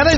cada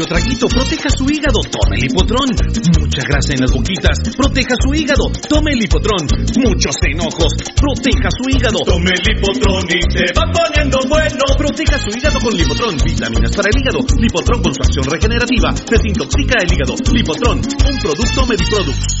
Mucho traguito, proteja su hígado, tome el hipotrón. Mucha grasa en las boquitas, proteja su hígado, tome el hipotrón. Muchos enojos, proteja su hígado. Tome el hipotrón y se va poniendo bueno. Proteja su hígado con Lipotrón, vitaminas para el hígado. Lipotrón con su acción regenerativa, desintoxica el hígado. Lipotrón, un producto Mediproducts.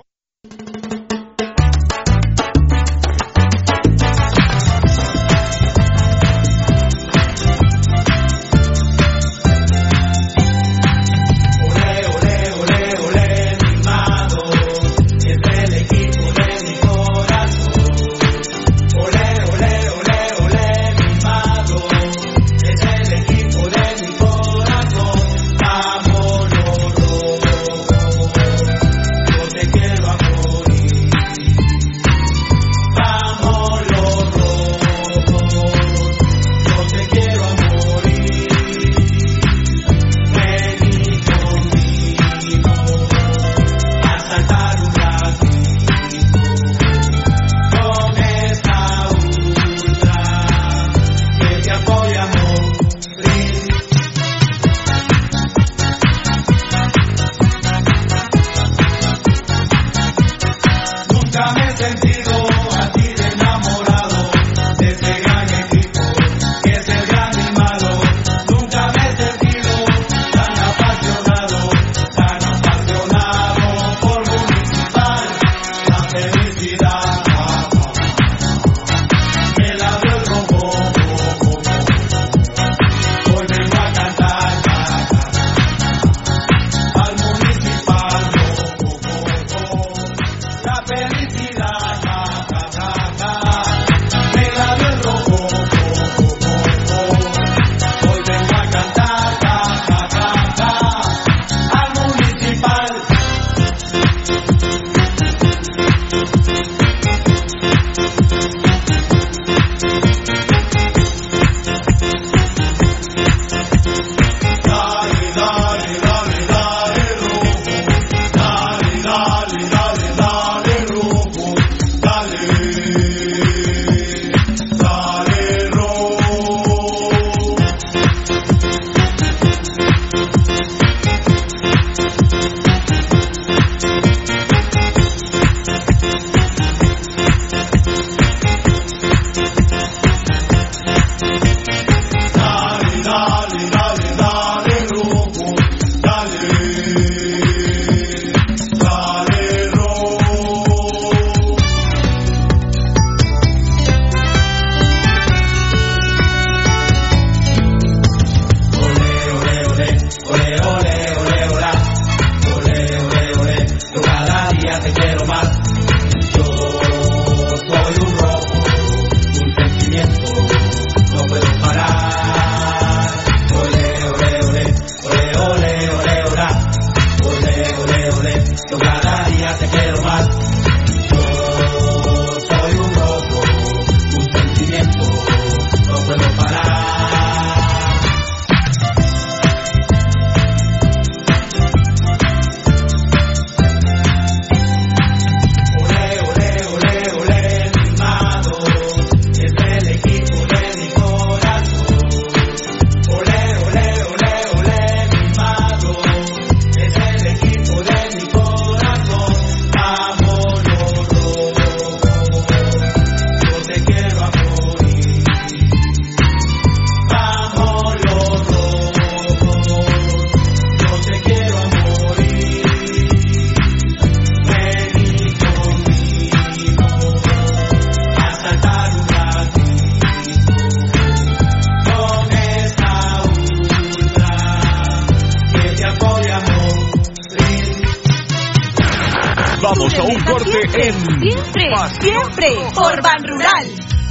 Vamos a un corte siempre, en. Siempre, siempre, por Ban Rural.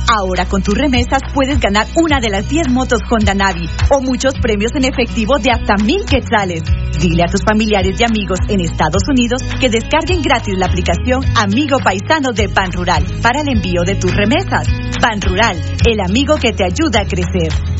Ahora con tus remesas puedes ganar una de las 10 motos Honda Navi o muchos premios en efectivo de hasta mil quetzales. Dile a tus familiares y amigos en Estados Unidos que descarguen gratis la aplicación Amigo Paisano de Pan Rural para el envío de tus remesas. Pan Rural, el amigo que te ayuda a crecer.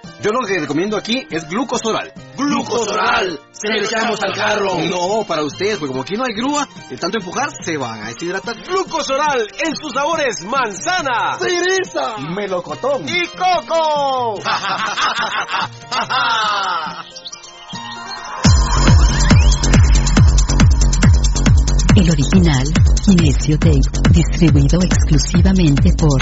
Yo lo que recomiendo aquí es glucosoral. ¡Glucosoral! Se lo echamos al carro. No, para ustedes, porque como aquí no hay grúa, de tanto empujar se van a deshidratar. Glucosoral en sus sabores manzana, cereza, melocotón y coco. El original, Kinesio Tape, distribuido exclusivamente por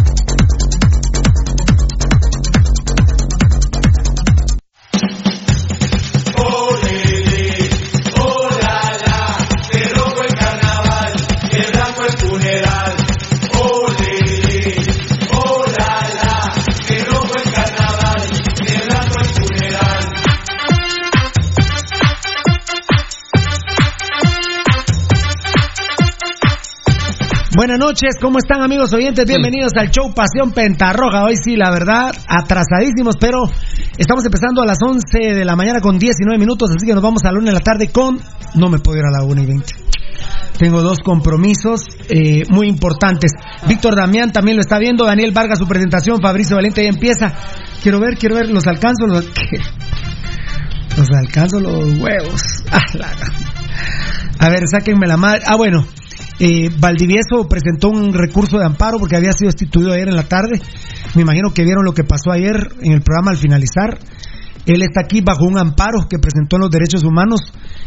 Buenas noches, ¿cómo están amigos oyentes? Bienvenidos al show Pasión Pentarroja. Hoy sí, la verdad, atrasadísimos, pero estamos empezando a las 11 de la mañana con 19 minutos, así que nos vamos a la 1 de la tarde con... No me puedo ir a la 1 y 20. Tengo dos compromisos eh, muy importantes. Víctor Damián también lo está viendo, Daniel Vargas su presentación, Fabricio Valente ya empieza. Quiero ver, quiero ver, los alcanzo, los, los alcanzo los huevos. A ver, sáquenme la madre. Ah, bueno, eh, Valdivieso presentó un recurso de amparo porque había sido destituido ayer en la tarde. Me imagino que vieron lo que pasó ayer en el programa al finalizar. Él está aquí bajo un amparo que presentó en los derechos humanos.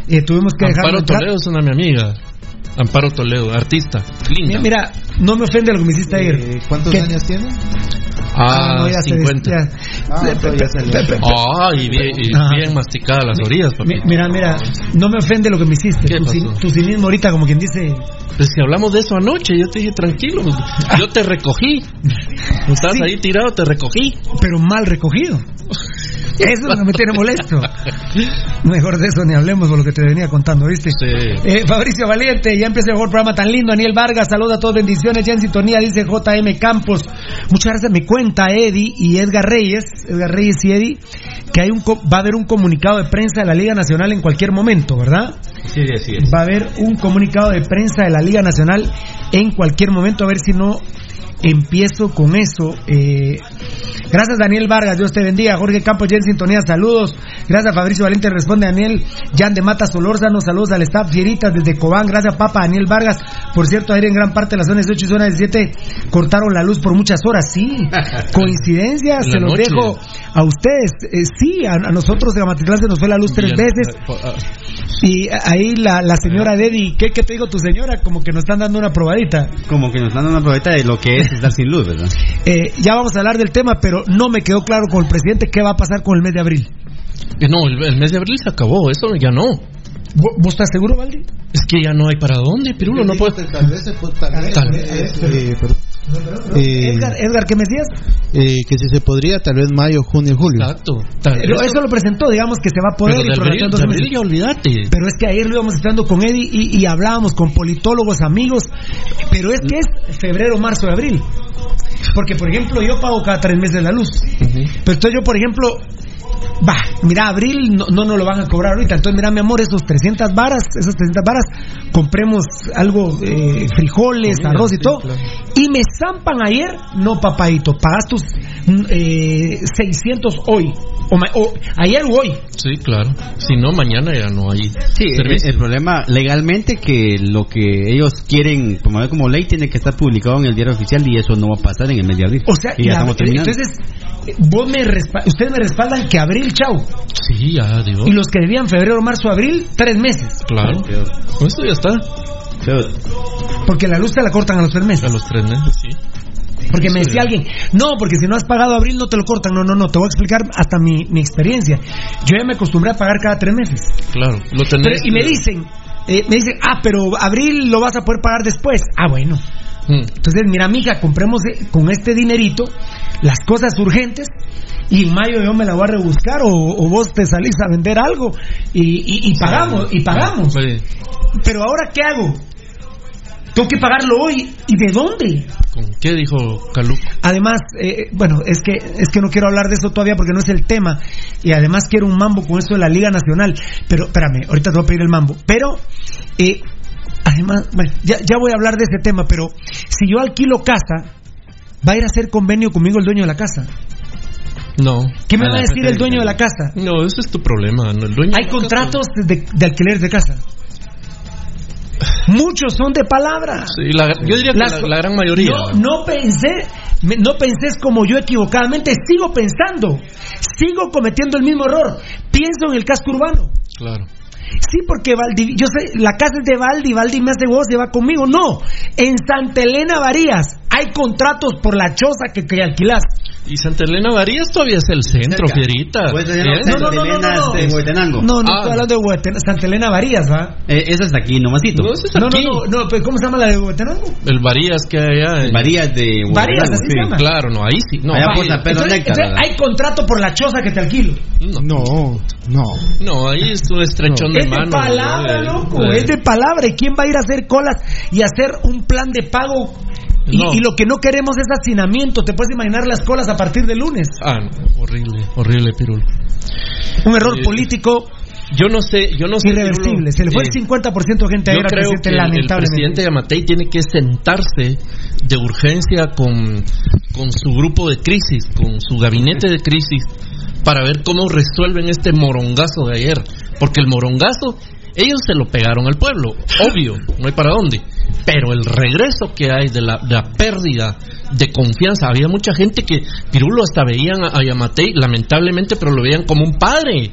Eh, tuvimos que Amparo dejarlo. Toledo es una mi amiga. Amparo Toledo, artista. Linda. Mira, mira, no me ofende lo que me hiciste ayer. ¿Cuántos ¿Qué? años tiene? Ah, no, ya se 50. ya- Ah, ya Ah, y bien, y Ajá. bien masticadas las orillas, papi. Mi- Mira, mira, no me ofende lo que me hiciste. ¿Qué Tu, pasó? cin- tu cinismo ahorita, como quien dice. Pues si hablamos de eso anoche, yo te dije tranquilo. Yo te recogí. Estás Sí. ahí tirado, te recogí. pero mal recogido. Eso es lo que me tiene molesto. Mejor de eso ni hablemos por lo que te venía contando, ¿viste? Sí. Eh, Fabricio Valiente, ya empieza el mejor programa tan lindo. Daniel Vargas, saluda a todos, bendiciones. Ya en sintonía, dice JM Campos. Muchas gracias. Me cuenta Eddie y Edgar Reyes, Edgar Reyes y Eddie, que hay un co- va a haber un comunicado de prensa de la Liga Nacional en cualquier momento, ¿verdad? Sí, así es. Va a haber un comunicado de prensa de la Liga Nacional en cualquier momento, a ver si no empiezo con eso. Eh, gracias Daniel Vargas, Dios te bendiga. Jorge Campos, ya en sintonía, saludos. Gracias Fabricio Valente, responde Daniel. Jan de Mata Solórzano, saludos al staff Fieritas desde Cobán. Gracias Papa Daniel Vargas. Por cierto, ayer en gran parte de las zonas 18 y zona 17 cortaron la luz por muchas horas. Sí, coincidencia, En se la los noche. dejo a ustedes. Eh, sí, a, a nosotros de Gamatitlán se nos fue la luz tres veces. Ah, Y ahí la, la señora Dedi, ¿qué, ¿qué te digo tu señora? Como que nos están dando una probadita. Como que nos dan una probeta de lo que es estar sin luz, ¿verdad? Eh, ya vamos a hablar del tema, pero no me quedó claro con el presidente qué va a pasar con el mes de abril. Que no, el, el mes de abril se acabó, eso ya no. ¿Vos, vos estás seguro, Valdi? Es que ya no hay para dónde, Pirulo, no puede. Tal vez se puede. Tal vez, Tal- eh, eh, perdón. Eh, Edgar, Edgar, ¿qué me decías? eh, que si se podría, tal vez mayo, junio, julio. Exacto. Tal- Pero eso lo presentó, digamos que se va a poder Pero y de abril, olvídate. Pero es que ayer lo íbamos estando con Eddie y, y hablábamos con politólogos, amigos, pero es que es febrero, marzo, abril. Porque, por ejemplo, yo pago cada tres meses la luz. Pero entonces yo, por ejemplo, Va, mira, abril no, no nos lo van a cobrar ahorita. Entonces, mira, mi amor, esos 300 varas, esas 300 varas, compremos algo, eh, frijoles, arroz y sí, todo. claro. Y me zampan ayer, no, papadito, pagas tus mm, eh, 600 hoy. O, ma- o ayer o hoy. Sí, claro. Si no, mañana ya no hay Sí, el, servicio. el problema legalmente que lo que ellos quieren promover como ley tiene que estar publicado en el diario oficial y eso no va a pasar en el mes de abril. O sea, y ya la- estamos terminando. entonces, vos me respa- ustedes me respaldan que abril, chao. Sí, ya, digo. Y los que debían febrero, marzo, abril, tres meses. Claro. Con esto ya está. Porque la luz te la cortan a los tres meses. A los tres meses, sí. Porque me decía alguien, no, porque si no has pagado abril no te lo cortan. No, no, no, te voy a explicar hasta mi, mi experiencia. Yo ya me acostumbré a pagar cada tres meses. Claro. Lo tenés. Pero- y me dicen, eh, me dicen, ah, pero abril lo vas a poder pagar después. Ah, bueno. Mm. Entonces, mira, mija, compremos con este dinerito las cosas urgentes y en mayo yo me la voy a rebuscar o, o vos te salís a vender algo y, y- y pagamos, y pagamos. Pero ahora, ¿qué hago? Tengo que pagarlo hoy. ¿Y de dónde? ¿Con qué dijo Caluco? Además, eh, bueno, es que es que no quiero hablar de eso todavía porque no es el tema y además quiero un mambo con eso de la Liga Nacional. Pero espérame, ahorita te voy a pedir el mambo. Pero eh, además, bueno, ya, ya voy a hablar de ese tema. Pero si yo alquilo casa, va a ir a hacer convenio conmigo el dueño de la casa. No. ¿Qué me va a decir el dueño de la casa? No, ese es tu problema. No, el dueño Hay de contratos de, de alquiler de casa. Muchos son de palabra. Sí, la- yo diría que la, la gran mayoría. No, no pensé, me- no pensé como yo equivocadamente, sigo pensando, sigo cometiendo el mismo error. Pienso en el casco urbano. Claro. Sí, porque Valdi, yo sé, la casa es de Valdi, Valdi me hace huevos y va conmigo. No, en Santa Elena Varías hay contratos por la choza que, que alquilas. Y Santa Elena Varías todavía es el centro, Cerca. Fierita. Puedes tener Bien. Santa Elena de Huehuetenango. No, no Ah. estoy hablando de Huehueten- Santa Elena Varías, ¿va? Eh, esa es de aquí, nomasito. No, ese es No, no, aquí. no, no, pues, ¿cómo se llama la de Huehuetenango? El Varías que hay allá. en- Varías de Varías, Huehuetenango, así sí. se llama. Claro, no, ahí sí. No, Allá ahí- por Entonces, entonces, ¿verdad? hay contrato por la choza que te alquilo. No, no. no, ahí es un estrechón de Es de mano. palabra, loco, es de palabra. ¿Y quién va a ir a hacer colas y hacer un plan de pago? Y, No. y lo que no queremos es hacinamiento. Te puedes imaginar las colas a partir de lunes. Ah, no, horrible, horrible, Pirul. Un error Eh, político Yo no sé, yo no sé. irreversible. Pirulo, Se le fue eh, el 50% de gente al creo presidente, que el- lamentablemente. presidente Yamatei tiene que sentarse de urgencia con, con su grupo de crisis, con su gabinete de crisis, para ver cómo resuelven este morongazo de ayer. Porque el morongazo, ellos se lo pegaron al pueblo, obvio, no hay para dónde. Pero el regreso que hay de la, de la pérdida de confianza, había mucha gente que, Pirulo, hasta veían a, a Yamatei, lamentablemente, pero lo veían como un padre.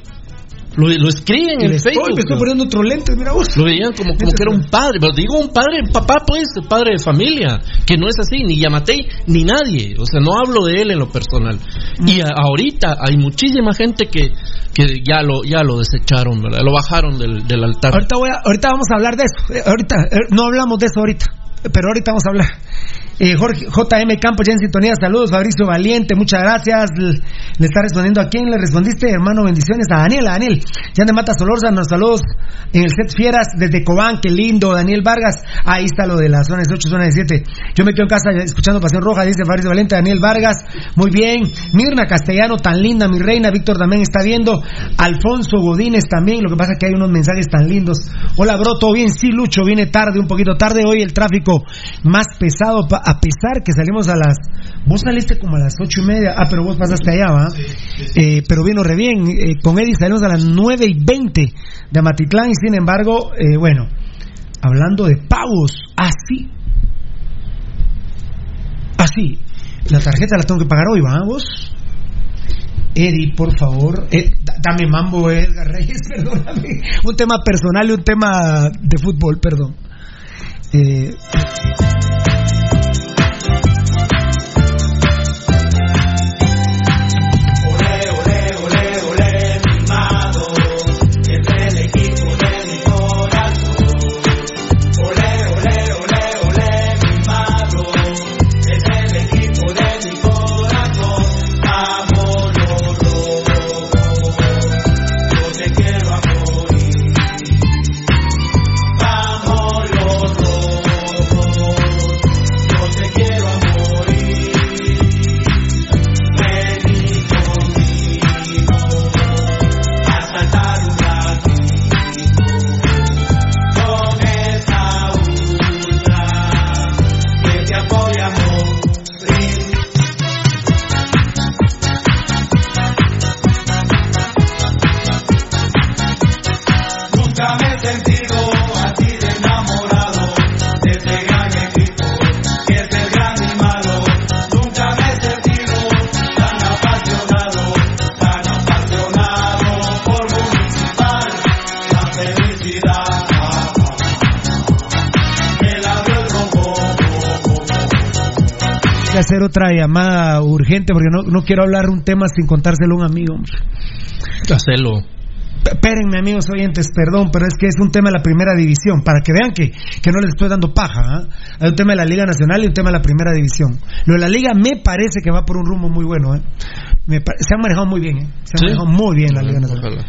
Lo, lo escriben Y en estoy- Facebook. me estoy poniendo otro lente, mira vos. Lo veían como, como que era un padre, pero digo un padre, papá pues, padre de familia, que no es así, ni Yamatei, ni nadie, o sea, no hablo de él en lo personal. Y a- ahorita hay muchísima gente que, que ya lo ya lo desecharon, ¿verdad? Lo bajaron del, del altar. Ahorita, voy a- ahorita vamos a hablar de eso. Eh, Ahorita, eh, no hablamos de eso ahorita. Pero ahorita vamos a hablar. Eh, Jorge, JM Campos ya en sintonía, saludos, Fabricio Valiente, muchas gracias. Le está respondiendo a quién le respondiste, hermano, bendiciones a Daniel, a Daniel. Ya de Mata Solórzano, saludos en el set Fieras desde Cobán, qué lindo, Daniel Vargas. Ahí está lo de la zona 18, zona 17. Yo me quedo en casa escuchando Pasión Roja, dice Fabricio Valiente, Daniel Vargas, muy bien. Mirna Castellano, tan linda, mi reina, Víctor también está viendo. Alfonso Godínez también, lo que pasa es que hay unos mensajes tan lindos. Hola, bro, todo bien, sí, Lucho, viene tarde, un poquito tarde. Hoy el tráfico más pesado, a pesar que salimos a las. Vos saliste como a las ocho y media, ah, pero vos pasaste allá, ¿va? Eh, pero vino re bien. Eh, con Eddie salimos a las nueve y veinte de Amatitlán, y sin embargo, eh, bueno, hablando de pagos, así. Así. La tarjeta la tengo que pagar hoy, ¿va? ¿Vos? Eddie, por favor, eh, da- dame mambo, Edgar Reyes, perdóname. Un tema personal y un tema de fútbol, perdón. Eh, otra llamada urgente porque no, no quiero hablar un tema sin contárselo a un amigo. Hacelo. Espérenme, amigos oyentes, perdón, pero es que es un tema de la primera división, para que vean que, que no les estoy dando paja. ¿ah? Hay un tema de la Liga Nacional y un tema de la primera división. Lo de la Liga me parece que va por un rumbo muy bueno. ¿eh? Me se han manejado muy bien, ¿eh? se han Sí. manejado muy bien la Liga Nacional. Ojalá.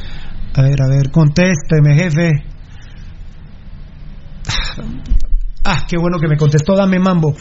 A ver, a ver, contésteme, jefe. Ah, qué bueno que me contestó, dame mambo.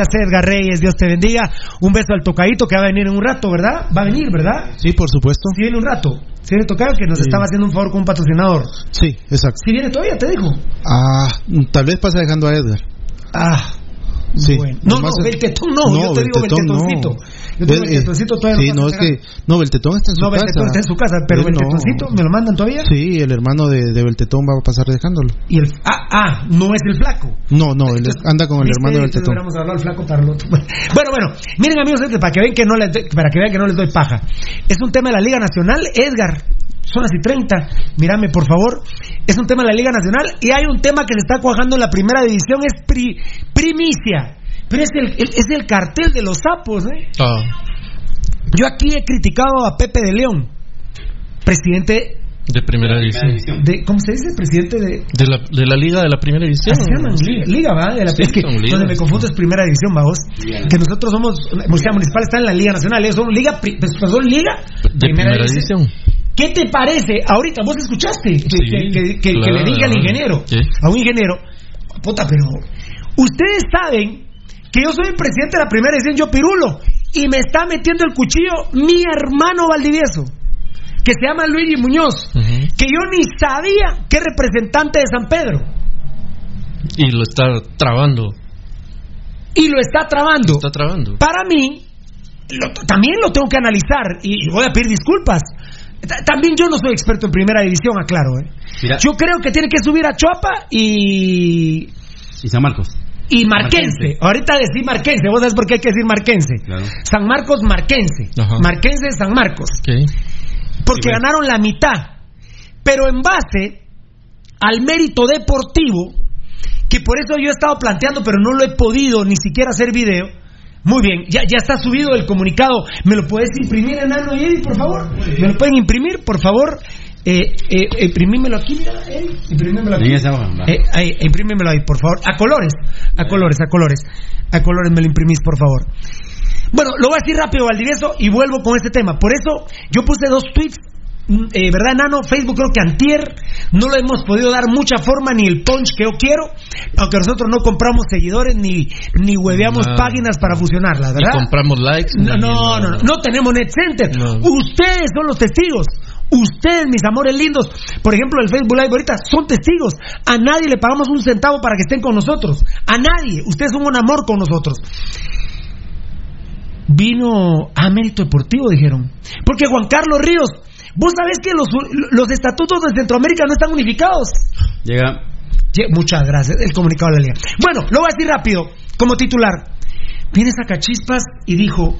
Gracias, Edgar Reyes, Dios te bendiga. Un beso al tocadito que va a venir en un rato, ¿verdad? Va a venir, ¿verdad? Sí, por supuesto. Sí, viene un rato. Sí, viene tocado que nos Sí. estaba haciendo un favor con un patrocinador. Sí, exacto. Sí, viene todavía, te dijo. Ah, tal vez pasa dejando a Edgar. Ah, Sí. bueno. No, no, Nomás- Beltetón no, yo te digo Beltetón no. Yo te digo Bel- Beltetoncito todavía Sí, no no, es que. No, Beltetón está en su No, casa. Beltetón está en su casa, pero no. Beltetoncito, ¿me lo mandan todavía? Sí, el hermano de, de Beltetón va a pasar dejándolo. Y el, ah, ah, no es el flaco. No, no, él anda con el hermano de Beltetón. hablar al flaco para el otro. Bueno, bueno, miren amigos, este, para que vean que no les doy, para que vean que no les doy paja. Es un tema de la Liga Nacional, Edgar. Son las y 30. Mírame, por favor. Es un tema de la Liga Nacional y hay un tema que se está cuajando en la primera división, es pri- primicia. Pero es el, el- es el cartel de los sapos, ¿eh? Ah, Yo aquí he criticado a Pepe de León, presidente de primera división. de, ¿cómo se dice? Presidente de, De la, de la liga de la primera división. Se llaman, liga, liga, ¿va? De la, Sí, es que ligas. donde me confundo es primera división, vamos. Que nosotros somos, Universidad Municipal está en la Liga Nacional, ellos son Liga, pues, son Liga De primera división. ¿Qué te parece? Ahorita vos escuchaste que, Sí, que- que- que- que claro. le dije al ingeniero, a un ingeniero, puta, pero ustedes saben que yo soy el presidente de la primera división, yo Pirulo, y me está metiendo el cuchillo mi hermano Valdivieso, que se llama Luigi Muñoz, que yo ni sabía que es representante de San Pedro. Y lo está trabando. y lo está trabando. Está trabando. Para mí, lo- también lo tengo que analizar y, y voy a pedir disculpas. Ta- También yo no soy experto en primera división, aclaro. ¿eh? Mira. Yo creo que tiene que subir a Chuapa y, Y San Marcos. Y Marquense. Ahorita decir Marquense, vos sabes por qué hay que decir Marquense. Claro. San Marcos, Marquense. Ajá. Marquense, San Marcos. Porque Sí, bueno. ganaron la mitad. Pero en base al mérito deportivo, que por eso yo he estado planteando, pero no lo he podido ni siquiera hacer video. Muy bien, ya, ya está subido el comunicado. ¿Me lo puedes imprimir, Enano y Eddie, por favor? ¿Me lo pueden imprimir, por favor? Eh, eh, imprimímelo aquí, mira, Eddie. Imprimímelo aquí. Ahí está, va. Eh, ahí, imprímemelo ahí, por favor. A colores, a colores, a colores. A colores me lo imprimís, por favor. Bueno, lo voy a decir rápido, Valdivieso, y vuelvo con este tema. Por eso yo puse dos tweets, mm, eh, ¿verdad, Nano? Facebook creo que antier no le hemos podido dar mucha forma ni el punch que yo quiero, aunque nosotros no compramos seguidores ni, ni hueveamos No. páginas para fusionarlas, ¿verdad? compramos likes. No, ni- no, no, no, no tenemos net center. Ustedes son los testigos. Ustedes, mis amores lindos, por ejemplo, el Facebook Live ahorita son testigos. A nadie le pagamos un centavo para que estén con nosotros. A nadie. Ustedes son un amor con nosotros. Vino a mérito deportivo, dijeron. Porque Juan Carlos Ríos, vos sabés que los, los estatutos de Centroamérica no están unificados. Llega. Muchas gracias, el comunicado de la liga. Bueno, lo voy a decir rápido, como titular. Viene Sacachispas y dijo,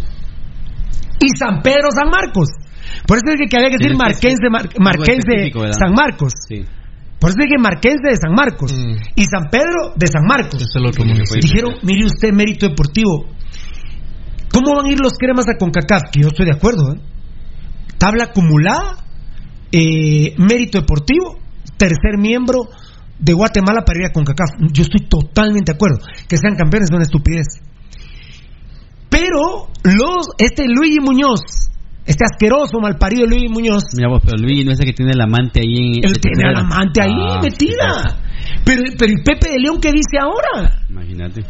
y San Pedro San Marcos. Por eso dije que había que decir que Marquense, Mar- Marquense. San Marcos. Sí. Por eso dije Marquense de San Marcos. Mm. Y San Pedro de San Marcos. Es otro municipio. Dijeron, mire usted, mérito deportivo. ¿Cómo van a ir los cremas a CONCACAF? Que yo estoy de acuerdo, ¿eh? Tabla acumulada eh, mérito deportivo, tercer miembro de Guatemala para ir a CONCACAF. Yo estoy totalmente de acuerdo. Que sean campeones es una estupidez. Pero los, este Luigi Muñoz, este asqueroso malparido Luigi Muñoz, Mira vos, pero Luis no es el que tiene el amante ahí en. él tiene la amante ahí Ah, metida. Pero, pero ¿y Pepe de León qué dice ahora? Imagínate.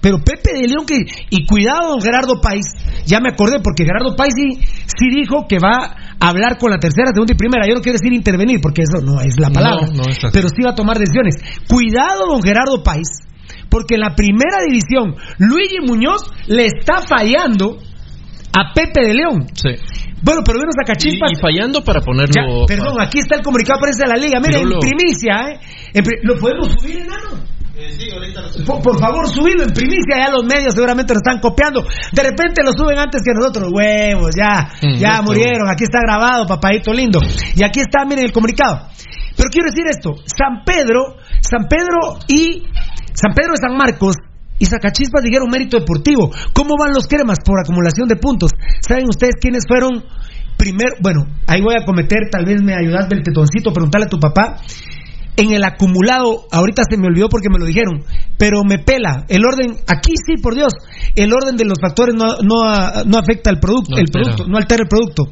Pero Pepe de León que y cuidado don Gerardo País, ya me acordé porque Gerardo País sí, sí dijo que va a hablar con la tercera, segunda y primera. Yo no quiero decir intervenir porque eso no es la palabra, No, no es así. pero sí va a tomar decisiones. Cuidado don Gerardo País, porque en la primera división Luigi Muñoz le está fallando a Pepe de León. Sí. Bueno, pero menos a Y, Cachispas. y fallando para ponerlo. Ya, perdón, aquí está el comunicado prensa de la liga. Miren, en primicia, ¿eh? En pri- ¿Lo podemos subir, enano? Por, por favor, subirlo en primicia, ya los medios seguramente lo están copiando. De repente lo suben antes que nosotros, huevos, ya, Mm, ya esto. murieron, aquí está grabado, papadito lindo. Y aquí está, miren el comunicado. Pero quiero decir esto, San Pedro, San Pedro y San Pedro de San Marcos y Zacachispas dijeron mérito deportivo. ¿Cómo van los cremas por acumulación de puntos? ¿Saben ustedes quiénes fueron primero? Bueno, ahí voy a cometer, tal vez me ayudas del tetoncito, preguntarle a tu papá. En el acumulado, ahorita se me olvidó porque me lo dijeron, pero me pela. El orden, aquí sí, por Dios, el orden de los factores no, no, no afecta al producto, No el altera. producto, no altera el producto.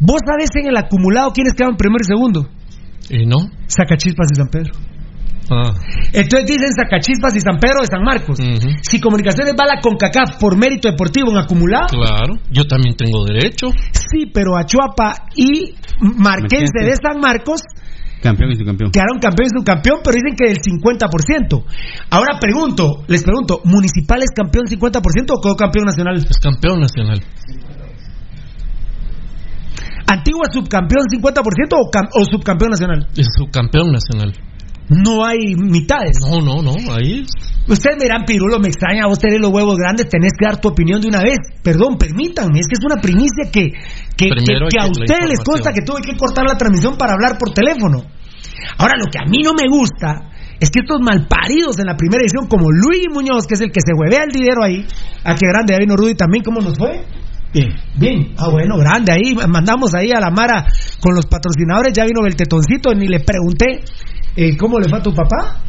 ¿Vos sabés en el acumulado quiénes quedaron primero y segundo? ¿Y no? Zacachispas y San Pedro. Ah. Entonces dicen Zacachispas y San Pedro de San Marcos. Si Comunicaciones va a la CONCACAF por mérito deportivo en acumulado, Claro. Yo también tengo derecho. sí, pero Achuapa y Marquense de San Marcos Campeón y subcampeón. quedaron campeón y subcampeón, pero dicen que del 50%. Ahora pregunto, les pregunto, ¿Municipal es campeón 50% o quedó campeón nacional? Es campeón nacional. ¿Antigua subcampeón 50% o, o subcampeón nacional? Es subcampeón nacional. No hay mitades. No, no, no. Ahí. Ustedes me dirán, Pirulo, me extraña, vos tenés los huevos grandes, tenés que dar tu opinión de una vez. Perdón, permítanme, es que es una primicia que, que, que- que a ustedes les consta que tuve que cortar la transmisión para hablar por teléfono. Ahora, lo que a mí no me gusta es que estos malparidos en la primera edición, como Luis Muñoz, que es el que se huevea el dinero ahí, a que grande, ya vino Rudy también, ¿cómo nos fue? Bien, bien. Ah, bueno, grande. Ahí mandamos ahí a la Mara con los patrocinadores. Ya vino el tetoncito, ni le pregunté eh, cómo le fue a tu papá.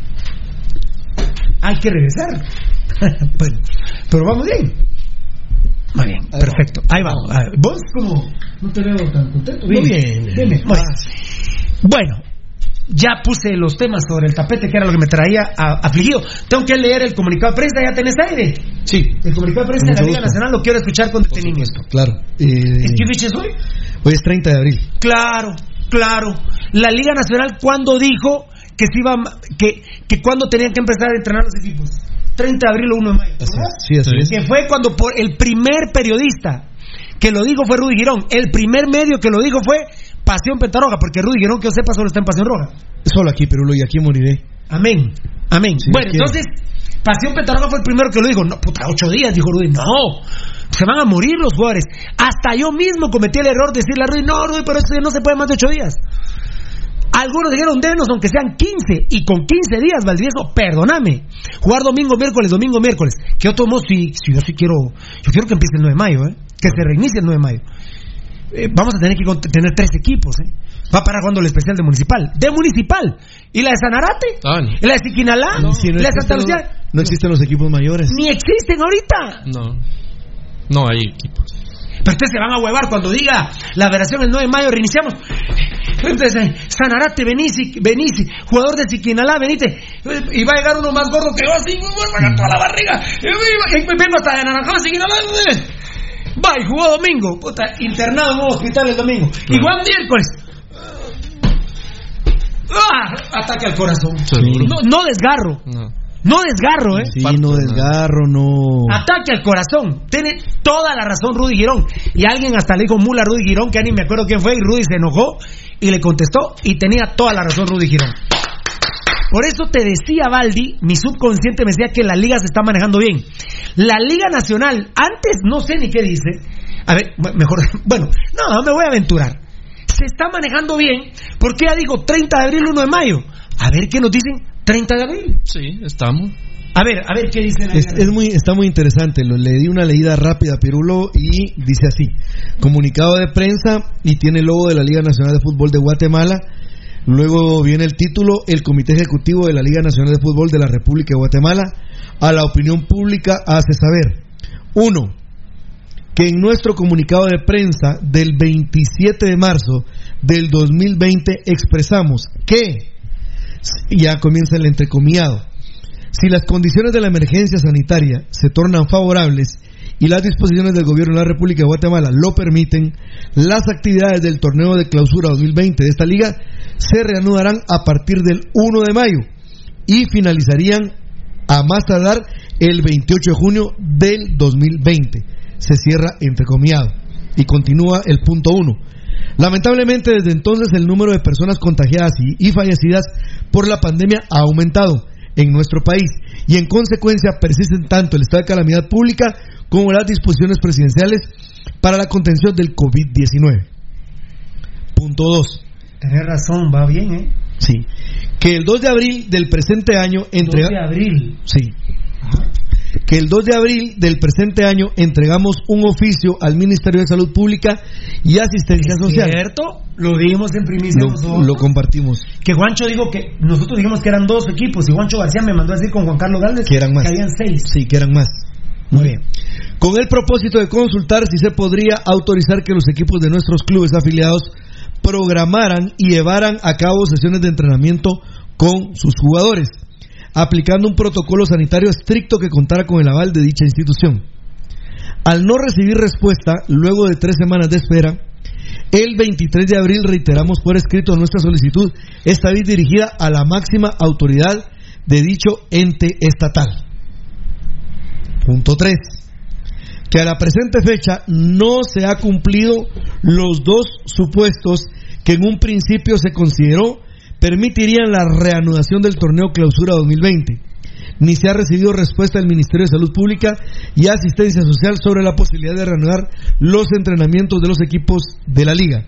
Hay que regresar. bueno, pero vamos bien. Muy bien, perfecto. Ahí vamos. A ver, ¿Vos cómo? No te veo tan contento. Muy bien. Bien, bien. Muy bien. Bueno, ya puse los temas sobre el tapete, que era lo que me traía a- afligido. Tengo que leer el comunicado de prensa. ¿Ya tenés aire? Sí. El comunicado de prensa de la Liga. Nacional lo quiero escuchar con detenimiento. Claro. Eh, ¿Es que fecha es hoy? hoy es 30 de abril. Claro, claro. La Liga Nacional, ¿cuándo dijo que se iba, que, que cuándo tenían que empezar a entrenar los equipos? 30 de abril o 1 de mayo. Sí, así es. Que fue cuando por el primer periodista que lo dijo fue Rudy Girón. El primer medio que lo dijo fue Pasión Pentarroja, porque Rudy Girón, que yo sepa, solo está en Pasión Roja. Solo aquí, Perulo, y aquí moriré. Amén. Amén. Sí, bueno, entonces, Pasión Pentarroja fue el primero que lo dijo. No, puta, ocho días, dijo Rudy. No, se van a morir los jugadores. Hasta yo mismo cometí el error de decirle a Rudy, no, Rudy, pero esto ya no se puede más de ocho días. Algunos dijeron, denos aunque sean 15, y con 15 días, Valdivieso, perdóname. Jugar domingo, miércoles, domingo, miércoles. Que yo tomo, si, si yo sí quiero, yo quiero que empiece el 9 de mayo, ¿eh? que se reinicie el 9 de mayo. Eh, vamos a tener que tener tres equipos, ¿eh? Va a parar jugando el especial de Municipal. De Municipal. ¿Y la de Sanarate? Ah, ¿Y la de Siquinalá? Si no ¿Y la de Santa Lucía? no existen los equipos mayores. Ni existen ahorita. No. No hay equipos. Pero ustedes se van a huevar cuando diga la federación el 9 de mayo, reiniciamos. Entonces, eh, Sanarate, Benici, Benici, jugador de Siquinalá, venite. Eh, Y va a llegar uno más gordo que yo, así, pagar toda la barriga. Y vengo hasta de Naranjal, Siquinalá. eh. Va, y jugó domingo. Puta, internado en un hospital el domingo. Y Juan miércoles. ¡Ah! Ataque al corazón. No, no desgarro. No. No desgarro, ¿eh? Sí, no desgarro, no. Ataque al corazón. Tiene toda la razón Rudy Girón. Y alguien hasta le dijo mula a Rudy Girón, que ni me acuerdo quién fue, y Rudy se enojó y le contestó y tenía toda la razón Rudy Girón. Por eso te decía, Baldi, mi subconsciente me decía que la liga se está manejando bien. La Liga Nacional, antes no sé ni qué dice. A ver, me- mejor, bueno, no, me voy a aventurar. Se está manejando bien porque ya digo 30 de abril, 1 de mayo. A ver qué nos dicen 30 de abril. Sí, estamos. A ver, a ver qué dice la Es, es muy, está muy interesante. Lo, le di una leída rápida a Pirulo y dice así: comunicado de prensa y tiene el logo de la Liga Nacional de Fútbol de Guatemala. Luego viene el título: El Comité Ejecutivo de la Liga Nacional de Fútbol de la República de Guatemala a la opinión pública hace saber: uno, que en nuestro comunicado de prensa del 27 de marzo del 2020 expresamos que, ya comienza el entrecomillado, si las condiciones de la emergencia sanitaria se tornan favorables y las disposiciones del gobierno de la República de Guatemala lo permiten, las actividades del torneo de clausura 2020 de esta liga se reanudarán a partir del 1 de mayo y finalizarían a más tardar el 28 de junio del 2020. Se cierra entrecomillado y continúa el punto 1. Lamentablemente desde entonces el número de personas contagiadas y, y fallecidas por la pandemia ha aumentado en nuestro país y en consecuencia persisten tanto el estado de calamidad pública como las disposiciones presidenciales para la contención del COVID-19. Punto 2. Tenés razón, va bien, ¿eh? Sí. Que el 2 de abril del presente año entrega 2 de abril. Sí. Que el 2 de abril del presente año entregamos un oficio al Ministerio de Salud Pública y Asistencia Social. ¿Cierto? Lo dimos en primicia Lo, lo compartimos. Que Juancho dijo que nosotros dijimos que eran dos equipos y Juancho García me mandó a decir con Juan Carlos Galvez Que eran más. habían seis. Sí, que eran más. Muy bien. Con el propósito de consultar si se podría autorizar que los equipos de nuestros clubes afiliados programaran y llevaran a cabo sesiones de entrenamiento con sus jugadores, aplicando un protocolo sanitario estricto que contara con el aval de dicha institución. Al no recibir respuesta, luego de tres semanas de espera, el 23 de abril reiteramos por escrito nuestra solicitud, esta vez dirigida a la máxima autoridad de dicho ente estatal. Punto 3. Que a la presente fecha no se ha cumplido los dos supuestos que en un principio se consideró permitirían la reanudación del torneo Clausura 2020. Ni se ha recibido respuesta del Ministerio de Salud Pública y Asistencia Social sobre la posibilidad de reanudar los entrenamientos de los equipos de la liga.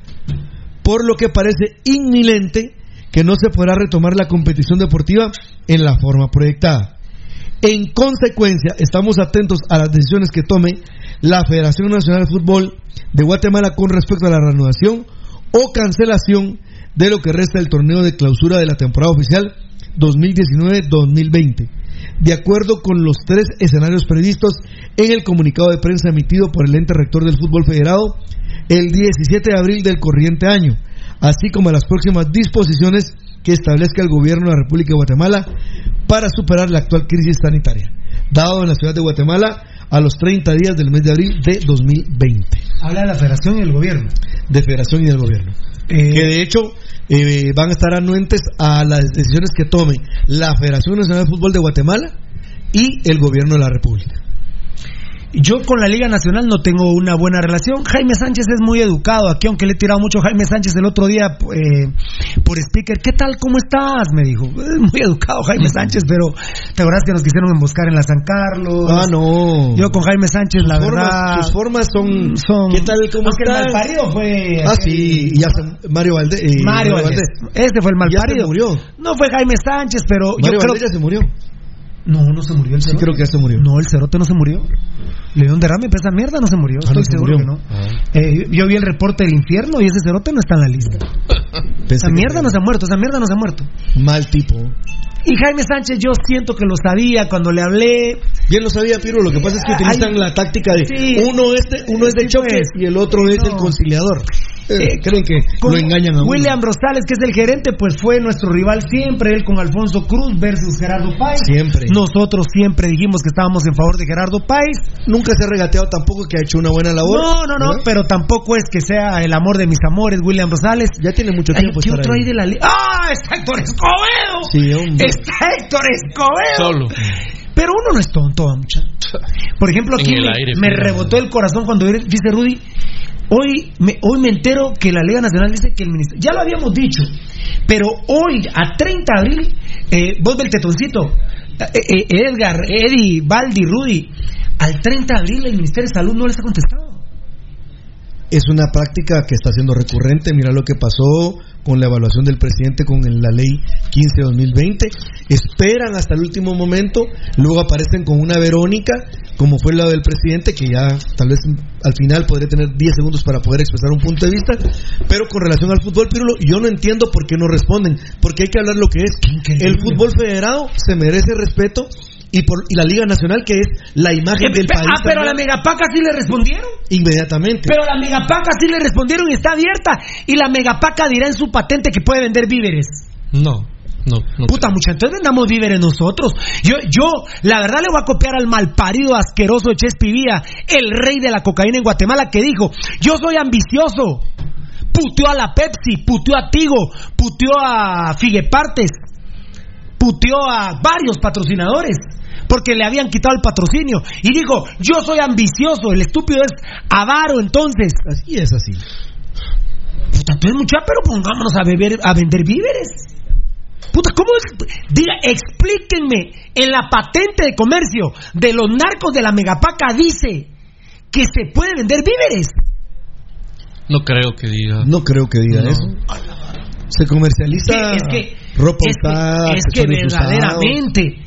Por lo que parece inminente que no se podrá retomar la competición deportiva en la forma proyectada. En consecuencia, estamos atentos a las decisiones que tome la Federación Nacional de Fútbol de Guatemala con respecto a la reanudación o cancelación de lo que resta del torneo de clausura de la temporada oficial 2019-2020, de acuerdo con los tres escenarios previstos en el comunicado de prensa emitido por el ente rector del fútbol federado el 17 de abril del corriente año, así como las próximas disposiciones que establezca el gobierno de la República de Guatemala para superar la actual crisis sanitaria, dado en la ciudad de Guatemala a los 30 días del mes de abril de 2020. Habla de la federación y el gobierno. De federación y del gobierno. Eh, que de hecho eh, van a estar anuentes a las decisiones que tome la Federación Nacional de Fútbol de Guatemala y el gobierno de la República. Yo con la Liga Nacional no tengo una buena relación. Jaime Sánchez es muy educado aquí, aunque le he tirado mucho a Jaime Sánchez el otro día eh, por speaker. ¿Qué tal? ¿Cómo estás? Me dijo. Es muy educado Jaime Sánchez, pero ¿te acuerdas que nos quisieron emboscar en la San Carlos? Ah, no. Yo con Jaime Sánchez, la formas- verdad. tus formas son, son- ¿Qué tal? ¿Cómo Aunque el estás? malparido fue. Ah, sí. Y hasta Mario Valdés. eh, Mario Valdés. Este fue el Ya se malparido. murió. No fue Jaime Sánchez, pero Mario yo creo Valdés ya se murió. No, no se murió el Sí, cerote. creo que ya se murió. No, el cerote no se murió. Le dio un derrame, pero esa mierda no se murió. Ah, Estoy no se seguro murió. que no. Eh, yo vi el reporte del infierno y ese cerote no está en la lista. Esa mierda no se ha muerto, esa mierda no se ha muerto. Mal tipo. Y Jaime Sánchez, yo siento que lo sabía cuando le hablé. Bien lo sabía, Piro. Lo que pasa es que utilizan Ay, la táctica de sí. uno, este, uno es de Sí, choque pues. y el otro es No. el conciliador. Eh, Eh, creen que Con lo engañan a uno. William Rosales, que es el gerente, pues fue nuestro rival siempre, él con Alfonso Cruz versus Gerardo Páez. Siempre. Nosotros siempre dijimos que estábamos en favor de Gerardo Páez. Nunca se ha regateado tampoco que ha hecho una buena labor. No, no, no, ¿verdad? pero tampoco es que sea el amor de mis amores, William Rosales. Ya tiene mucho tiempo. ¿Qué otro ahí. hay de la? ¡Ah! ¡Está Héctor Escobedo! Sí, hombre. ¡Está Héctor Escobedo! Solo. Pero uno no es tonto, mucha. Por ejemplo, aquí me, aire, me fíjate. rebotó el corazón cuando dice Rudy. Hoy me, hoy me entero que la Liga Nacional dice que el ministerio. Ya lo habíamos dicho, pero hoy, a 30 de abril, eh, vos del tetoncito, eh, eh, Edgar, Eddie, Baldi, Rudy, al 30 de abril el Ministerio de Salud no les ha contestado. Es una práctica que está siendo recurrente. Mira lo que pasó con la evaluación del presidente con la ley 15-2020. Esperan hasta el último momento, luego aparecen con una Verónica, como fue la del presidente, que ya tal vez al final podría tener 10 segundos para poder expresar un punto de vista. Pero con relación al fútbol, Pirulo, yo no entiendo por qué no responden, porque hay que hablar lo que es. El fútbol federado se merece respeto y por y la Liga Nacional que es la imagen del país. Ah, pero a la Megapaca sí le respondieron. inmediatamente. Pero a la Megapaca sí le respondieron y está abierta. Y la Megapaca dirá en su patente que puede vender víveres. No, no, no. Puta, mucha, entonces vendamos víveres nosotros. Yo, yo, la verdad le voy a copiar al malparido asqueroso de Chespi Vía, el rey de la cocaína en Guatemala, que dijo, yo soy ambicioso. Puteó a la Pepsi, puteó a Tigo, puteó a Figuepartes, puteó a varios patrocinadores. Porque le habían quitado el patrocinio. Y dijo, yo soy ambicioso, el estúpido es avaro entonces. Así es así. Puta, entonces mucha, pero pongámonos a beber, a vender víveres. Puta, ¿cómo es? Diga, explíquenme, en la patente de comercio de los narcos de la Megapaca dice que se puede vender víveres. No creo que diga. No creo que diga No. eso. Se comercializa es que, ropa es que- usada, es que accesorios usados. verdaderamente.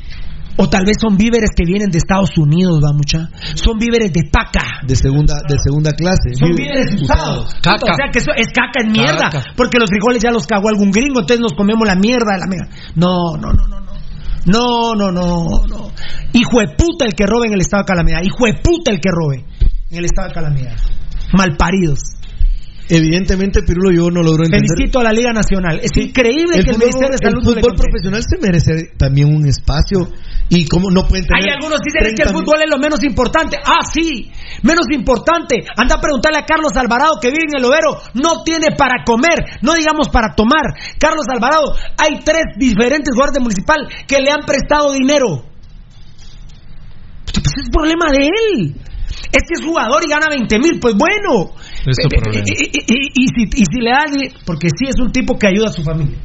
O tal vez son víveres que vienen de Estados Unidos, va mucha. Son víveres de paca. de segunda de segunda clase. Son víveres usados. Caca. O sea que eso es caca en mierda. Caca. Porque los frijoles ya los cagó algún gringo, entonces nos comemos la mierda de la mierda. No, no, no, no, no. No, no, no, no. Hijo de puta el que robe en el estado de calamidad. Hijo de puta el que robe en el estado de calamidad. Malparidos. Evidentemente, Pirulo, yo no logro entender. Felicito a la Liga Nacional. Es increíble que el fútbol, Ministerio de Salud el fútbol profesional se merece también un espacio y como no pueden tener Hay algunos que dicen que el 30 fútbol es lo menos importante. Ah, sí, menos importante. Anda a preguntarle a Carlos Alvarado que vive en el Overo. No tiene para comer, no digamos para tomar. Carlos Alvarado, hay tres diferentes guardias municipal que le han prestado dinero. Pues es problema de él. Es que es jugador y gana 20 mil, pues bueno. Es eh, problema. y, si, y si le porque sí es un tipo que ayuda a su familia.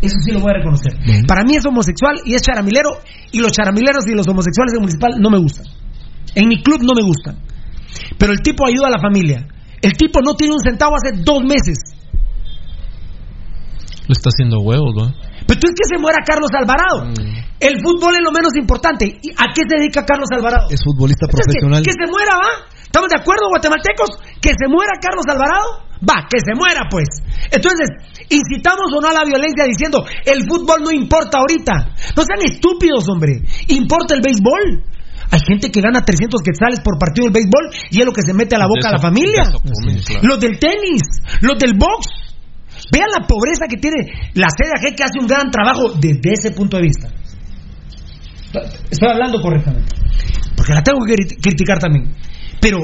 Eso sí lo voy a reconocer. Para mí es homosexual y es charamilero. Y los charamileros y los homosexuales en municipal no me gustan. En mi club no me gustan. Pero el tipo ayuda a la familia. El tipo no tiene un centavo hace dos meses. Le está haciendo huevos, ¿no? Pero tú es que se muera Carlos Alvarado. El fútbol es lo menos importante. ¿Y ¿A qué se dedica Carlos Alvarado? Es futbolista Entonces, que- profesional. Que, se muera, ¿va? ¿Estamos de acuerdo, guatemaltecos? Que se muera Carlos Alvarado. Va, que se muera, pues. Entonces, incitamos o no a la violencia diciendo, el fútbol no importa ahorita. No sean estúpidos, hombre. Importa el béisbol. Hay gente que gana 300 quetzales por partido del béisbol y es lo que se mete a la boca a la familia. De eso comen, claro. Los del tenis, los del box. Vean la pobreza que tiene la CDAG que hace un gran trabajo desde ese punto de vista. Estoy hablando correctamente. Porque la tengo que cri- criticar también. Pero,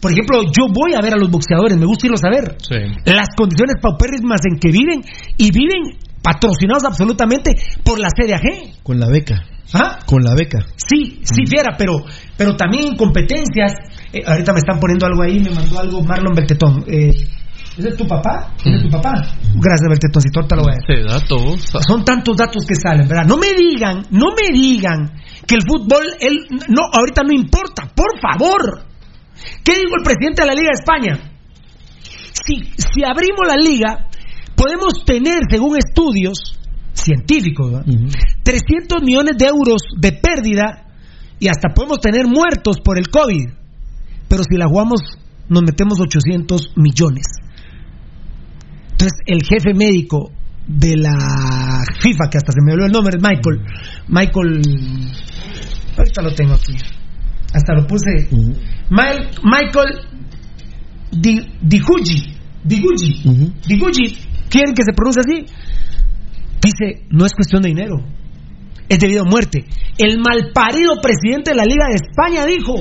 por ejemplo, yo voy a ver a los boxeadores, me gusta irlos a ver. Sí. Las condiciones paupérrimas en que viven y viven patrocinados absolutamente por la CDAG. Con la beca. ¿Ah? Con la beca. Sí, sí, fiera, pero, pero también en competencias. eh, ahorita me están poniendo algo ahí, me mandó algo Marlon Beltetón. Eh, ¿Ese es tu papá? ¿Ese es tu papá? Gracias, Beltetoncito, ahorita lo voy a decir. Dato. Son tantos datos que salen, ¿verdad? No me digan, no me digan que el fútbol, él, no, ahorita no importa, por favor. ¿Qué dijo el presidente de la Liga de España? Si, si abrimos la liga, podemos tener, según estudios científicos, ¿verdad? 300 millones de euros de pérdida y hasta podemos tener muertos por el COVID. Pero si la jugamos, nos metemos 800 millones. Entonces, el jefe médico de la FIFA, que hasta se me olvidó el nombre, es Michael. Michael. Ahorita lo tengo aquí. Hasta lo puse. Michael Di- Digugi. Digugi. Digugi. ¿Quieren que se pronuncie así? Dice: no es cuestión de dinero. Es debido a muerte. El malparido presidente de la Liga de España dijo: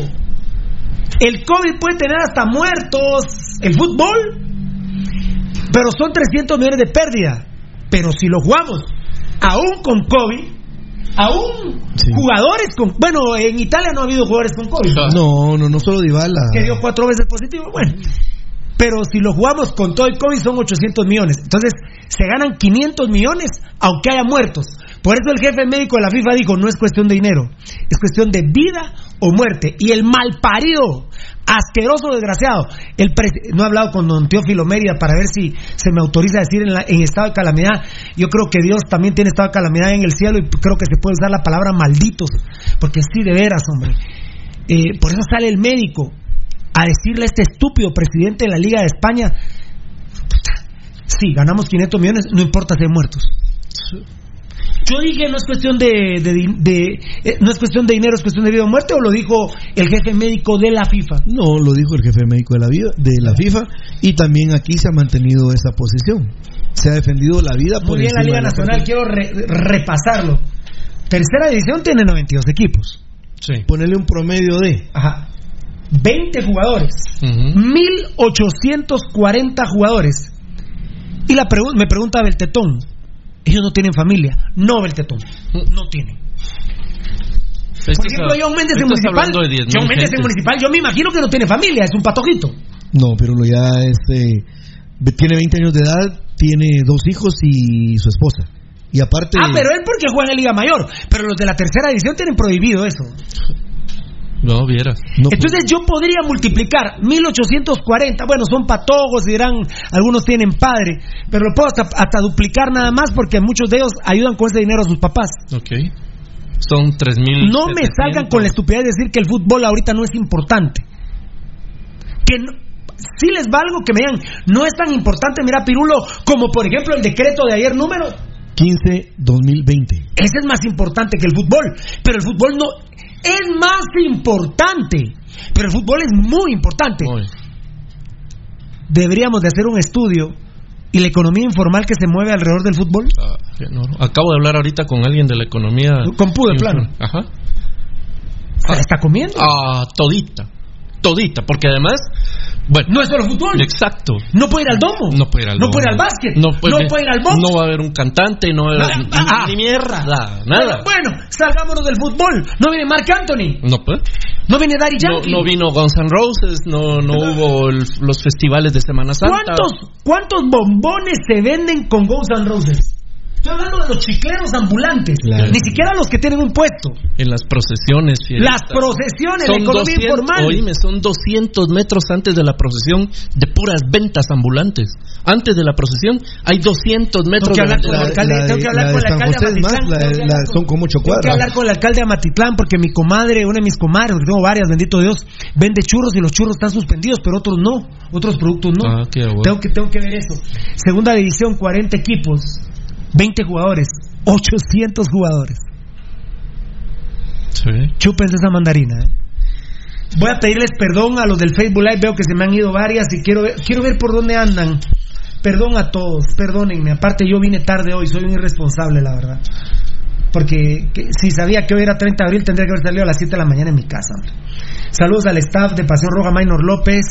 el COVID puede tener hasta muertos. El fútbol pero son 300 millones de pérdida. Pero si lo jugamos, aún con COVID, aún jugadores con. Bueno, en Italia no ha habido jugadores con COVID. No, no, no solo Dybala. Que dio cuatro veces positivo. Bueno, pero si lo jugamos con todo el COVID son 800 millones. Entonces, se ganan 500 millones aunque haya muertos. Por eso el jefe médico de la FIFA dijo, no es cuestión de dinero, es cuestión de vida o muerte. Y el malparido Asqueroso desgraciado. El no he hablado con don Teófilo Mérida para ver si se me autoriza a decir en estado de calamidad. Yo creo que Dios también tiene estado de calamidad en el cielo y creo que se puede usar la palabra malditos. Porque sí, de veras, hombre. Eh, por eso sale el médico a decirle a este estúpido presidente de la Liga de España, sí, ganamos 500 millones, no importa si hay muertos. Yo dije no es cuestión de, de- de- eh, no es cuestión de dinero, es cuestión de vida o muerte, o lo dijo el jefe médico de la FIFA. No, lo dijo el jefe médico de la, vida, de la FIFA y también aquí se ha mantenido esa posición. Se ha defendido la vida por Muy bien, la Liga Nacional, quiero re- repasarlo. Tercera división tiene 92 equipos. Ponerle un promedio de. Ajá. 20 jugadores. 1840 jugadores. Y la pregu- me pregunta Beltetón, ellos no tienen familia. No, Beltetón, no tienen. Por ejemplo, John Méndez en Municipal. de 10.000 John Méndez en. Municipal, yo me imagino que no tiene familia, es un patojito. No, pero lo ya este tiene 20 años de edad, tiene dos hijos y su esposa. Y aparte Ah, pero él porque juega en Liga Mayor. Pero los de la tercera división tienen prohibido eso. No, vieras. Entonces yo podría multiplicar 1840, bueno, son patojos, dirán, algunos tienen padre, pero lo puedo hasta, hasta duplicar nada más porque muchos de ellos ayudan con ese dinero a sus papás. Ok. Son 3.000. No me salgan con la estupidez de decir que el fútbol ahorita no es importante. Que no- si les va algo que me digan, no es tan importante, mira Pirulo, como por ejemplo el decreto de ayer número 15-2020. Ese es más importante que el fútbol. Pero el fútbol no. Es más importante. Pero el fútbol es muy importante. Deberíamos de hacer un estudio y la economía informal que se mueve alrededor del fútbol. Ah, no. Acabo de hablar ahorita con alguien de la economía. Con Pu, de plano. Ajá. ¿Se la está comiendo? Ah, todita. Todita, porque además. Bueno, no es solo fútbol. Exacto. No puede ir al domo. No puede ir al No puede ir al básquet. No puede, No puede ir al box. No va a haber un cantante, no va a haber. Ah, ni, ni mierda. Nada. Bueno, salgámonos del fútbol. No viene Mark Anthony. No puede. No viene Daddy No, Yankee. no vino Guns N' Roses, no, no hubo el- los festivales de Semana Santa. ¿Cuántos, ¿Cuántos bombones se venden con Guns N' Roses? Estoy hablando de los chicleros ambulantes. Claro. Ni siquiera los que tienen un puesto. En las procesiones. Las procesiones, la Son economía 200, informal. oíme, son 200 metros antes de la procesión de puras ventas ambulantes. Antes de la procesión hay 200 metros Tengo que hablar con el alcalde, tengo que hablar con el alcalde de Amatitlán. son como ocho Tengo que cuadras. hablar con el alcalde de Amatitlán porque mi comadre, una de mis comadres, porque tengo varias, bendito Dios, vende churros y los churros están suspendidos, pero otros no, otros productos no. Ah, qué bueno. tengo, que, tengo que ver eso. Segunda división, 40 equipos, 20 jugadores, 800 jugadores. Sí. Chúpense esa mandarina. ¿eh? Voy a pedirles perdón a los del Facebook Live. Veo que se me han ido varias y quiero ver, quiero ver por dónde andan. Perdón a todos, perdónenme. Aparte, yo vine tarde hoy, soy un irresponsable, la verdad. Porque que- si sabía que hoy era 30 de abril, tendría que haber salido a las 7 de la mañana en mi casa. hombre. Saludos al staff de Pasión Roja, Maynor López.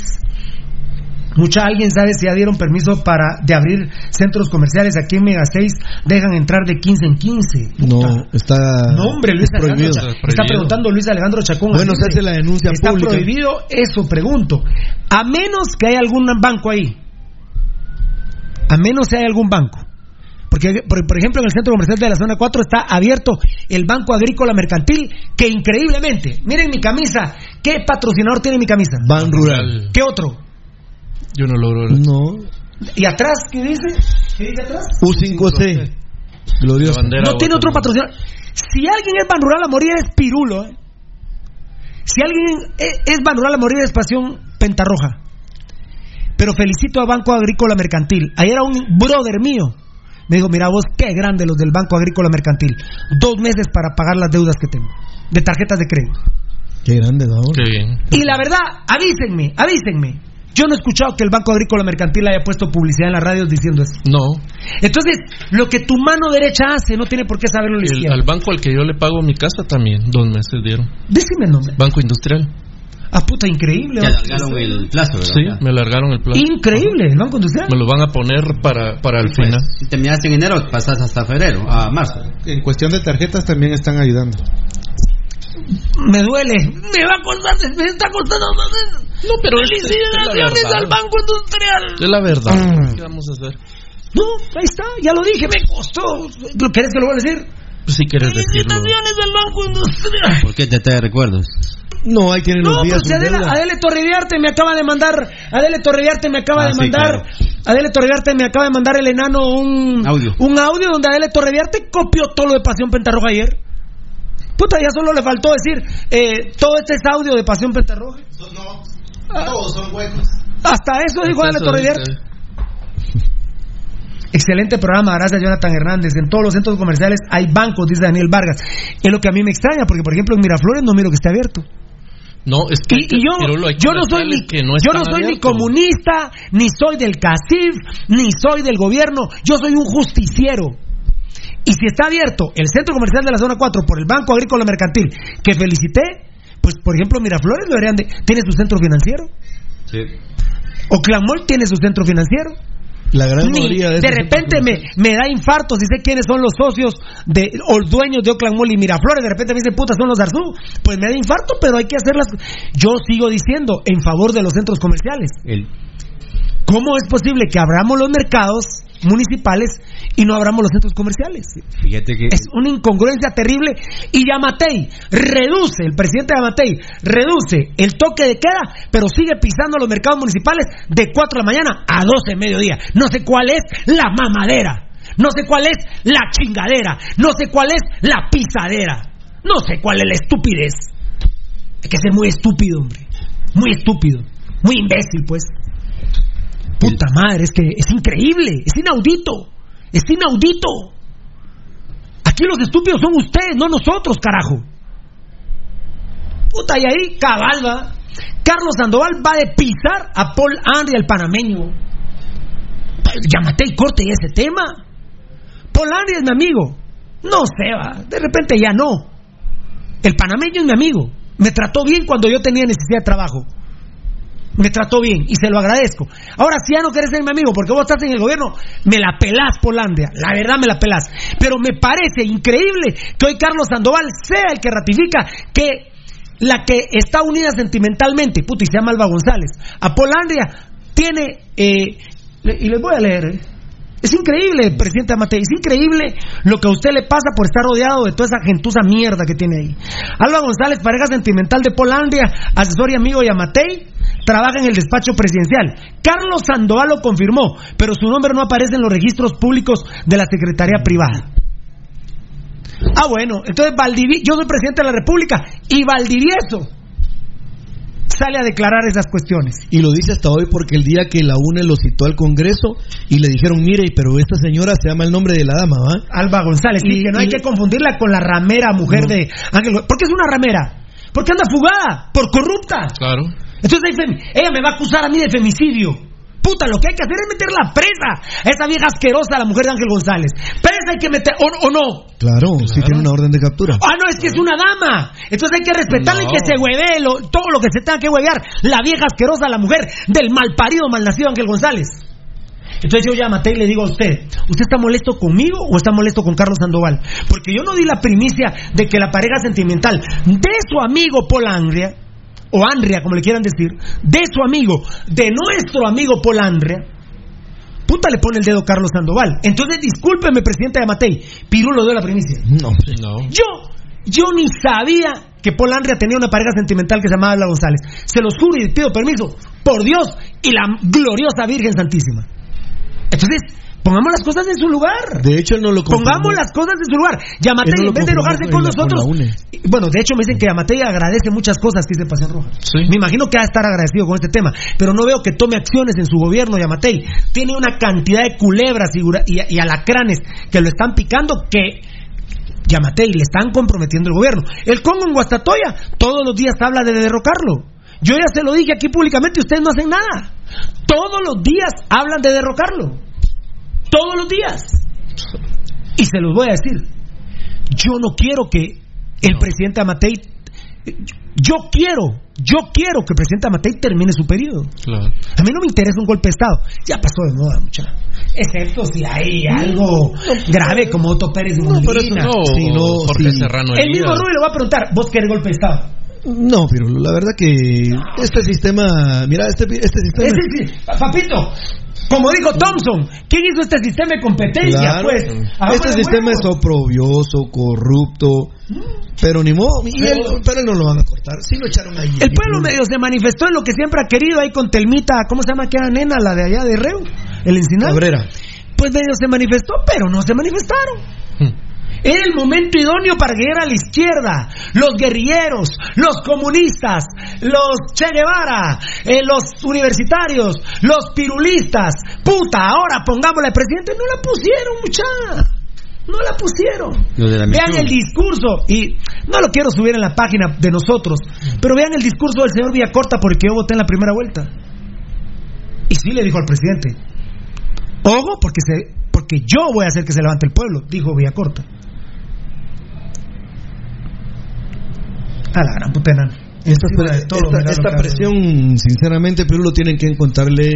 Mucha alguien sabe si ya dieron permiso para de abrir centros comerciales aquí en Mega 6, dejan entrar de 15 en 15. No, está No, hombre, Luis es prohibido. Alejandro Está preguntando Luis Alejandro Chacón. Bueno, se hace la denuncia ¿Está pública. prohibido? Eso pregunto. A menos que haya algún banco ahí. A menos que haya algún banco. Porque, por, por ejemplo, en el centro comercial de la zona 4 está abierto el Banco Agrícola Mercantil, que increíblemente, miren mi camisa, ¿qué patrocinador tiene mi camisa? Ban Rural. ¿Qué otro? Yo no logro. No. ¿Y atrás qué dice? ¿Qué dice atrás? U5C. Glorioso. No tiene otro patrocinador. Si alguien es Ban Rural a morir es Pirulo. ¿eh? Si alguien es, es Ban Rural a morir es Pasión Pentarroja. Pero felicito a Banco Agrícola Mercantil. Ayer era un brother mío. Me dijo, mira vos, qué grande los del Banco Agrícola Mercantil. Dos meses para pagar las deudas que tengo. De tarjetas de crédito. Qué grande, ¿no? Qué bien. Y la verdad, avísenme, avísenme. Yo no he escuchado que el Banco Agrícola Mercantil haya puesto publicidad en las radios diciendo eso. No. Entonces, lo que tu mano derecha hace no tiene por qué saberlo la izquierda. al banco al que yo le pago mi casa también, dos meses dieron. Decime el nombre. Banco Industrial. Ah, puta, increíble. Te ¿no? alargaron el plazo, ¿verdad? Sí, me largaron el plazo. Increíble, el Banco Industrial. Me lo van a poner para, para el Pues, final. si terminaste en enero, pasas hasta febrero, a marzo. En cuestión de tarjetas también están ayudando. Me duele. Me va a costar, me está costando. No, pero es- es la Felicitaciones al Banco Industrial. Es la verdad. ¿Qué vamos a hacer? No, ahí está, ya lo dije, me costó. ¿Lo querés que lo voy a decir? Pues si quieres decirlo. Felicitaciones al Banco Industrial. ¿Por qué te trae recuerdos? No, ahí tienen No, los días. pues si Adela, Adele Torreviarte me acaba de mandar, Adele Torreviarte me acaba Ah, de sí, mandar, Adele Torreviarte me acaba de mandar el enano un Audio. un audio donde Adele Torreviarte copió todo lo de Pasión Pentarroja ayer. Puta, ya solo le faltó decir, eh, todo este es audio de Pasión Pentarroja. Todos son huecos. Hasta eso dijo Torreviarte. dice. Excelente programa, gracias Jonathan Hernández. En todos los centros comerciales hay bancos, dice Daniel Vargas. Es lo que a mí me extraña, porque por ejemplo en Miraflores no miro que esté abierto. No, es que, Y, y yo, yo no soy ni, que no yo no soy ni comunista, ni soy del CACIF, ni soy del gobierno. Yo soy un justiciero. Y si está abierto el centro comercial de la zona 4 por el Banco Agrícola Mercantil, que felicité, pues por ejemplo Miraflores lo deberían de, tiene su centro financiero. Sí. O Clamol tiene su centro financiero. La gran Ni mayoría de, de, repente me, me da infarto si sé quiénes son los socios de, o dueños de Oakland Mall y Miraflores. De repente me dicen, puta, son los Arzú. Pues me da infarto, pero hay que hacerlas. Yo sigo diciendo en favor de los centros comerciales. El, ¿Cómo es posible que abramos los mercados municipales y no abramos los centros comerciales? fíjate que Es una incongruencia terrible. Y Yamatei reduce, el presidente Yamatei reduce el toque de queda, pero sigue pisando los mercados municipales de 4 de la mañana a 12 de mediodía. No sé cuál es la mamadera. No sé cuál es la chingadera. No sé cuál es la pisadera. No sé cuál es la estupidez. Hay que ser muy estúpido, hombre. Muy estúpido. Muy imbécil, pues. Puta madre, es que es increíble. Es inaudito. Es inaudito. Aquí los estúpidos son ustedes, no nosotros, carajo. Puta, y ahí cabalba. Carlos Sandoval va de pisar a Paul Henry, el panameño. Llámate y corte ese tema. Paul Henry es mi amigo. No sé, va. De repente ya no. El panameño es mi amigo. Me trató bien cuando yo tenía necesidad de trabajo. Me trató bien y se lo agradezco. Ahora, si ya no querés ser mi amigo porque vos estás en el gobierno, me la pelás, Polandia. La verdad me la pelás. Pero me parece increíble que hoy Carlos Sandoval sea el que ratifica que la que está unida sentimentalmente, puta, y se llama Alba González, a Polandia, tiene. eh, y les voy a leer. eh. Es increíble, presidente Amatei, es increíble lo que a usted le pasa por estar rodeado de toda esa gentuza mierda que tiene ahí. Alba González, pareja sentimental de Polandia, asesor y amigo de Amatei, trabaja en el despacho presidencial. Carlos Sandoval lo confirmó, pero su nombre no aparece en los registros públicos de la Secretaría Privada. Ah, bueno, entonces Valdivi yo soy presidente de la República y Valdivieso sale a declarar esas cuestiones. Y lo dice hasta hoy porque el día que la UNE lo citó al Congreso y le dijeron, mire, pero esta señora se llama el nombre de la dama, ¿va? Alba González, y, Y- que no hay que confundirla con la ramera mujer de Ángel. ¿Por qué es una ramera? Porque anda fugada, por corrupta. Claro. Entonces ella me va a acusar a mí de femicidio. Puta, lo que hay que hacer es meterla presa. A esa vieja asquerosa, la mujer de Ángel González. Presa hay que meter, o, o no. Claro, sí tiene una orden de captura. Ah, no, es que es una dama. Entonces hay que respetarla y No. que se hueve lo- todo lo que se tenga que huevear. La vieja asquerosa, la mujer del malparido, malnacido Ángel González. Entonces yo ya maté y le digo a usted, ¿usted está molesto conmigo o está molesto con Carlos Sandoval? Porque yo no di la primicia de que la pareja sentimental de su amigo Paul Andrea, o Andrea, como le quieran decir, de su amigo, de nuestro amigo Paul Andrea, puta le pone el dedo Carlos Sandoval. Entonces discúlpeme, presidente de Matei, Pirulo dio la primicia. No. No. Yo, yo ni sabía que Paul Andrea tenía una pareja sentimental que se llamaba Alba González. Se los juro y pido permiso, por Dios y la gloriosa Virgen Santísima. Entonces, pongamos las cosas en su lugar. De hecho, él no lo confirmó. Pongamos las cosas en su lugar. Yamatei, no en vez de enojarse con con la- con nosotros. Bueno, de hecho me dicen que Yamatei agradece muchas cosas que dice Pasión Roja. Sí. Me imagino que va a estar agradecido con este tema, pero no veo que tome acciones en su gobierno, Yamatei. Tiene una cantidad de culebras y, gura- y- y alacranes que lo están picando que Yamatei le están comprometiendo el gobierno. El Congo en Guastatoya todos los días habla de derrocarlo. Yo ya se lo dije aquí públicamente y ustedes no hacen nada. Todos los días hablan de derrocarlo. Todos los días. Y se los voy a decir. Yo no quiero que el presidente Amatei. Yo quiero, yo quiero que el presidente Amatei termine su periodo. Claro. A mí no me interesa un golpe de Estado. Ya pasó de moda, mucha. Excepto si hay algo grave como Otto Pérez No, pero eso Molina. No, Sí, no, Jorge sí. Serrano El mismo. Rubio le va a preguntar, ¿vos querés golpe de Estado? No, pero la verdad que este sistema, mira, este, este sistema... Es decir, papito, como dijo Thompson, ¿quién hizo este sistema de competencia? Claro. Pues, este sistema es oprobioso, corrupto. Pero ni modo, y él, pero no lo van a cortar. Sí lo echaron ahí. El pueblo medio se manifestó en lo que siempre ha querido ahí con Telmita, ¿cómo se llama aquella nena, la de allá de Reu? El Encinal. Cabrera. Pues medio se manifestó, pero no se manifestaron. Era el momento idóneo para que a la izquierda, los guerrilleros, los comunistas, los Che Guevara, eh, los universitarios, los pirulistas. Puta, ahora pongámosle al presidente. No la pusieron, muchacha. No la pusieron. La Vean el discurso, y no lo quiero subir en la página de nosotros, pero vean el discurso del señor Villacorta porque yo voté en la primera vuelta. Y sí le dijo al presidente, ojo, porque, se, porque yo voy a hacer que se levante el pueblo, dijo Villacorta. A la gran puta enana. Esta, todo, esta- presión, sinceramente, pero lo tienen que encontrarle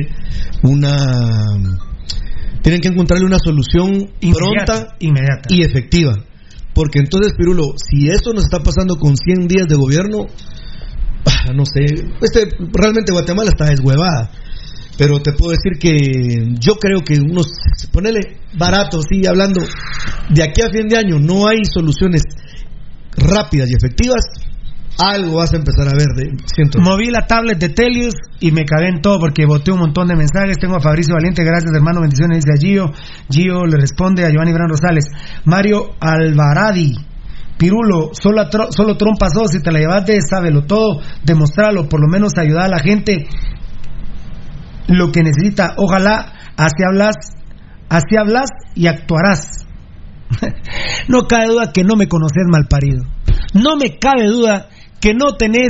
una. Tienen que encontrarle una solución Inmediata, pronta inmediata. y efectiva. Porque entonces, Pirulo, si esto nos está pasando con 100 días de gobierno, ah, no sé, este, realmente Guatemala está deshuevada. Pero te puedo decir que yo creo que unos, ponele barato, sí, hablando, de aquí a fin de año no hay soluciones rápidas y efectivas, algo vas a empezar a ver. De. Moví la tablet de Telius y me cagué en todo porque boté un montón de mensajes. Tengo a Fabricio Valiente, gracias hermano, bendiciones, dice a Gio. Gio le responde a Giovanni Bran Rosales. Mario Alvaradi. Pirulo, solo, solo Trump pasó, si te la llevaste, sábelo todo, demostrarlo, por lo menos ayudar a la gente lo que necesita. Ojalá así hablas, así hablas y actuarás. no cabe duda que no me conoces mal parido. No me cabe duda que no tenés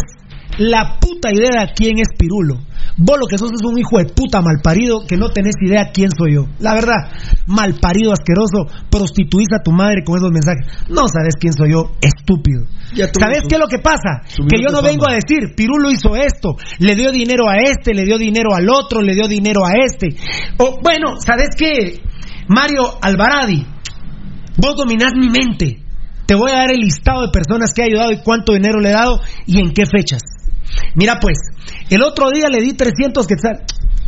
la puta idea de quién es Pirulo. Vos lo que sos es un hijo de puta malparido que no tenés idea quién soy yo. La verdad, malparido, asqueroso, prostituís a tu madre con esos mensajes. No sabes quién soy yo, estúpido. ¿Sabes su- qué es lo que pasa? Que yo no vengo a decir, Pirulo hizo esto, le dio dinero a este, le dio dinero al otro, le dio dinero a este. O bueno, ¿sabes qué? Mario Alvaradi, vos dominás mi mente. Te voy a dar el listado de personas que he ayudado y cuánto dinero le he dado y en qué fechas. Mira pues, el otro día le di 300 quetzales.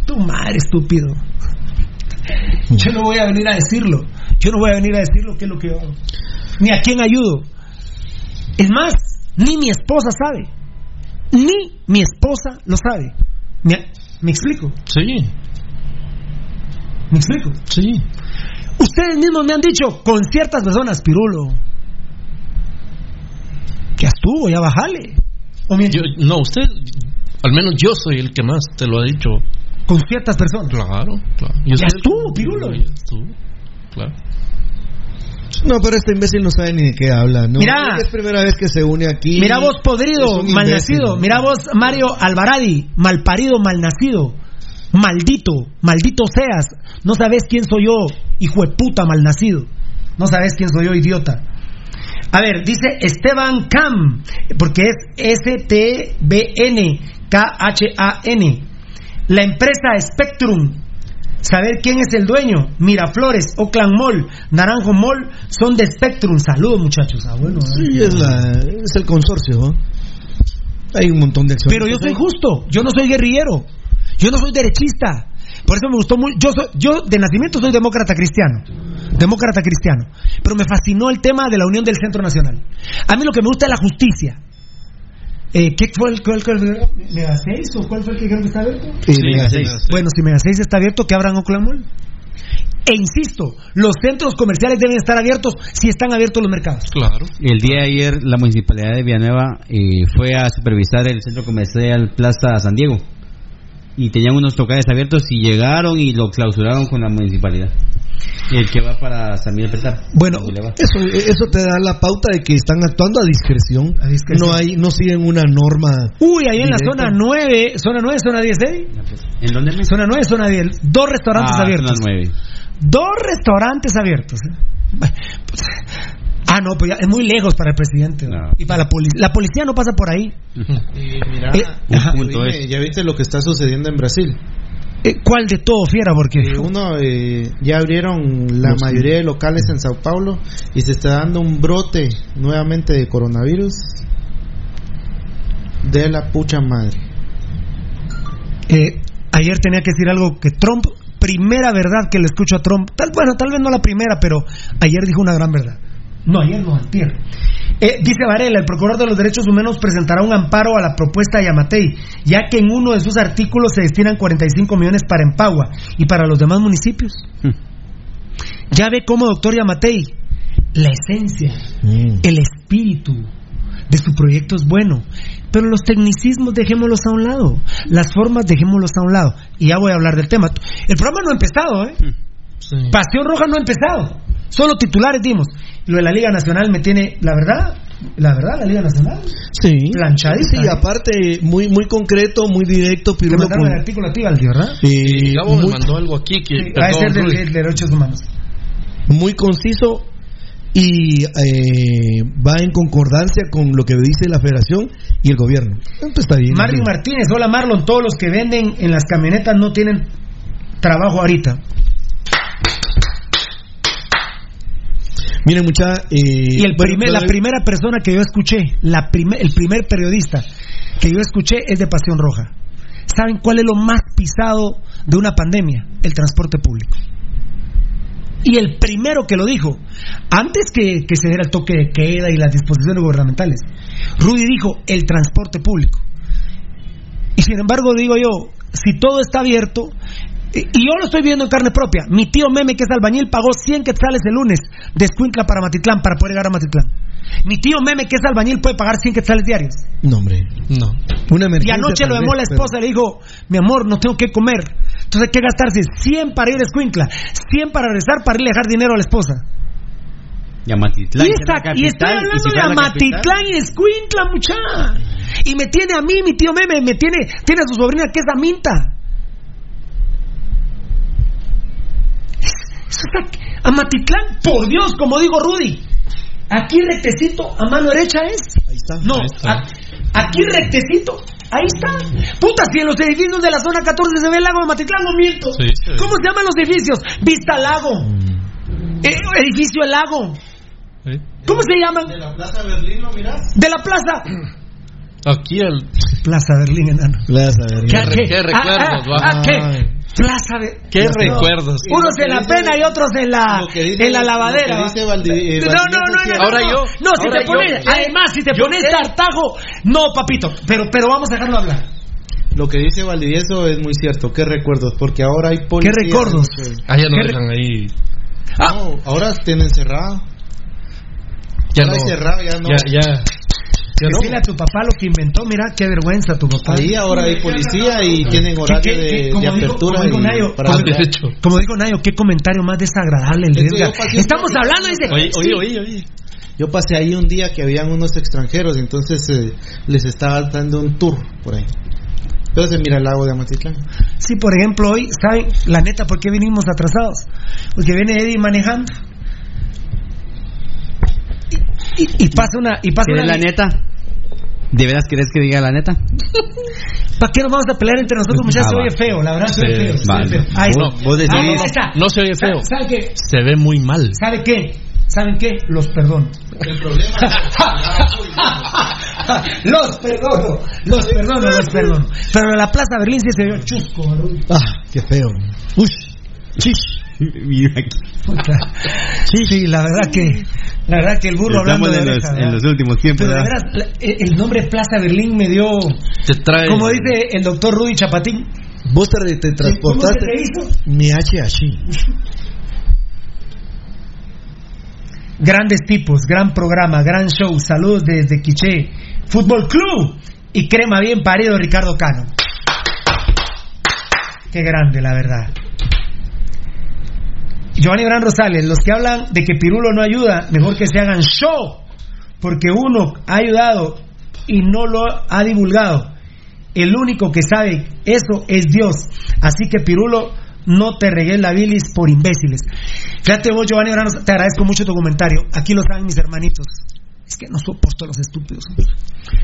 Tu madre, estúpido. Yo no voy a venir a decirlo. Yo no voy a venir a decirlo qué es lo que yo hago. Ni a quién ayudo. Es más, ni mi esposa sabe. Ni mi esposa lo sabe. ¿Me, me explico? Sí, ¿Me explico? sí. Ustedes mismos me han dicho con ciertas personas, Pirulo. Ya estuvo, ya bajale. O miento, Yo- no, usted, al menos yo soy el que más te lo ha dicho. con ciertas personas. Claro, claro. Yo Ya soy el que- estuvo, Pirulo. Ya estuvo, claro. No, pero este imbécil no sabe ni de qué habla. ¿no? Mira. es primera vez que se une aquí. Mira vos podrido, malnacido. Mira vos Mario Alvaradi, malparido, malnacido. Maldito, maldito seas. No sabes quién soy yo, hijo de puta malnacido. No sabes quién soy yo, idiota. A ver, dice Esteban Cam, porque es S-T-B-N, K-H-A-N. La empresa Spectrum. Saber quién es el dueño. Miraflores, Oakland Mall, Naranjo Mall son de Spectrum. Saludos, muchachos. Ah, bueno, Sí, es, la, es el consorcio. Hay un montón de acciones. Pero yo soy justo, yo no soy guerrillero, yo no soy derechista. Por eso me gustó muy. Yo, soy- yo de nacimiento soy demócrata cristiano. Demócrata cristiano. Pero me fascinó el tema de la unión del Centro Nacional. A mí lo que me gusta es la justicia. Eh, ¿Qué fue el, cuál, cuál- Mega 6 o cuál fue el que creo que está abierto? Sí, Mega seis. Bueno, si Mega 6 está abierto, que abran Oakland Mall. E insisto, los centros comerciales deben estar abiertos si están abiertos los mercados. Claro. El día de ayer la municipalidad de Villanueva eh, fue a supervisar el centro comercial Plaza San Diego y tenían unos locales abiertos y llegaron y lo clausuraron con la municipalidad. El que va para San Miguel Petar. Bueno, eso, eso te da la pauta de que están actuando a discreción. discreción. No hay, no siguen una norma. Uy, ahí en la directa. zona 9, zona 9, zona 10, ¿eh? ¿En dónde? Zona 9, zona 10. Dos restaurantes Ah, abiertos. zona nueve. Dos restaurantes abiertos. ¿eh? Pues, Ah, no, pues ya es muy lejos para el presidente. ¿no? Y para la policía. La policía no pasa por ahí. Y mira, Eh, ajá. dime, ya viste lo que está sucediendo en Brasil. Eh, ¿Cuál de todo, fiera? Porque. Eh, uno, eh, ya abrieron la Los- mayoría de locales en Sao Paulo y se está dando un brote nuevamente de coronavirus de la pucha madre. Eh, ayer tenía que decir algo que Trump, primera verdad que le escucho a Trump, tal, bueno, tal vez no la primera, pero ayer dijo una gran verdad. No, ayer no, antier. Eh, dice Varela, el procurador de los derechos humanos presentará un amparo a la propuesta de Yamatei, ya que en uno de sus artículos se destinan 45 millones para Empagua y para los demás municipios. Ya ve cómo, doctor Yamatei, la esencia, el espíritu de su proyecto es bueno, pero los tecnicismos dejémoslos a un lado, las formas dejémoslos a un lado. Y ya voy a hablar del tema. El programa no ha empezado, ¿eh? Pasión Roja no ha empezado. Solo titulares dimos. Lo de la Liga Nacional me tiene, la verdad, la verdad, la Liga Nacional. Sí. Planchadita. Sí, aparte, muy muy concreto, muy directo. Pirulo mandaron con- el artículo a ti, Valdi, ¿verdad? Sí, Gabo me mandó algo aquí que. Sí, va a ser del, derechos humanos. muy conciso y eh, va en concordancia con lo que dice la federación y el gobierno. Entonces está bien. Marvin Martínez, hola Marlon, todos los que venden en las camionetas no tienen trabajo ahorita. Miren, mucha. eh, Y el primer- la primera persona que yo escuché, la el primer periodista que yo escuché es de Pasión Roja. ¿Saben cuál es lo más pisado de una pandemia? El transporte público. Y el primero que lo dijo, antes que, que se diera el toque de queda y las disposiciones gubernamentales, Rudy dijo el transporte público. Y sin embargo digo yo, si todo está abierto, y y yo lo estoy viendo en carne propia, mi tío Meme, que es albañil, pagó 100 quetzales el lunes de Escuintla para Matitlán, para poder llegar a Matitlán. Mi tío Meme, que es albañil, puede pagar 100 quetzales diarios. No, hombre. No. Una Y emergencia. anoche lo llamó la pero- esposa y le dijo, mi amor, no tengo que comer. Entonces hay que gastarse 100 para ir a Escuintla, 100 para regresar, para irle a dejar dinero a la esposa. Y a Matitlán, Y, que es la esta- y estoy hablando si de fuera la Amatitlán y Escuintla, mucha. Y me tiene a mí, mi tío Meme, me tiene, tiene a su sobrina que es Aminta. Eso está- Amatitlán, por Dios, como digo Rudy. Aquí rectecito, a mano derecha es. Ahí está. No, Ahí está. a- aquí rectecito. Ahí está. Puta, si en los edificios de la zona 14 se ve el lago de Matitlán, no miento. Sí, sí. ¿Cómo se llaman los edificios? Vista al lago. Eh, edificio al lago. ¿Cómo se llaman? De la Plaza Berlín, ¿lo mirás? De la plaza. Aquí el. Plaza Berlín, enano. Plaza Berlín. ¿Qué, qué recuerdos, va? ah, ah, ¿qué? Plaza de... ¿Qué No. recuerdos? Unos en la pena y otros en la, dice- en la lo lavadera. dice Valdi- eh, no, no, no, Valdivieso no, Ahora no. yo, No, si ahora te yo, pones, ¿qué? además, si te Yo pones qué. tartajo, no, papito, pero, pero vamos a dejarlo hablar. Lo que dice Valdivieso es muy cierto. ¿Qué recuerdos? Porque ahora hay policía. recuerdos? en ese- Ah, ya no ¿Qué dejan ahí. No, ahora tienen cerrado. Ya ahora no. hay cerrado, ya no. Ya, ya. Decirle a tu papá lo que inventó, mira, qué vergüenza tu papá. Ahí ahora hay policía y tienen horario ¿Qué- qué- de, qué- como de dijo- apertura. como dijo y Nayo, para como-. Como dijo Nayo, qué comentario más desagradable el de Edgar. Estamos hablando, dice. Oye, oye, oye, oye. Yo pasé ahí un día que habían unos extranjeros, entonces eh, les estaba dando un tour por ahí. Entonces mira el lago de Amatitlán. Sí, por ejemplo, hoy, ¿saben? La neta, ¿por qué vinimos atrasados? Porque viene Eddie manejando. Y, y- pasa una. Y pasa ¿Qué es una la neta? ¿De veras querés que diga la neta? ¿Para qué nos vamos a pelear entre nosotros, muchachos? Ah, Se oye feo, la verdad se oye feo. vale. feo. Ahí No, está. vos decís- Ahí no, no, está. no se oye feo. ¿Sabe sabe qué? Se ve muy mal. ¿Sabe qué? ¿Saben qué? Los perdono. El problema los perdono, los perdono, los perdono. Pero en la Plaza Berlín sí se vio chusco, ¿no? Ah, qué feo. Uy. Chish. Mira aquí. Sí, sí, la verdad que, la verdad que el burro hablando Estamos de en los, oreja, en ¿verdad? los últimos tiempos. Pero de ¿verdad? la- el el nombre Plaza Berlín me dio, Te trae. como dice el doctor Rudy Chapatín, Vos te, te transportaste. ¿Cómo se te hizo? Mi HH. Grandes tipos, gran programa, gran show. Saludos desde Quiché Fútbol Club y crema bien parido Ricardo Cano. Qué grande, la verdad. Giovanni Gran Rosales, los que hablan de que Pirulo no ayuda, mejor que se hagan show, porque uno ha ayudado y no lo ha divulgado. El único que sabe eso es Dios. Así que Pirulo, no te regues la bilis por imbéciles. Fíjate vos, Giovanni Gran Rosales, te agradezco mucho tu comentario. Aquí lo saben mis hermanitos. Es que no soporto a los estúpidos.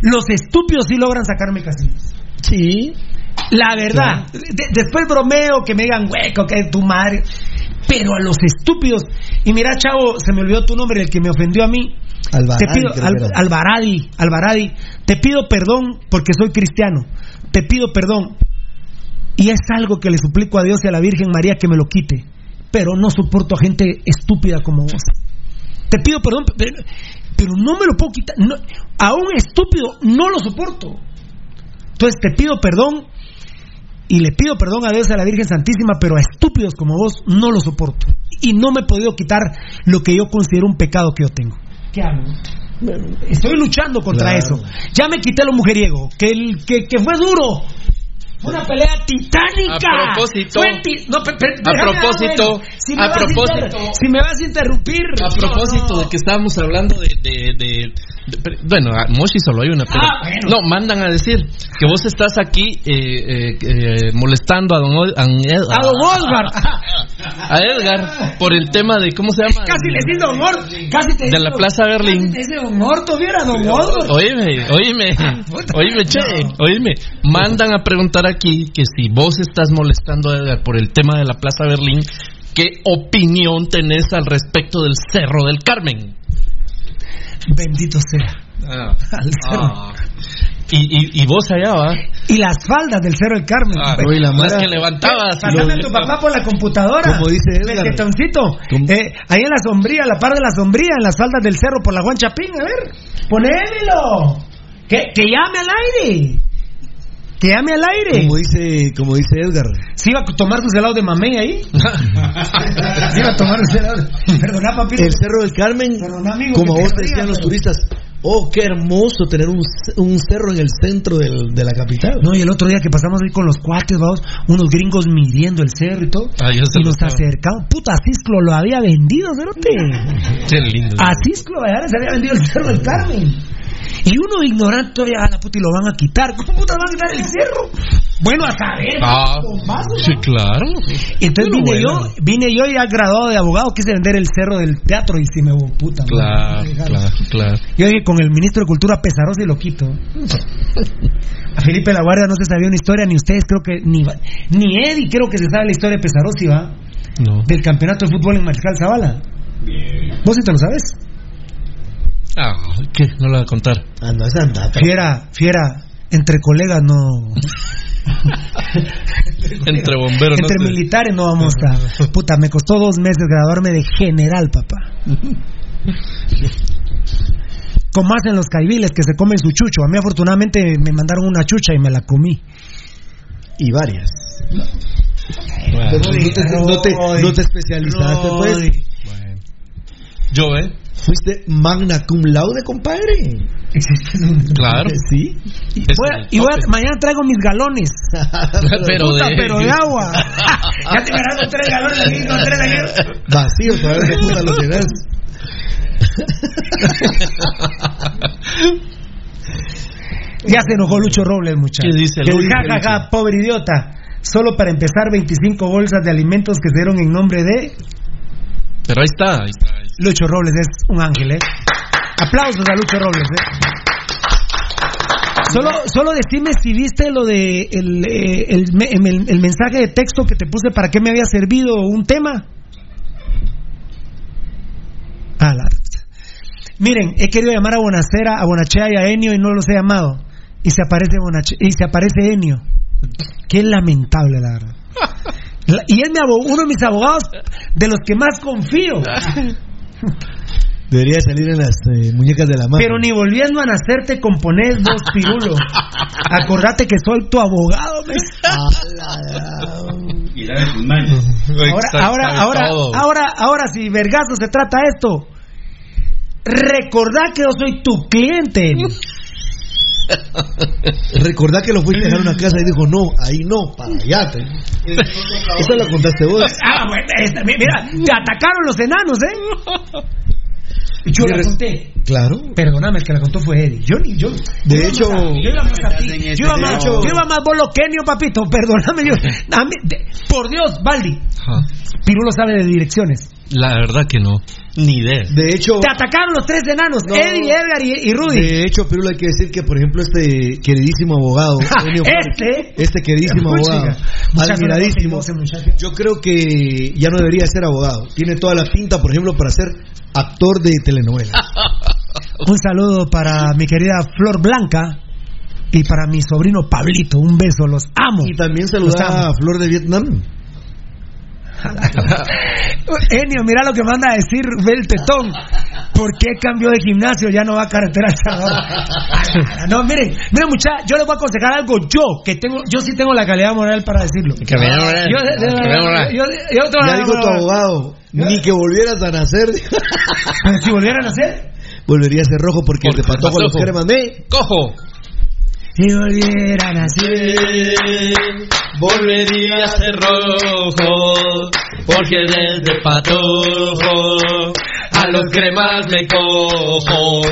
Los estúpidos sí logran sacarme casillas. Sí. La verdad. De- después bromeo que me digan hueco, que tu madre. Pero a los estúpidos. Y mira, chavo, se me olvidó tu nombre, el que me ofendió a mí. Alvaradi, te pido, Al- Alvaradi, te pido perdón porque soy cristiano. Te pido perdón. Y es algo que le suplico a Dios y a la Virgen María que me lo quite. Pero no soporto a gente estúpida como vos. te pido perdón, pero, pero no me lo puedo quitar. No, a un estúpido no lo soporto. Entonces te pido perdón y le pido perdón a Dios y a la Virgen Santísima, pero a estúpidos como vos no lo soporto. Y no me he podido quitar lo que yo considero un pecado que yo tengo. ¿Qué hago? Estoy luchando contra Claro. eso. Ya me quité lo mujeriego, que, el, que, que fue duro. Una pelea titánica. A propósito. Ti- no, pe- pe- A propósito, bueno. Si me a vas propósito. inter- si me vas a interrumpir. A propósito de que estábamos hablando de, de- de- bueno, a Moshi solo hay una, pero Ah, bueno. no mandan a decir que vos estás aquí eh, eh, eh, molestando a don, Ol- a, Ed- A don Oscar. a Edgar por el tema de cómo se llama Casi le dices Don Horto. Casi te de la Plaza Berlín. Casi te dice Don Horto, viera Don Horto. Oíme, oíme, oíme, che, oíme. Mandan a preguntar aquí que si vos estás molestando a Edgar por el tema de la Plaza Berlín, ¿qué opinión tenés al respecto del Cerro del Carmen? Bendito sea. Al cerro. Ah. Y, y, y vos allá, ¿va? Y las faldas del Cerro del Carmen. Ah, Pues, las Mara- que levantabas. Pasame a tu papá por la computadora. Como dice Edgar. El tetoncito. Eh, ahí en la sombría, a la par de la sombría, en las faldas del cerro por la Juan Chapín. A ver, ponémelo. Que, que llame al aire. Que llame al aire. Como dice, como dice Edgar. ¿Sí iba a tomar tus helados de mamey ahí? ¿Sí iba a tomar tus helados? Perdona, papito. El Cerro del Carmen, Perdona, amigo, como vos te decían los pero- turistas, oh, qué hermoso tener un, un cerro en el centro del- de la capital. No, y el otro día que pasamos ahí con los cuates, vamos, unos gringos midiendo el cerro y todo. Ah, yo se y nos acercamos. Puta, Cisclo lo había vendido, cerote. Qué lindo. A Cisclo se había vendido el cerro del Carmen. Y uno ignorante todavía, a la puta, y lo van a quitar. ¿Cómo puta van a quitar el cerro? Bueno, a saber. Ah, sí, claro. Entonces vine bueno. yo, vine yo ya graduado de abogado, quise vender el cerro del teatro y si me puta. no, Claro, dejaron. claro, claro. Yo dije con el ministro de Cultura Pesarosa y lo quito. A Felipe La Guardia no se sabía una historia, ni ustedes creo que, ni, ni Eddie creo que se sabe la historia de Pesarosi, ¿va? No. Del campeonato de fútbol en Mariscal Zavala. ¿Vos sí te lo sabes? Ah, ¿qué? No lo voy a contar. Anda, esa anda. Fiera, fiera, entre colegas no... Entre bomberos, Entre no sé. militares no vamos a... Puta, me costó dos meses graduarme de general, papá. Como hacen los caibiles que se comen su chucho. A mí afortunadamente me mandaron una chucha y me la comí. Y varias. Bueno. No, te, no, te, no te especializaste, pues. Yo, ¿eh? Fuiste magna cum laude, compadre. Claro. Sí. Y, voy a- y voy a- mañana traigo mis galones. Pero Puta, de- pero de agua. ya te verás con tres galones aquí, con tres aquí. Vacío, para ver qué puta llenas. Ya se enojó Lucho Robles, muchacho. ¿Qué dice Lucho? ja, ja, ja, pobre idiota. Solo para empezar, 25 bolsas de alimentos que se dieron en nombre de Pero ahí está, ahí está. ahí está. Lucho Robles. Es un ángel, ¿eh? Aplausos a Lucho Robles, ¿eh? Solo, solo decime si viste lo de el, eh, el, me- el- el mensaje de texto que te puse para qué me había servido un tema. Ah, Miren, he querido llamar a Bonacera, a Bonachea y a Enio y no los he llamado. Y se aparece Bonache- y se aparece Enio. Qué lamentable, la verdad. Y es mi uno de mis abogados de los que más confío. Debería salir en las eh, muñecas de la mano. Pero ni volviendo a nacer te componés vos, Pirulo. Acordate que soy tu abogado. Ahora, ahora, ahora, ahora, ahora, si vergazo se trata esto, recordá que yo soy tu cliente. Recordá que lo fuiste a dejar a una casa y dijo, no, ahí no, para allá. te- Eso lo contaste vos. Ah, bueno, esta- mira, te atacaron los enanos, ¿eh? Yo la conté. Claro. Perdóname, el que la contó fue Eddie. Yo ni yo. De yo hecho- iba más a- yo iba más a ti. Yo iba De más, hecho- yo iba más boloquenio, papito. Perdóname, yo. mí- de- por Dios, Baldi. Pirulo sabe de direcciones. La verdad que no. Ni idea. De hecho, Te atacaron los tres enanos, No. Eddie, Edgar y, y Rudy. de hecho, Pirulo, hay que decir que, por ejemplo, este queridísimo abogado, este. este queridísimo abogado, admiradísimo, yo creo que ya no debería ser abogado. Tiene toda la pinta, por ejemplo, para ser actor de telenovela. Un saludo para mi querida Flor Blanca y para mi sobrino Pablito. Un beso, los amo. Y también Los saludar a Flor de Vietnam. Enio, mira lo que manda a decir ve el tetón. ¿Por qué cambió de gimnasio? Ya no va a carretera al Salvador. No, miren, miren muchachos, yo les voy a aconsejar algo. Yo, que tengo, yo sí tengo la calidad moral para decirlo. Calidad moral. Yo, de- de- Calidad moral. yo- yo tengo Ya dijo tu abogado, ni que volvieras a nacer. Pero si volvieran a hacer. Volvería a ser rojo porque el de patojo los me. ¡Cojo! Si volvieran a ser. Volvería a ser rojo, porque desde patojo a los cremas me cojo.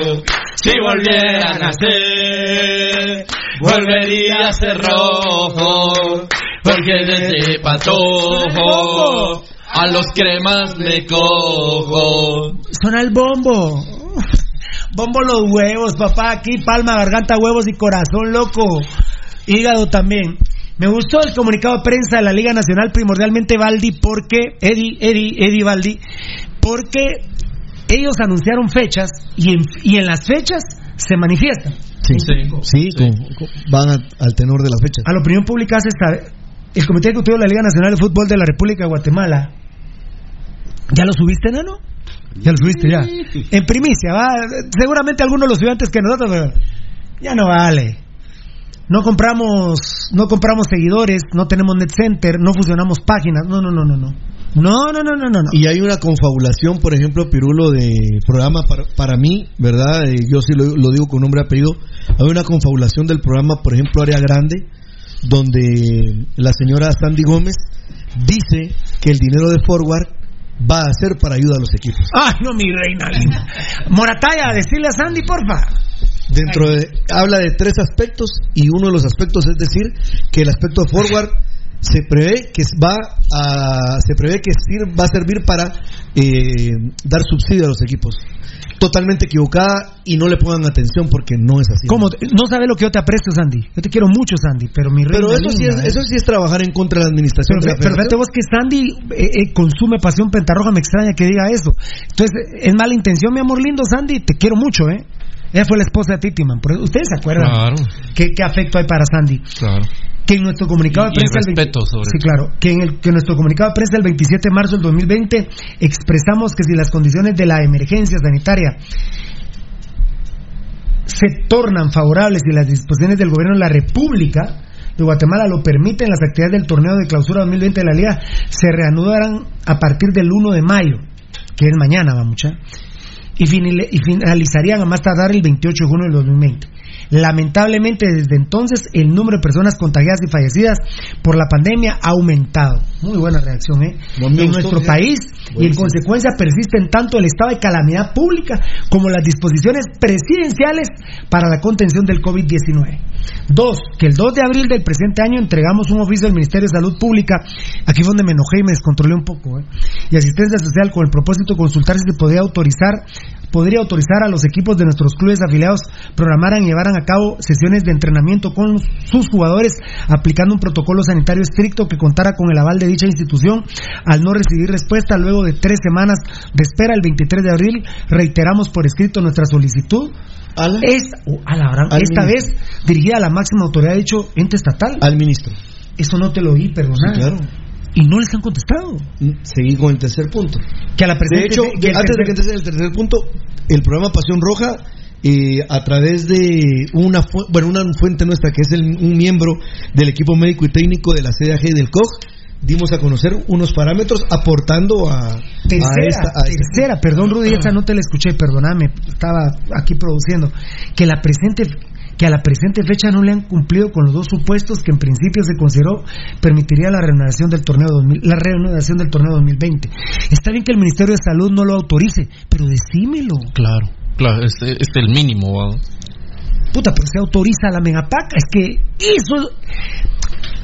Si volvieran a ser, volvería a ser rojo, porque desde patojo a los cremas me cojo. Suena el bombo. Bombo los huevos, papá. Aquí palma, garganta, huevos y corazón, loco. Hígado también. Me gustó el comunicado de prensa de la Liga Nacional, primordialmente Baldi, porque, Eddie, Eddie, Eddie Baldi, porque ellos anunciaron fechas y en, y en las fechas se manifiestan. Sí, sí, con- con- van a- al tenor de las fechas. A la opinión pública hace esta, el Comité Ejecutivo de la Liga Nacional de Fútbol de la República de Guatemala. ¿Ya lo subiste, Nano? Ya lo subiste, ya. En primicia, va. Seguramente algunos lo subió antes que nosotros, pero ya no vale. No compramos, no compramos seguidores, no tenemos net center, no fusionamos páginas. No, no, no, no, no. No, no, no, no, no. no. Y hay una confabulación, por ejemplo, Pirulo, de programa para, para mí, ¿verdad? Eh, yo sí lo, lo digo con nombre y apellido. Hay una confabulación del programa, por ejemplo, Área Grande, donde la señora Sandy Gómez dice que el dinero de Forward va a ser para ayuda a los equipos. Ay, no, mi reina linda. Morataya, decirle a Sandy, porfa. Dentro de, habla de tres aspectos y uno de los aspectos es decir que el aspecto forward se prevé que va a se prevé que sir- va a servir para eh, dar subsidio a los equipos. Totalmente equivocada y no le pongan atención porque no es así. ¿Cómo? No sabes lo que yo te aprecio, Sandy. Yo te quiero mucho, Sandy, pero mi Pero eso sí, es, ¿eh? eso sí es trabajar en contra de la administración. Pero, de la pero vos que Sandy eh, eh, consume pasión pentarroja, me extraña que diga eso. Entonces, es mala intención, mi amor lindo, Sandy, te quiero mucho, ¿eh? Ella fue la esposa de Titiman. ¿Ustedes se acuerdan? Claro. ¿Qué, qué afecto hay para Sandy? Claro. Que en nuestro comunicado de prensa. el respeto sobre Sí, todo. claro. Que en, el, que en nuestro comunicado de prensa del 27 de marzo del 2020 expresamos que si las condiciones de la emergencia sanitaria se tornan favorables y las disposiciones del gobierno de la República de Guatemala lo permiten, las actividades del torneo de clausura 2020 de la Liga se reanudarán a partir del 1 de mayo, que es mañana, va mucha, y, finalizarían a más tardar el 28 de junio del 2020. Lamentablemente, desde entonces, el número de personas contagiadas y fallecidas por la pandemia ha aumentado. Muy buena reacción, ¿eh? En nuestro fíjate. país y en consecuencia persisten tanto el estado de calamidad pública como las disposiciones presidenciales para la contención del COVID-19. Dos, que el 2 de abril del presente año entregamos un oficio del Ministerio de Salud Pública, aquí fue donde me enojé y me descontrolé un poco, ¿eh? y asistencia social con el propósito de consultar si se podía autorizar podría autorizar a los equipos de nuestros clubes afiliados programaran y llevaran a cabo sesiones de entrenamiento con sus jugadores aplicando un protocolo sanitario estricto que contara con el aval de dicha institución. Al no recibir respuesta luego de tres semanas de espera el 23 de abril, reiteramos por escrito nuestra solicitud. Esta, oh, a la gran- Al esta vez dirigida a la máxima autoridad, dicho ente estatal. Al ministro. Eso no te lo oí, perdona. Sí, claro. Y no les han contestado. Seguí con el tercer punto. Que a la De presente- hecho, que antes de que entres en el tercer punto, el programa Pasión Roja, eh, a través de una, fu- bueno, una fuente nuestra que es el- un miembro del equipo médico y técnico de la CDAG y del COG, dimos a conocer unos parámetros aportando a, a Tercera, esta. a esta- tercera, perdón Rudy, esa no te la escuché, perdóname, estaba aquí produciendo, que la presente que a la presente fecha no le han cumplido con los dos supuestos que en principio se consideró permitiría la reanudación del torneo 2000, la reanudación del torneo 2020. Está bien que el Ministerio de Salud no lo autorice, pero decímelo. Claro, claro, es, es el mínimo. Puta, pero se autoriza la megapaca, es que eso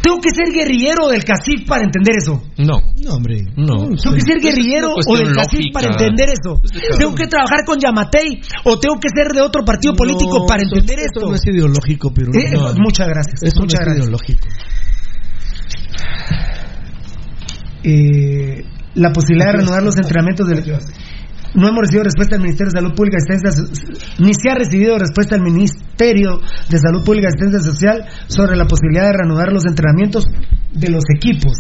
tengo que ser guerrillero del CACIF para entender eso. No. No, hombre. No. Tengo que ser guerrillero o del CACIF para entender eso. Tengo que trabajar con Yamatei o tengo que ser de otro partido político No, para entender eso esto. no es ideológico, pero Eh, muchas gracias. Eso muchas no es gracias. ideológico. Eh, la posibilidad de reanudar los entrenamientos del no hemos recibido respuesta del Ministerio de Salud Pública y Asistencia ni se ha recibido respuesta del Ministerio de Salud Pública y Asistencia Social sobre la posibilidad de reanudar los entrenamientos de los equipos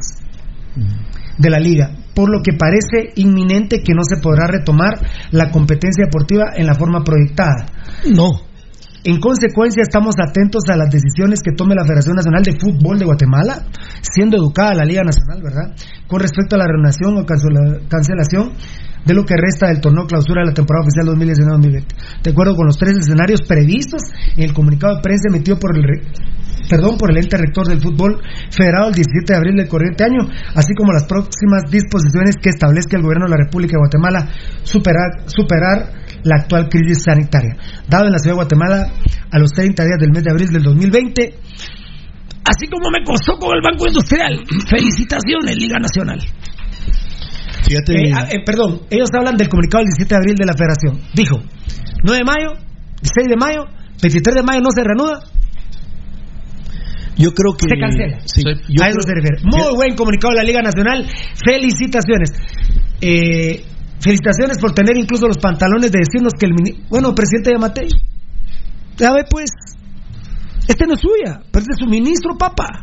de la liga. por lo que parece inminente que no se podrá retomar la competencia deportiva en la forma proyectada. No. En consecuencia, estamos atentos a las decisiones que tome la Federación Nacional de Fútbol de Guatemala, siendo educada la Liga Nacional, ¿verdad? Con respecto a la reunión o cancela- cancelación de lo que resta del torneo clausura de la temporada oficial 2019-2020. De acuerdo con los tres escenarios previstos en el comunicado de prensa emitido por el perdón, por el ente rector del fútbol federado el 17 de abril del corriente año, así como las próximas disposiciones que establezca el gobierno de la República de Guatemala superar, superar la actual crisis sanitaria. Dado en la ciudad de Guatemala a los 30 días del mes de abril del 2020, así como me costó con el Banco Industrial. Felicitaciones, Liga Nacional. Fíjate. Eh, ah, eh, perdón, ellos hablan del comunicado del 17 de abril de la Federación. Dijo, 9 de mayo, 16 de mayo, 23 de mayo no se reanuda, Yo creo que. se cancela. Sí, yo a eso creo- se refiere. Muy buen comunicado de la Liga Nacional. Felicitaciones. Eh, felicitaciones por tener incluso los pantalones de decirnos que el mini- bueno, presidente Yamatei. Ya ve pues, este no es suya, pero este es su ministro, papá.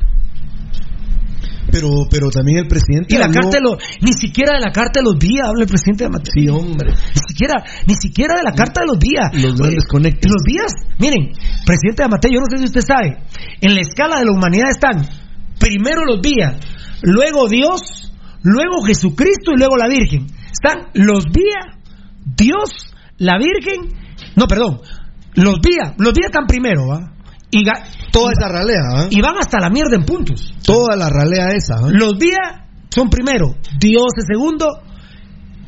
Pero, pero también el presidente. Y la habló- carta de los, ni siquiera de la carta de los días habla el presidente Yamatei. Sí, hombre. Ni siquiera, ni siquiera de la carta de los días. Los grandes. Los días, miren, presidente Amatei, yo no sé si usted sabe, en la escala de la humanidad están primero los días, luego Dios, luego Jesucristo y luego la Virgen. Están los días, Dios, la Virgen, no, perdón, los días, los días están primero, ¿va? Y, ga- Toda esa ralea, ¿ah? y van hasta la mierda en puntos. Toda la ralea esa. ¿ah? Los días son primero, Dios es segundo,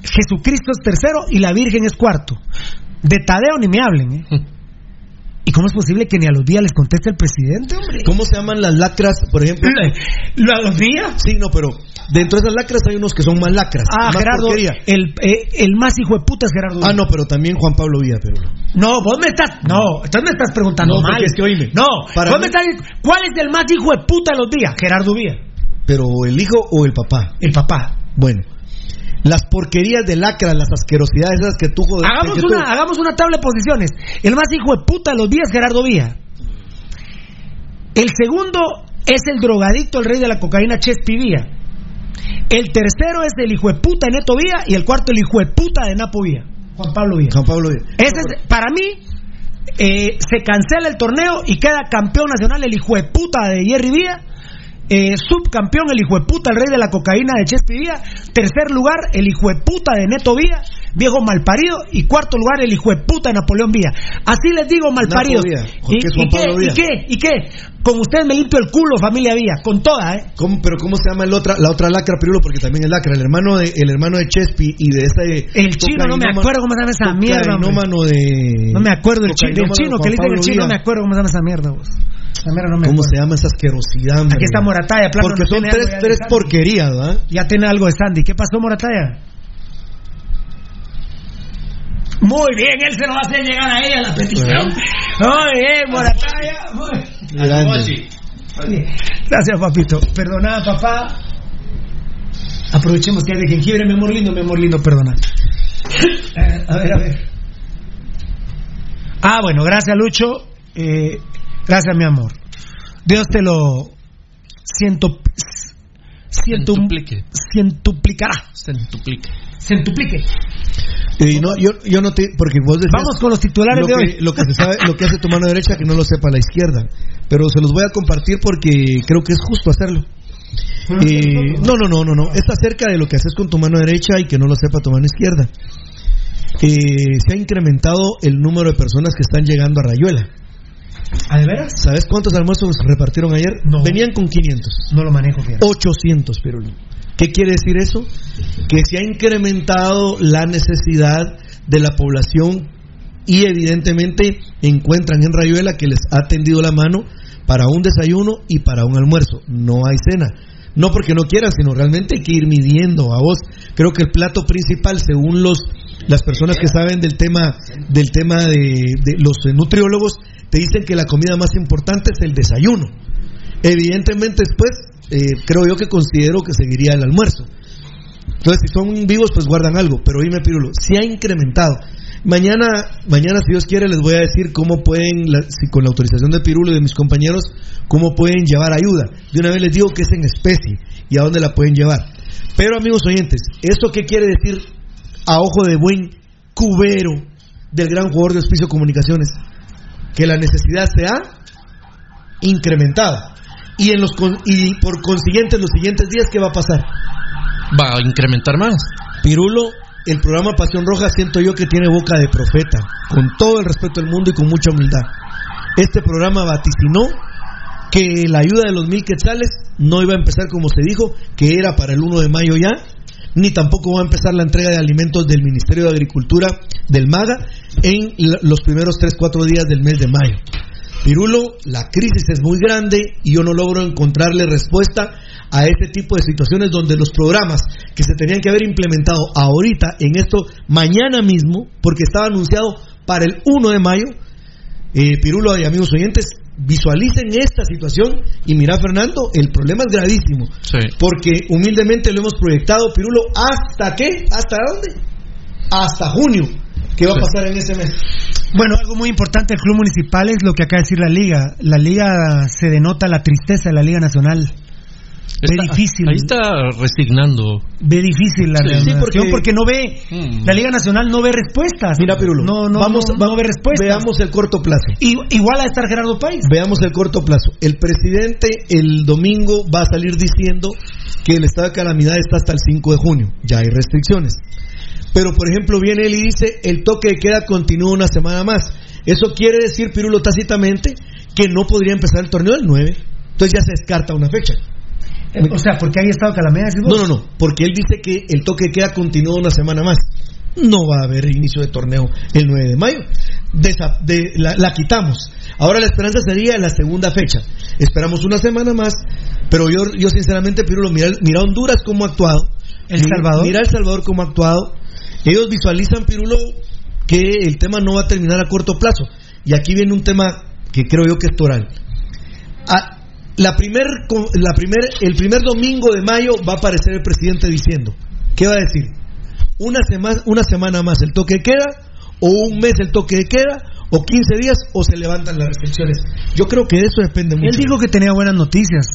Jesucristo es tercero y la Virgen es cuarto. De Tadeo ni me hablen, ¿eh? ¿Y cómo es posible que ni a los días les conteste el presidente, hombre? ¿Cómo se llaman las lacras, por ejemplo? ¿A los días? Sí, no, pero dentro de esas lacras hay unos que son más lacras. Ah, más Gerardo, el, eh, el más hijo de puta es Gerardo. Ah, no, pero también Juan Pablo Villa, pero no. Vos me estás. No, entonces me estás preguntando No, mal. es que oíme, No, para vos mí- me estás ¿Cuál es el más hijo de puta de los días? Gerardo Villa. Pero el hijo o el papá. El papá. Bueno, las porquerías de lacras, las asquerosidades esas que tú joder. Hagamos que tú- una, hagamos una tabla de posiciones. El más hijo de puta de los días, Gerardo Villa. El segundo es el drogadicto, el rey de la cocaína, Chespi Villa. El tercero es el hijo de puta de Neto Villa. Y el cuarto, el hijo de puta de Napo Villa. Juan Pablo Villa. Juan Pablo Villa. Ese es, para mí, eh, se cancela el torneo y queda campeón nacional el hijo de puta de Jerry Villa. eh, subcampeón el hijo de puta, el rey de la cocaína de Chespi Villa. Tercer lugar, el hijo de puta de Neto Villa, viejo malparido. Y cuarto lugar, el hijo de puta Napoleón Villa. Así les digo, malparidos. Villa. ¿Y, ¿Qué es y qué, ¿Y qué? ¿Y qué? Con ustedes me limpio el culo, familia Villa. Con toda, ¿eh? ¿Cómo- pero cómo se llama el otra, la otra lacra, Pirulo? Porque también es lacra. El hermano de, el hermano de Chespi y de ese. El chino, no me acuerdo cómo se llama esa mierda. de. No me acuerdo el chino, del chino que le dicen el chino, no me acuerdo cómo se llama esa mierda, vos. No me ¿Cómo se llama esa asquerosidad, hombre? Aquí está Morataya, plano, Porque no son tres, tres porquerías, ¿verdad? Ya tiene algo de Sandy. ¿Qué pasó, Morataya? Muy bien, él se lo va a hacer llegar a ella la petición. Muy bien, Morataya. Muy Grande. bien. Gracias, papito. Perdona, papá. Aprovechemos que hay de jengibre, mi amor lindo, mi amor lindo, perdona. Eh, a ver, a ver. Ah, bueno, gracias, Lucho. Eh, gracias, mi amor. Dios te lo ciento, ciento, Centuplique. cientuplicará. Centuplique. Centuplique. Y no, yo, yo no te. Porque vos decías. Vamos con los titulares lo de que, hoy. Lo que se sabe, lo que hace tu mano derecha, que no lo sepa la izquierda. Pero se los voy a compartir porque creo que es justo hacerlo. Eh, no, no, no, no, no. Es acerca de lo que haces con tu mano derecha y que no lo sepa tu mano izquierda. Eh, se ha incrementado el número de personas que están llegando a Rayuela. ¿Ah, de veras? ¿Sabes cuántos almuerzos repartieron ayer? No. Venían con 500. No lo manejo, fíjate. 800, pero ¿Qué quiere decir eso? Que se ha incrementado la necesidad de la población y evidentemente encuentran en Rayuela que les ha tendido la mano para un desayuno y para un almuerzo. No hay cena. No porque no quieran, sino realmente hay que ir midiendo a vos. Creo que el plato principal, según los las personas que saben del tema del tema de, de los nutriólogos, te dicen que la comida más importante es el desayuno. Evidentemente después eh, creo yo que considero que seguiría el almuerzo. Entonces, si son vivos, pues guardan algo. Pero dime, Pirulo, si ha incrementado. Mañana, mañana, si Dios quiere, les voy a decir cómo pueden, la- si con la autorización de Pirulo y de mis compañeros, cómo pueden llevar ayuda. De una vez les digo que es en especie y a dónde la pueden llevar. Pero amigos oyentes, ¿eso qué quiere decir a ojo de buen cubero del gran jugador de Hospicio Comunicaciones? Que la necesidad se ha incrementado. Y, en los, con- y por consiguiente, en los siguientes días, ¿qué va a pasar? Va a incrementar más. Pirulo, el programa Pasión Roja siento yo que tiene boca de profeta, con todo el respeto del mundo y con mucha humildad. Este programa vaticinó que la ayuda de los mil quetzales no iba a empezar como se dijo, que era para el 1 de mayo ya, ni tampoco va a empezar la entrega de alimentos del Ministerio de Agricultura del MAGA en los primeros 3-4 días del mes de mayo. Pirulo, la crisis es muy grande y yo no logro encontrarle respuesta a este tipo de situaciones donde los programas que se tenían que haber implementado ahorita en esto mañana mismo, porque estaba anunciado para el 1 de mayo, eh, Pirulo y amigos oyentes, visualicen esta situación y mira Fernando, el problema es gravísimo, porque humildemente lo hemos proyectado, Pirulo, ¿hasta qué? ¿Hasta dónde? Hasta junio. ¿Qué va a pasar en ese mes? Bueno, algo muy importante del club municipal es lo que acaba de decir la liga. La liga se denota la tristeza de la liga nacional. Ve difícil. Ahí está resignando. Ve difícil la Sí, porque- porque, no ve Mm. la liga nacional no ve respuestas. Mira, Pirulo, no, no, vamos, no, no ve respuestas. veamos el corto plazo. Igual a estar Gerardo País. Veamos el corto plazo. El presidente el domingo va a salir diciendo que el estado de calamidad está hasta el 5 de junio. Ya hay restricciones. Pero, por ejemplo, viene él y dice, el toque de queda continúa una semana más. Eso quiere decir, Pirulo, tácitamente, que no podría empezar el torneo el 9. Entonces ya se descarta una fecha. Eh, O sea, porque hay estado calamidad. No, no, no, porque él dice que el toque de queda continúa una semana más. No va a haber inicio de torneo el 9 de mayo. Desa- de- la, la quitamos. Ahora la esperanza sería la segunda fecha. Esperamos una semana más, pero yo, yo sinceramente, Pirulo, mira, mira Honduras cómo ha actuado. El Salvador. Mira El Salvador cómo ha actuado. Ellos visualizan, Pirulo, que el tema no va a terminar a corto plazo. Y aquí viene un tema que creo yo que es toral. Ah, la primer, la primer, el primer domingo de mayo va a aparecer el presidente diciendo, ¿qué va a decir? Una, sema- una semana más el toque de queda, o un mes el toque de queda, o 15 días, o se levantan las restricciones. Yo creo que de eso depende mucho. Él dijo que tenía buenas noticias.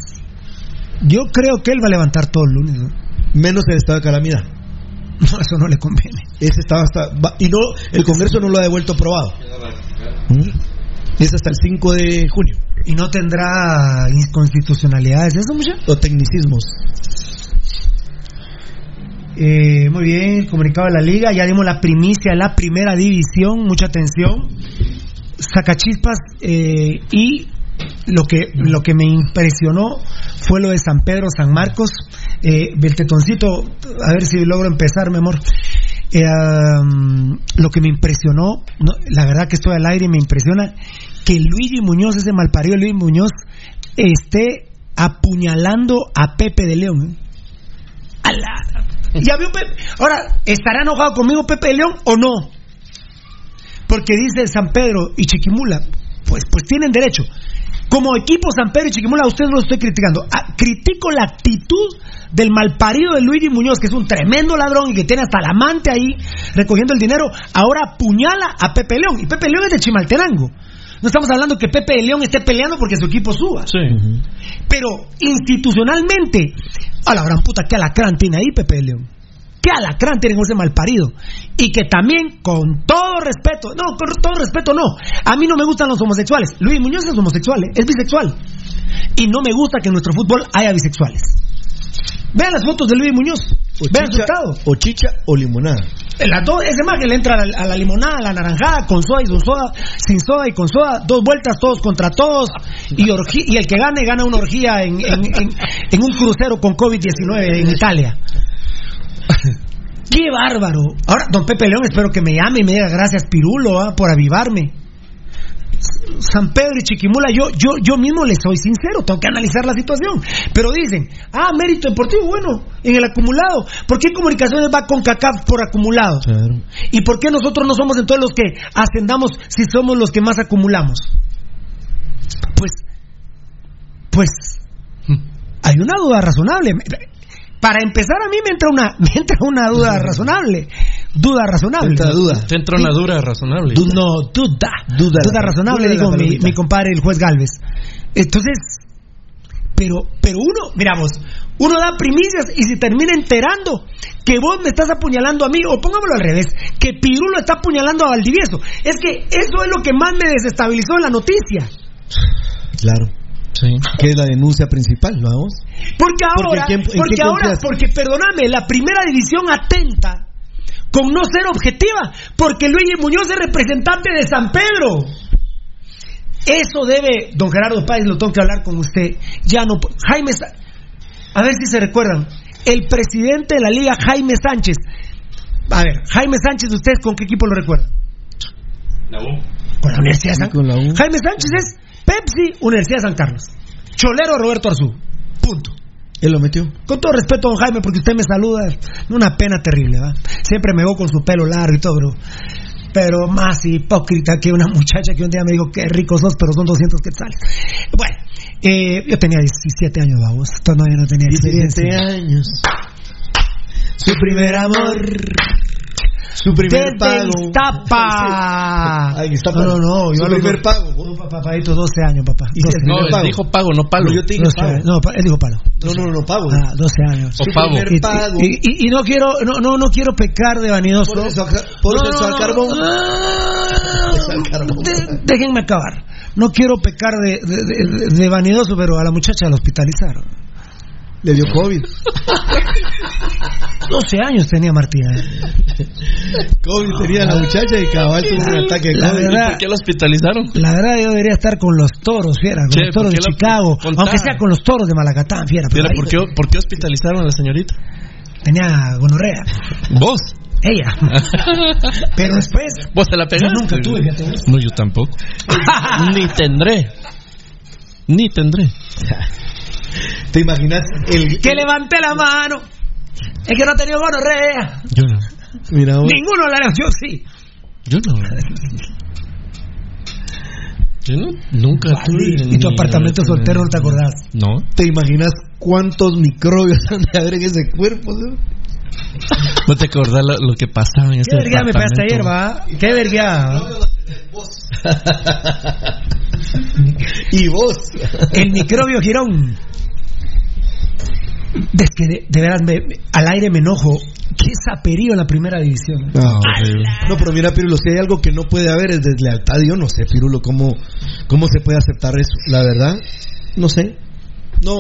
Yo creo que él va a levantar todo el lunes. ¿no? Menos el estado de calamidad. No, eso no le conviene. Ese estaba hasta, y no, el Congreso no lo ha devuelto aprobado. ¿Mm? Es hasta el 5 de junio. Y no tendrá inconstitucionalidades. ¿Eso, muchacho? O tecnicismos. Eh, muy bien, comunicado de la liga, ya dimos la primicia de la primera división, mucha atención. Sacachispas eh, y lo que, lo que me impresionó fue lo de San Pedro, San Marcos. Eh, del tetoncito, a ver si logro empezar, mi amor. Eh, lo que me impresionó, la verdad que estoy al aire y me impresiona que Luigi Muñoz, ese malparido Luigi Muñoz, esté apuñalando a Pepe de León. ¿eh? Ya Pepe. Ahora, ¿estará enojado conmigo Pepe de León o no? Porque dice San Pedro y Chiquimula, pues, pues tienen derecho. Como equipo San Pedro y Chiquimula, a ustedes no lo estoy criticando. Ah, critico la actitud del malparido de Luigi Muñoz, que es un tremendo ladrón y que tiene hasta la amante ahí recogiendo el dinero. Ahora apuñala a Pepe León. Y Pepe León es de Chimaltenango. No estamos hablando que Pepe de León esté peleando porque su equipo suba. Pero institucionalmente, a la gran puta, que alacrán tiene ahí Pepe de León. Que alacrán tiene con ese malparido. Y que también, con todo respeto, no, con todo respeto no. A mí no me gustan los homosexuales. Luis Muñoz es homosexual, ¿eh? es bisexual. Y no me gusta que en nuestro fútbol haya bisexuales. Vean las fotos de Luis Muñoz. O Vean su chicha, estado. o chicha o limonada. Las dos, ese más que le entra a la, a la limonada, a la naranjada, con soda y sin soda, sin soda y con soda, dos vueltas todos contra todos, y, y el que gane, gana una orgía en, en- en- en un crucero con COVID-19 en Italia. ¡Qué bárbaro! Ahora, don Pepe León, espero que me llame y me diga gracias, Pirulo, ah, por avivarme. San Pedro y Chiquimula, yo, yo, yo mismo les soy sincero, tengo que analizar la situación. Pero dicen, ah, mérito deportivo, bueno, en el acumulado. ¿Por qué Comunicaciones va con CACAF por acumulado? ¿Y por qué nosotros no somos entonces los que ascendamos si somos los que más acumulamos? Pues, pues, hay una duda razonable. Para empezar, a mí me entra una, me entra una duda razonable. Duda razonable. Entra duda. Te entra una dura razonable. Du- no, duda. Duda. Duda razonable, Duda digo mi, compadre, el juez Galvez. Entonces, pero, pero uno, mira vos, uno da primicias y se termina enterando que vos me estás apuñalando a mí, o pongámoslo al revés, que Pirulo está apuñalando a Valdivieso. Es que eso es lo que más me desestabilizó en la noticia. Claro. Que es la denuncia principal, vamos. Porque ahora, Porque ¿en quién- en porque qué ahora, porque perdóname, la primera división atenta con no ser objetiva, porque Luis Muñoz es representante de San Pedro. Eso debe, don Gerardo Páez, lo tengo que hablar con usted. Ya no, Jaime, a ver si se recuerdan, el presidente de la liga, Jaime Sánchez. A ver, Jaime Sánchez, ¿ustedes con qué equipo lo recuerdan? Con la Universidad de San Con la U. Jaime Sánchez es Pepsi, Universidad de San Carlos. Cholero Roberto Arzú. Punto. Él lo metió. Con todo respeto, don Jaime, porque usted me saluda, una pena terrible, ¿va? Siempre me veo con su pelo largo y todo, pero, pero más hipócrita que una muchacha que un día me dijo, qué rico sos, pero son 200 quetzales. Bueno, eh, yo tenía 17 años, vamos, todavía no tenía 17 experiencia. años. Su primer amor. Su primer Desde pago. Iztapa. Ay, Iztapa. No, no, no. Su a los primer pago. No, papadito, 12 años, papá. Y se- 12 No, él pago. dijo pago, no palo. No, yo te dije 12 pago. No, él dijo palo. No, no, no, pago. Ah, 12 años. O Su primer pago. y- y- y no quiero, no, no, no quiero pecar de vanidoso. Por eso, por No, eso no, al no, carbón. no, Eso al carbón. de- déjenme acabar. No quiero pecar de, de- de- de vanidoso, pero a la muchacha la hospitalizaron. Le dio COVID. 12 años tenía Martina. COVID tenía la muchacha y cabal tuvo un ataque de La COVID. verdad- ¿Por qué lo hospitalizaron? La verdad, yo debería estar con los toros, fiera, con Che, los toros ¿por de la- Chicago, contá? aunque sea con los toros de Malacatán, fiera. ahí ¿por qué, ¿por qué hospitalizaron a la señorita? Tenía gonorrea. ¿Vos? Ella. Pero después. ¿Vos te la pegaste? Yo nunca tuve. No, yo tampoco. Ni tendré. Ni tendré. ¿Te imaginas el Que levante la mano. Es que no ha tenido gonorrea. Yo no. Mira, vos, Ninguno la yo sí. Yo no. Yo no, nunca tuve. Y tu apartamento soltero, ¿no te acordás? No. ¿Te imaginas cuántos microbios han de haber en ese cuerpo? no? No te acordás lo, lo que pasaba en ese Qué verga me pegaste ayer, va. Qué verga. y vos. El microbio girón. Es que de, de veras, me- al aire me enojo. Qué saperío en la primera división. No, no, pero mira, Pirulo, si hay algo que no puede haber es deslealtad. Yo no sé, Pirulo, cómo, cómo se puede aceptar eso. La verdad, no sé. No,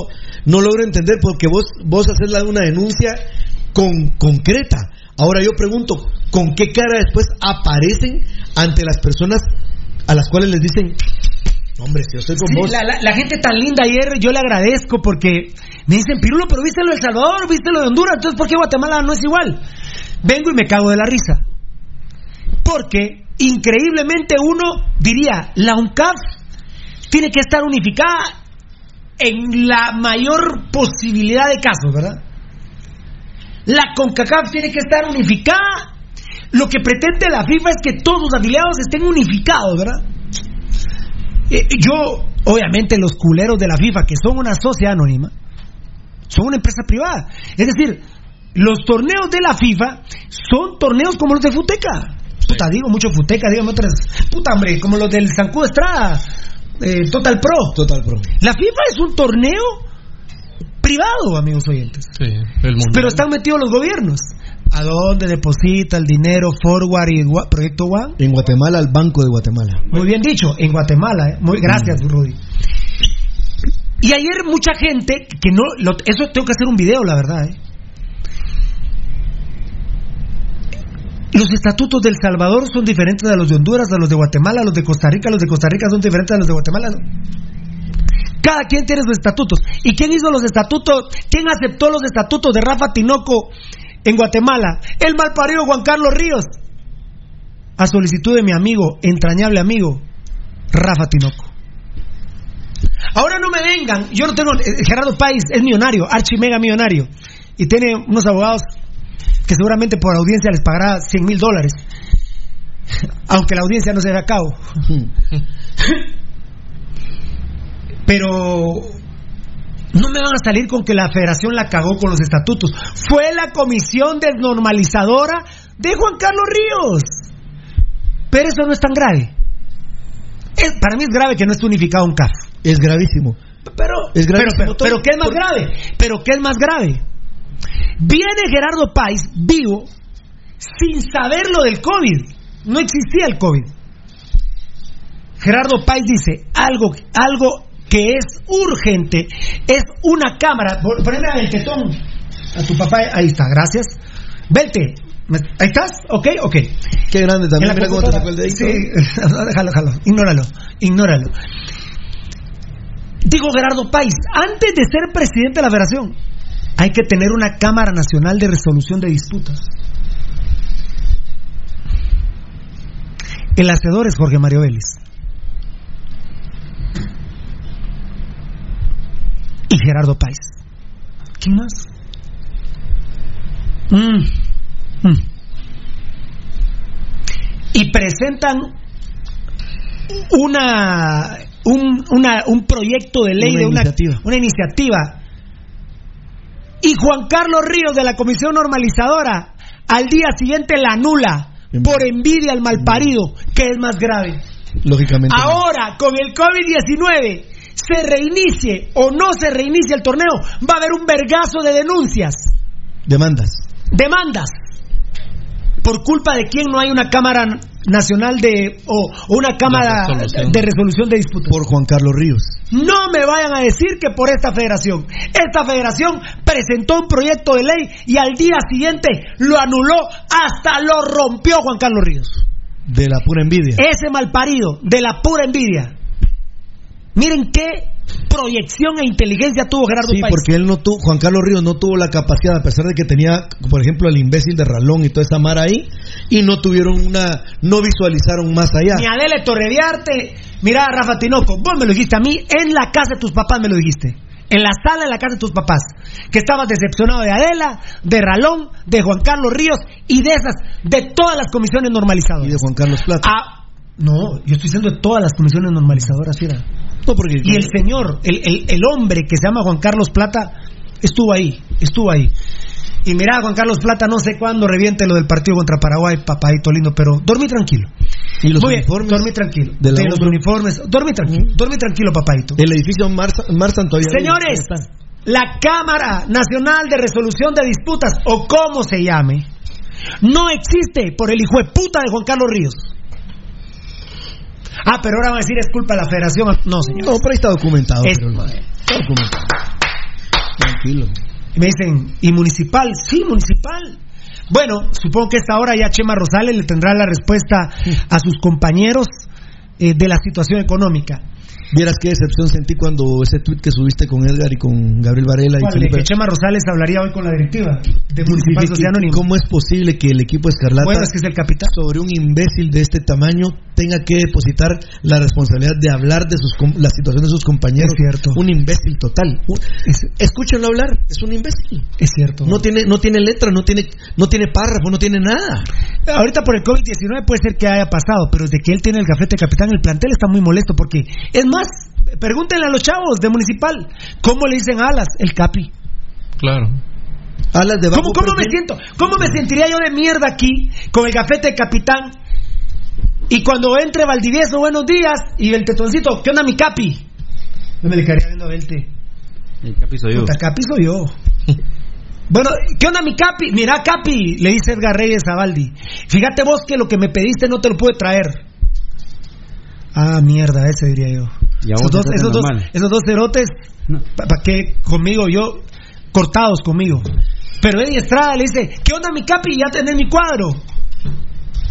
no logro entender porque vos, vos haces la- una denuncia con, concreta. Ahora yo pregunto, ¿con qué cara después aparecen ante las personas a las cuales les dicen, hombre, si yo estoy con Sí, vos? la, la- la gente tan linda ayer, yo le agradezco porque me dicen, Pirulo, pero viste lo de El Salvador, viste lo de Honduras, entonces ¿por qué Guatemala no es igual? Vengo y me cago de la risa. Porque increíblemente uno diría, la UNCAF tiene que estar unificada en la mayor posibilidad de casos, ¿verdad? La CONCACAF tiene que estar unificada. Lo que pretende la FIFA es que todos los afiliados estén unificados, ¿verdad? Eh, yo, obviamente, los culeros de la FIFA, que son una sociedad anónima, son una empresa privada. Es decir, los torneos de la FIFA son torneos como los de Futeca. Puta, digo mucho Futeca, dígame otras. Puta, hombre, como los del Zancudo Estrada, eh, Total Pro. Total Pro. La FIFA es un torneo privado, amigos oyentes. Sí, el. Pero están metidos los gobiernos. ¿A dónde deposita el dinero Forward y Proyecto One? En Guatemala, al Banco de Guatemala. Muy bien dicho, en Guatemala. ¿eh? Muy gracias, Rudy. Y ayer mucha gente que no, lo- eso tengo que hacer un video, la verdad. ¿eh? Los estatutos del Salvador son diferentes a los de Honduras, a los de Guatemala, a los de Costa Rica, los de Costa Rica son diferentes a los de Guatemala. Cada quien tiene sus estatutos. ¿Y quién hizo los estatutos? ¿Quién aceptó los estatutos de Rafa Tinoco en Guatemala? El malparido Juan Carlos Ríos. A solicitud de mi amigo, entrañable amigo, Rafa Tinoco. Ahora no me vengan, yo no tengo. eh, Gerardo País es millonario, archi mega millonario. Y tiene unos abogados que seguramente por audiencia les pagará 100 mil dólares. Aunque la audiencia no se haga a cabo. Pero no me van a salir con que la federación la cagó con los estatutos. Fue la comisión desnormalizadora de Juan Carlos Ríos. Pero eso no es tan grave. Es- para mí es grave que no esté unificado un CAF. Es gravísimo. Pero, Es gravísimo pero ¿qué es más grave? Pero ¿qué es más grave? Viene Gerardo Páez vivo sin saber lo del COVID. No existía el COVID. Gerardo Páez dice algo, algo que es urgente, es una cámara. Poneme a el tetón, a tu papá, ahí está, gracias. Velte, ¿me- ¿ahí estás? ¿Ok? Ok. Qué grande también. Mira cómo te sacó el dedito. Sí, déjalo, déjalo. Ignóralo, ignóralo. Digo Gerardo Páez, antes de ser presidente de la federación, hay que tener una Cámara Nacional de Resolución de Disputas. El hacedor es Jorge Mario Vélez. Y Gerardo Páez. ¿Quién más? Mm, mm. Y presentan una un, una- un proyecto de ley Una de una iniciativa. una iniciativa. Y Juan Carlos Ríos de la Comisión Normalizadora al día siguiente la anula por envidia al malparido, que es más grave. Lógicamente. Ahora, con el COVID-19, se reinicie o no se reinicie el torneo, va a haber un vergazo de denuncias, Demandas. demandas. ¿Por culpa de quién no hay una Cámara Nacional de. o, o una Cámara De resolución. de resolución de disputas? Por Juan Carlos Ríos. No me vayan a decir que por esta federación. Esta federación presentó un proyecto de ley y al día siguiente lo anuló, hasta lo rompió Juan Carlos Ríos. De la pura envidia. Ese malparido, de la pura envidia. Miren qué proyección e inteligencia tuvo Gerardo Sí, porque él no tuvo, Juan Carlos Ríos no tuvo la capacidad, a pesar de que tenía, por ejemplo, el imbécil de Ralón y toda esa mara ahí, y no tuvieron una, no visualizaron más allá. Ni Adele Torreviarte, mira Rafa Tinoco, vos me lo dijiste a mí, en la casa de tus papás me lo dijiste. En la sala de la casa de tus papás. Que estabas decepcionado de Adela, de Ralón, de Juan Carlos Ríos y de esas, de todas las comisiones normalizadoras. Y de Juan Carlos Plata. Ah, no, yo estoy diciendo de todas las comisiones normalizadoras, mira. No, porque Y el señor, el, el- el hombre que se llama Juan Carlos Plata, estuvo ahí, estuvo ahí. Y mira, Juan Carlos Plata, no sé cuándo reviente lo del partido contra Paraguay, papadito lindo, pero dormí tranquilo. ¿Y los Muy bien, dormí tranquilo. de los uniformes, dormí tranquilo, dormí tranquilo, papadito. El edificio Mar, Mar. Señores, la Cámara Nacional de Resolución de Disputas, o como se llame, no existe por el hijo de puta de Juan Carlos Ríos. Ah, pero ahora van a decir es culpa de la federación. No, señor. No, pero ahí está documentado. Es- pero- está documentado. Tranquilo. Y me dicen, ¿y municipal? Sí, municipal. Bueno, supongo que esta hora ya Chema Rosales le tendrá la respuesta a sus compañeros eh, de la situación económica. Vieras qué decepción sentí cuando ese tweet que subiste con Edgar y con Gabriel Varela y. De Felipe. que Chema Rosales hablaría hoy con la directiva de Municipal Dije, Sociedad Anónima. ¿Cómo es posible que el equipo Escarlata, Bueno, es que es el capitán. sobre un imbécil de este tamaño, tenga que depositar la responsabilidad de hablar de sus com- la situación de sus compañeros? Es cierto. Un imbécil total. Escúchenlo hablar, es un imbécil. Es cierto. No tiene, no tiene letra, no tiene, no tiene párrafo, no tiene nada. Ahorita por el COVID-19 puede ser que haya pasado, pero desde que él tiene el gafete capitán, el plantel está muy molesto porque, es más, pregúntenle a los chavos de Municipal, ¿cómo le dicen alas? El capi. Claro. Alas de bajo ¿Cómo, cómo me siento? ¿Cómo me sentiría yo de mierda aquí con el gafete de capitán? Y cuando entre Valdivieso, buenos días, y el tetoncito, ¿qué onda mi capi? No me le quedaría viendo a Velte. El capi soy yo. Puta, capi soy yo. Bueno, ¿qué onda mi capi? Mira, capi, le dice Edgar Reyes a Baldi. Fíjate vos que lo que me pediste no te lo pude traer. Ah, mierda, ese diría yo. Esos dos, esos, dos, normal. esos dos cerotes, ¿para qué conmigo? Yo, cortados conmigo. Pero Eddie Estrada le dice, ¿qué onda mi capi? Ya tenés mi cuadro.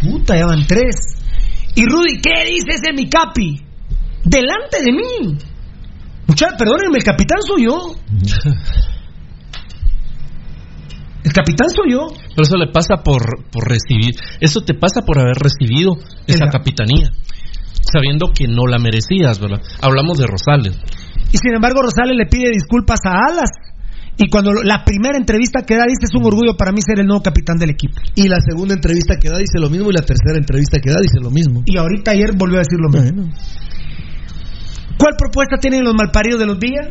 Puta, ya van tres. Y Rudy, ¿qué dice ese mi capi? Delante de mí. Muchachos, perdónenme, el capitán soy yo. El capitán soy yo. Pero eso le pasa por, por recibir. Eso te pasa por haber recibido esa capitanía. Sabiendo que no la merecías, ¿verdad? Hablamos de Rosales. Y sin embargo, Rosales le pide disculpas a Alas. Y cuando lo- la primera entrevista que da dice es un orgullo para mí ser el nuevo capitán del equipo. Y la segunda entrevista que da dice lo mismo y la tercera entrevista que da dice lo mismo. Y ahorita ayer volvió a decir lo mismo. ¿Cuál propuesta tienen los malparidos de los días?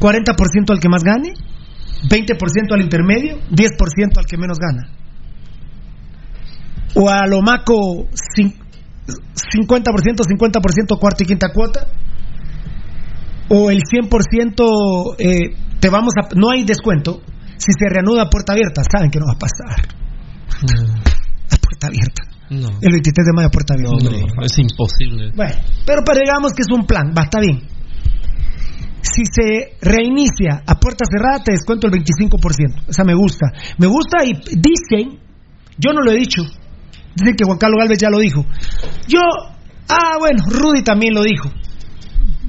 ¿40% al que más gane? ¿20% al intermedio? ¿10% al que menos gana? ¿O a lo maco cin- 50%, 50% cuarta y quinta cuota? o el 100% eh, te vamos a no hay descuento si se reanuda a puerta abierta. Saben que no va a pasar a puerta abierta. No. el 23 de mayo a puerta abierta. No, no, es imposible. bueno pero para digamos que es un plan va está bien. Si se reinicia a puerta cerrada te descuento el 25% esa me gusta. Me gusta y dicen yo no lo he dicho dicen que Juan Carlos Galvez ya lo dijo yo ah bueno Rudy también lo dijo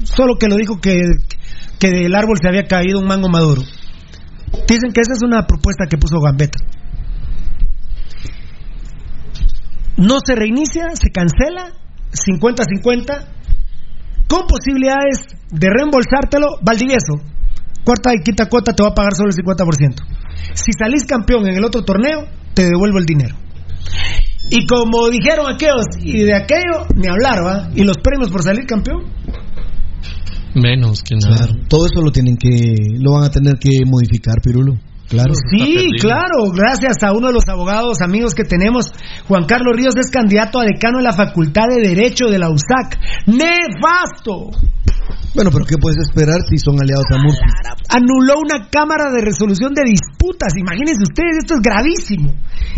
solo que lo dijo que, que del árbol se había caído un mango maduro. Dicen que esa es una propuesta que puso Gambetta. No se reinicia, se cancela, 50-50, con posibilidades de reembolsártelo, Valdivieso. Cuarta y quinta cuota te va a pagar solo el 50%. Si salís campeón en el otro torneo, te devuelvo el dinero. Y como dijeron aquellos, y de aquello ni hablar, ¿va? Y los premios por salir campeón, Menos que nada. Claro, todo eso lo tienen que, lo van a tener que modificar, Pirulo. Claro. Sí, claro, gracias a uno de los abogados amigos que tenemos, Juan Carlos Ríos es candidato a decano de la Facultad de Derecho de la USAC. ¡Nefasto! Bueno, pero ¿qué puedes esperar si son aliados a Murphy? Anuló una cámara de resolución de disputas. Imagínense ustedes, esto es gravísimo.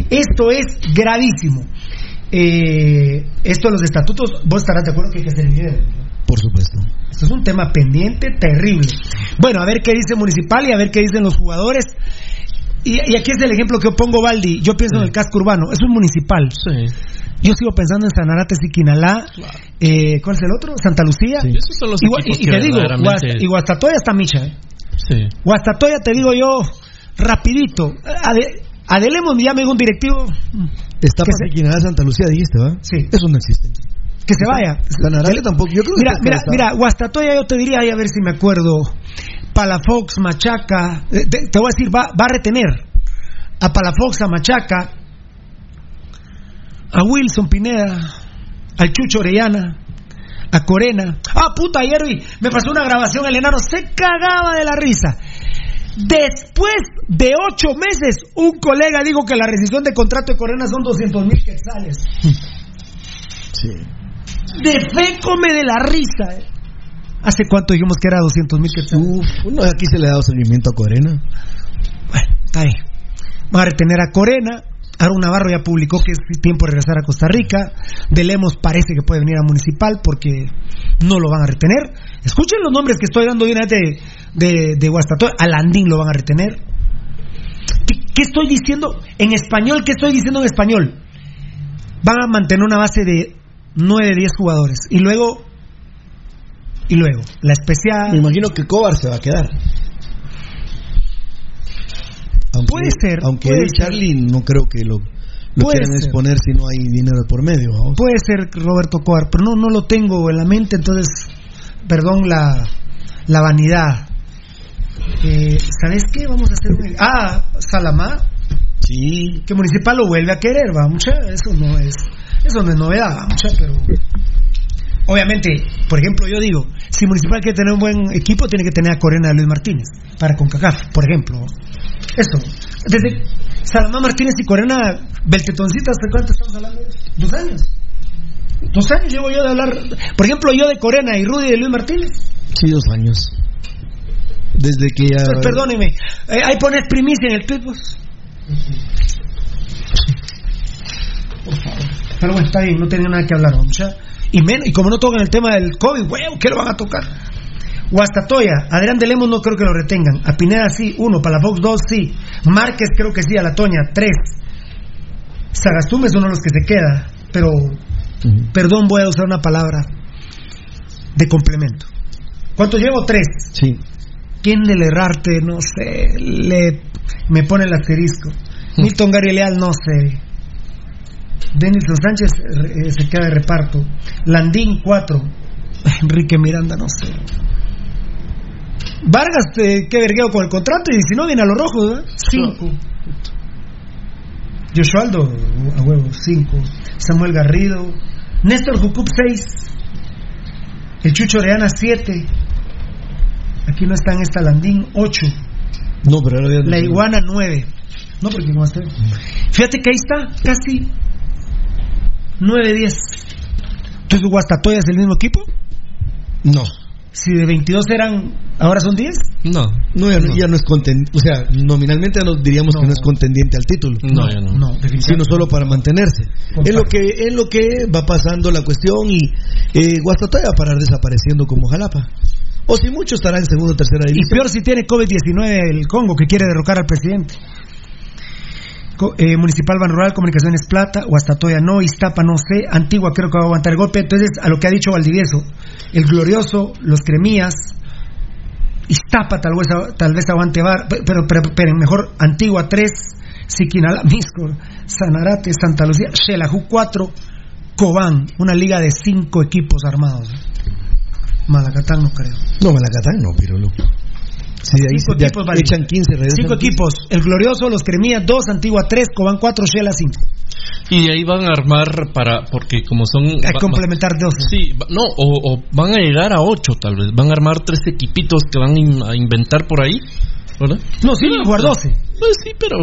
Esto es gravísimo. Eh, esto de los estatutos, vos estarás de acuerdo que hay que hacer el video. Por supuesto. Esto es un tema pendiente terrible. Bueno, a ver qué dice Municipal y a ver qué dicen los jugadores. Y, y aquí es el ejemplo que yo pongo, Baldi. Yo pienso en el casco urbano. Es un municipal. Yo sigo pensando en Sanarate, Siquinalá. Eh, ¿Cuál es el otro? Santa Lucía. Esos son los y, y que te digo, verdaderamente- y Guastatoya está micha. ¿eh? Sí. Guastatoya, te digo yo, rapidito. Ade- Adelemos, ya me dijo un directivo. Está que para Siquinalá, Santa Lucía, dijiste, ¿va? Sí. Eso no existe. Que se vaya. Sanarate tampoco. Yo creo que Mira, mira, mira, Guastatoya yo te diría, ahí a ver si me acuerdo. Palafox, Machaca, eh, te, te voy a decir, va, va a retener a Palafox, a Machaca, a Wilson Pineda, al Chucho Orellana, a Corena. Ah, puta, ayer vi, me pasó una grabación, el enano se cagaba de la risa. Después de ocho meses, un colega dijo que la rescisión de contrato de Corena son 200 mil quetzales. Sí. De fe come de la risa. eh. ¿Hace cuánto dijimos que era 200 mil quetzales? Uf, no, aquí se le ha dado seguimiento a Corena. Bueno, está ahí. Van a retener a Corena. Aaron Navarro ya publicó que es tiempo de regresar a Costa Rica. De Lemos parece que puede venir a Municipal porque no lo van a retener. Escuchen los nombres que estoy dando vez de, de, de Guastatoya. A Landín lo van a retener. ¿Qué, qué estoy diciendo en español? ¿Qué estoy diciendo en español? Van a mantener una base de 9, 10 jugadores. Y luego. Y luego, la especial. Me imagino que Cobar se va a quedar. Aunque, Puede ser, Aunque puede Eddie. Charlie no creo que lo, lo quieran ser. exponer si no hay dinero por medio. Puede ser Roberto Coar, pero no, no lo tengo en la mente, entonces, perdón la, la vanidad. Eh, ¿Sabes qué? Vamos a hacer un... Ah, Salamá. Sí. Que Municipal lo vuelve a querer, va, mucha. Eso no es, eso no es novedad, va, mucha, pero... Obviamente, por ejemplo, yo digo, si Municipal quiere tener un buen equipo, tiene que tener a Corena de Luis Martínez, para CONCACAF, por ejemplo. Eso. Desde Salamá Martínez y Corena, Beltetoncita, ¿hasta cuánto estamos hablando? ¿Dos años? Dos años llevo yo de hablar, por ejemplo, yo de Corena y Rudy de Luis Martínez. Sí, dos años. Desde que ya. Pues, perdóneme, eh, ahí pones primicia en el tweet, pues. Por favor. Pero bueno, está bien, no tenía nada que hablar, vamos ya. Y, men- y como no tocan el tema del COVID, huevo, ¿qué lo van a tocar? Guastatoya, Adrián de Lemos no creo que lo retengan. A Pineda sí, uno. Palafox dos, sí. Márquez creo que sí. A la Toña, tres. Sagastume es uno de los que se queda. Pero, perdón, voy a usar una palabra de complemento. ¿Cuánto llevo? Tres. Sí. ¿Quién del errarte? No sé. Le, me pone el asterisco. Milton Gary Leal, no sé. Denilson Sánchez eh, se queda de reparto. Landín, cuatro. Enrique Miranda, no sé. Vargas, eh, qué vergueo con el contrato. Y si no, viene a los rojos, ¿verdad? Cinco. Joshualdo, a huevo, cinco. Samuel Garrido. Néstor Jucup, seis. El Chucho Oreana, siete. Aquí no está en esta Landín, ocho. No, pero ahora. La iguana 9. No, porque no hacer. Fíjate que ahí está, casi 9-10. Entonces, Guastatoya es el mismo equipo. No. Si de 22 eran, ahora son 10. No. No, ya no, ya no es contendiente. O sea, nominalmente ya nos diríamos que no es contendiente al título. No, ya no. No, definitivamente. Sino solo para mantenerse. Es lo que es lo que va pasando la cuestión y eh, Guastatoya va a parar desapareciendo como Jalapa. O si mucho estará en segunda o tercera Y división. peor si tiene COVID-19 el Congo, que quiere derrocar al presidente. Eh, Municipal Ban Rural, Comunicaciones Plata, Guastatoya no, Iztapa no sé, Antigua creo que va a aguantar el golpe. Entonces, a lo que ha dicho Valdivieso, el Glorioso, los Cremías, Iztapa tal vez, tal vez aguante bar, pe- pero, pero, pero mejor Antigua 3, Siquinala, Misco, Sanarate, Santa Lucía, Xelajú 4, Cobán, una liga de cinco equipos armados. Malacatán no creo. No, Malacatán no, Pirulo. Sí, ahí Cinco equipos, vale. echan 15, regresan Cinco 15. equipos. El Glorioso, los Cremías 2, Antigua 3, Cobán 4, Shela 5. Y ahí van a armar para, porque como son... Hay va- complementar 12. Sí, no, o, o van a llegar a ocho tal vez. Van a armar tres equipitos que van a in- a inventar por ahí, ¿verdad? No, sí, van a jugar 12. Pues sí, pero...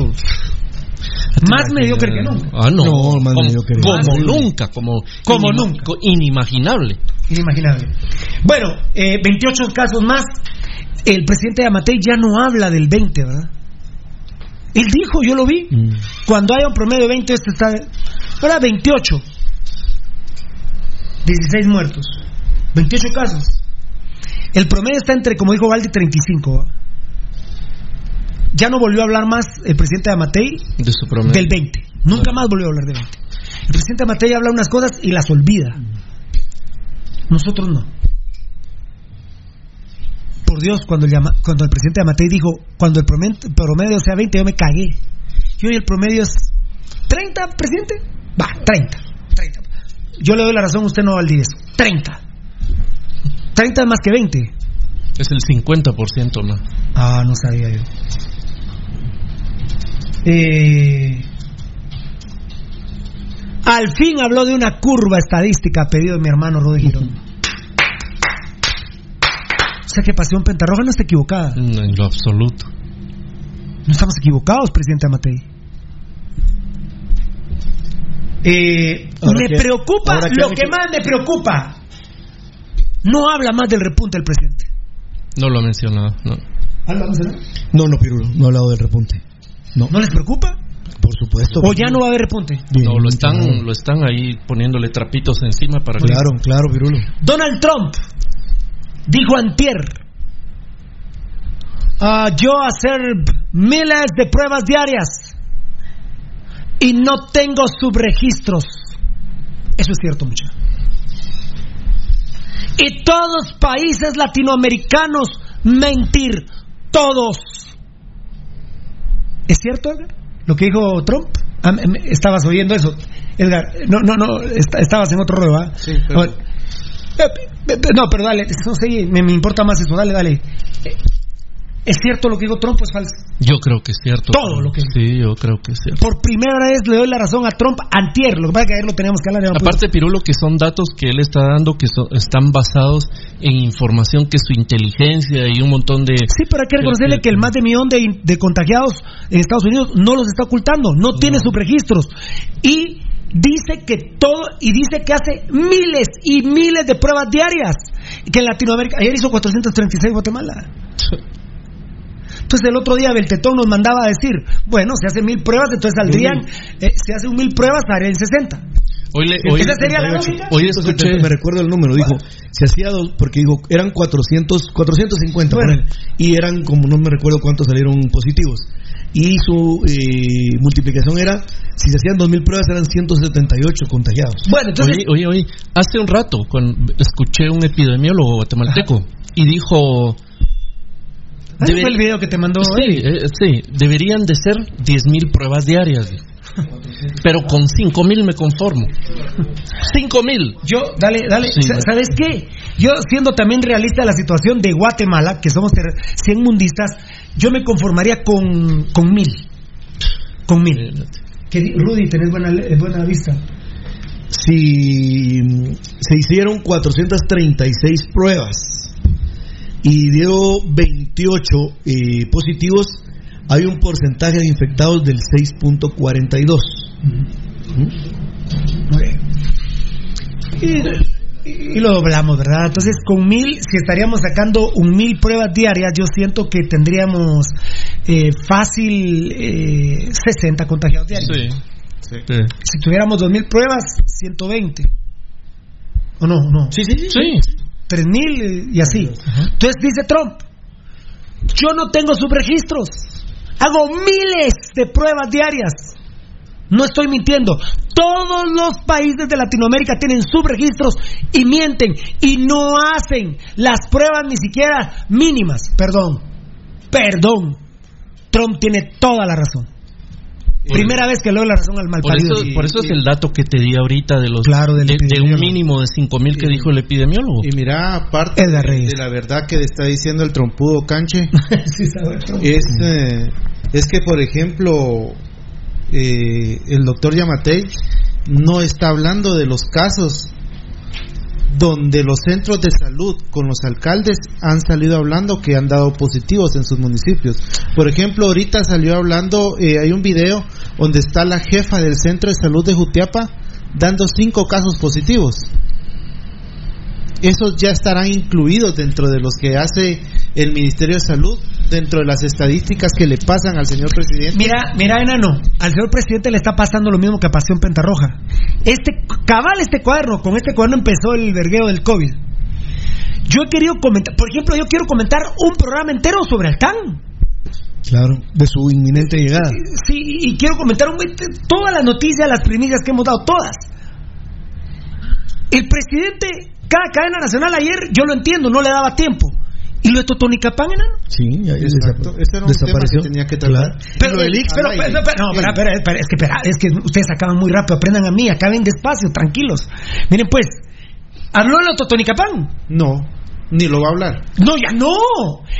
Más mediocre que nunca. Ah, no. No, más como, mediocre. como nunca, como, Como inima- nunca. inimaginable. Inimaginable. Bueno, eh, 28 casos más. El presidente de Amatei ya no habla del 20, ¿verdad? Él dijo, yo lo vi. Mm. Cuando haya un promedio de 20, este está. Ahora 28. 16 muertos. 28 casos. El promedio está entre, como dijo Valdi, 35. ¿va? Ya no volvió a hablar más el presidente de Amatei De su promedio. del 20. Nunca más volvió a hablar del 20. El presidente Amatei habla unas cosas y las olvida. Nosotros no. Por Dios, cuando el, llama- cuando el presidente Amatei dijo, cuando el promedio, sea 20, yo me cagué. Y hoy el promedio es 30, presidente. Va, 30. 30. Yo le doy la razón, usted no va al 10. 30. 30 es más que 20. Es el 50% más. Ah, no sabía yo. Eh, al fin habló de una curva estadística a pedido de mi hermano Rudy Girón. O sea que Pasión Pentarroja no está equivocada. Mm, En lo absoluto. No estamos equivocados, presidente Amatei. Eh, me que- preocupa, que lo que más me preocupa. No habla más del repunte del presidente. No lo ha mencionado, no. ¿Habla más de nada? No, no, Pirulo, no he hablado del repunte. No, ¿No les preocupa? por supuesto. ¿O ya no va a haber repunte? Bien, No, lo están, claro. lo están ahí poniéndole trapitos encima para que... Claro, claro, Pirulo. Donald Trump dijo antier, "Ah, yo hacer miles de pruebas diarias y no tengo subregistros. Eso es cierto, mucha. Y todos países latinoamericanos mentir, todos. ¿Es cierto, Edgar? Lo que dijo Trump. Ah, estabas oyendo eso, Edgar. No, no, no. est- estabas en otro ¿ah? Sí, pero- No, pero dale, no sé, me, me importa más eso, dale, dale. Eh, ¿Es cierto lo que dijo Trump o es falso? Yo creo que es cierto. Todo lo que- Sí, yo creo que es cierto. Por primera vez le doy la razón a Trump antier, lo que pasa es que ayer lo teníamos que hablar. pudimos. Aparte, Pirulo, que son datos que él está dando que so- están basados en información que su inteligencia y un montón de... Sí, pero hay que reconocerle que el más de millón de, de contagiados en Estados Unidos no los está ocultando, no tiene sus registros. Y dice que todo, y dice que hace miles y miles de pruebas diarias. Que en Latinoamérica, ayer hizo 436 en Guatemala. Entonces el otro día Beltetón nos mandaba a decir, bueno, se hacen mil pruebas, entonces saldrían, eh, se hacen mil pruebas, harían 60. Hoy, le- hoy, ¿Esa sería la lógica? hoy escuché... Me recuerdo el número, dijo, se hacía dos, porque dijo, eran 400, 450, Bueno. ponele, y eran como no me recuerdo cuántos salieron positivos. Y su eh, multiplicación era, si se hacían 2000 pruebas, eran 178 contagiados. Bueno, entonces, Oye, oye, oye, hace un rato cuando escuché un epidemiólogo guatemalteco y dijo... ¿ese debe- fue el video que te mandó Sí, eh, sí, deberían de ser 10.000 pruebas diarias. Pero con 5.000 me conformo. 5.000. Yo, dale, dale, Sí. ¿sabes qué? Yo siendo también realista de la situación de Guatemala, que somos ter- 100 mundistas, yo me conformaría con, con mil. Con mil. Que, di- Rudy, tenés buena, le- buena vista. Si mm, se hicieron 436 pruebas y dio 28 eh, positivos, hay un porcentaje de infectados del 6.42. Muy bien. Y y lo doblamos, ¿verdad? Entonces, con mil, si estaríamos sacando un mil pruebas diarias, yo siento que tendríamos eh, fácil eh, 60 contagiados diarios. Sí. Si tuviéramos dos mil pruebas, 120. ¿O no? No. Sí, sí, sí. Sí. Tres mil eh, y así. Entonces dice Trump, yo no tengo subregistros, hago miles de pruebas diarias. No estoy mintiendo. Todos los países de Latinoamérica tienen subregistros y mienten y no hacen las pruebas ni siquiera mínimas. Perdón. Perdón. Trump tiene toda la razón. Primera vez que le doy la razón al Por malparido. eso, por eso es el dato que te di ahorita de los Claro, del de, de un mínimo de 5000 que dijo el epidemiólogo. Y mira, aparte de la verdad que le está diciendo el trompudo canche, Sí, sabe, Trump. es, eh, es que, por ejemplo, eh, el doctor Yamatei no está hablando de los casos donde los centros de salud con los alcaldes han salido hablando que han dado positivos en sus municipios. Por ejemplo, ahorita salió hablando, eh, hay un video donde está la jefa del centro de salud de Jutiapa dando cinco casos positivos. Esos ya estarán incluidos dentro de los que hace el Ministerio de Salud, dentro de las estadísticas que le pasan al señor presidente. Mira, mira, enano, al señor presidente le está pasando lo mismo que a Pasión Pentarroja. Este, cabal este cuaderno, con este cuaderno empezó el vergueo del COVID. Yo he querido comentar, por ejemplo, yo quiero comentar un programa entero sobre Altán. Claro, de su inminente llegada. Sí, y quiero comentar un, todas las noticias, las primicias que hemos dado, todas. El presidente, cada cadena nacional ayer, yo lo entiendo, no le daba tiempo. ¿Y lo de Totonicapán, enano? Sí, ya Exacto. desap- Ese era un desapareció. tema que tenía que tratar. Claro. Pero, del Ix pero, pero, pero- no, espera, espera, espera, es que, espera, es que ustedes acaban muy rápido, aprendan a mí, acaben despacio, tranquilos. Miren pues, ¿habló de lo de Totonicapán? No, ni lo va a hablar. No, ya no.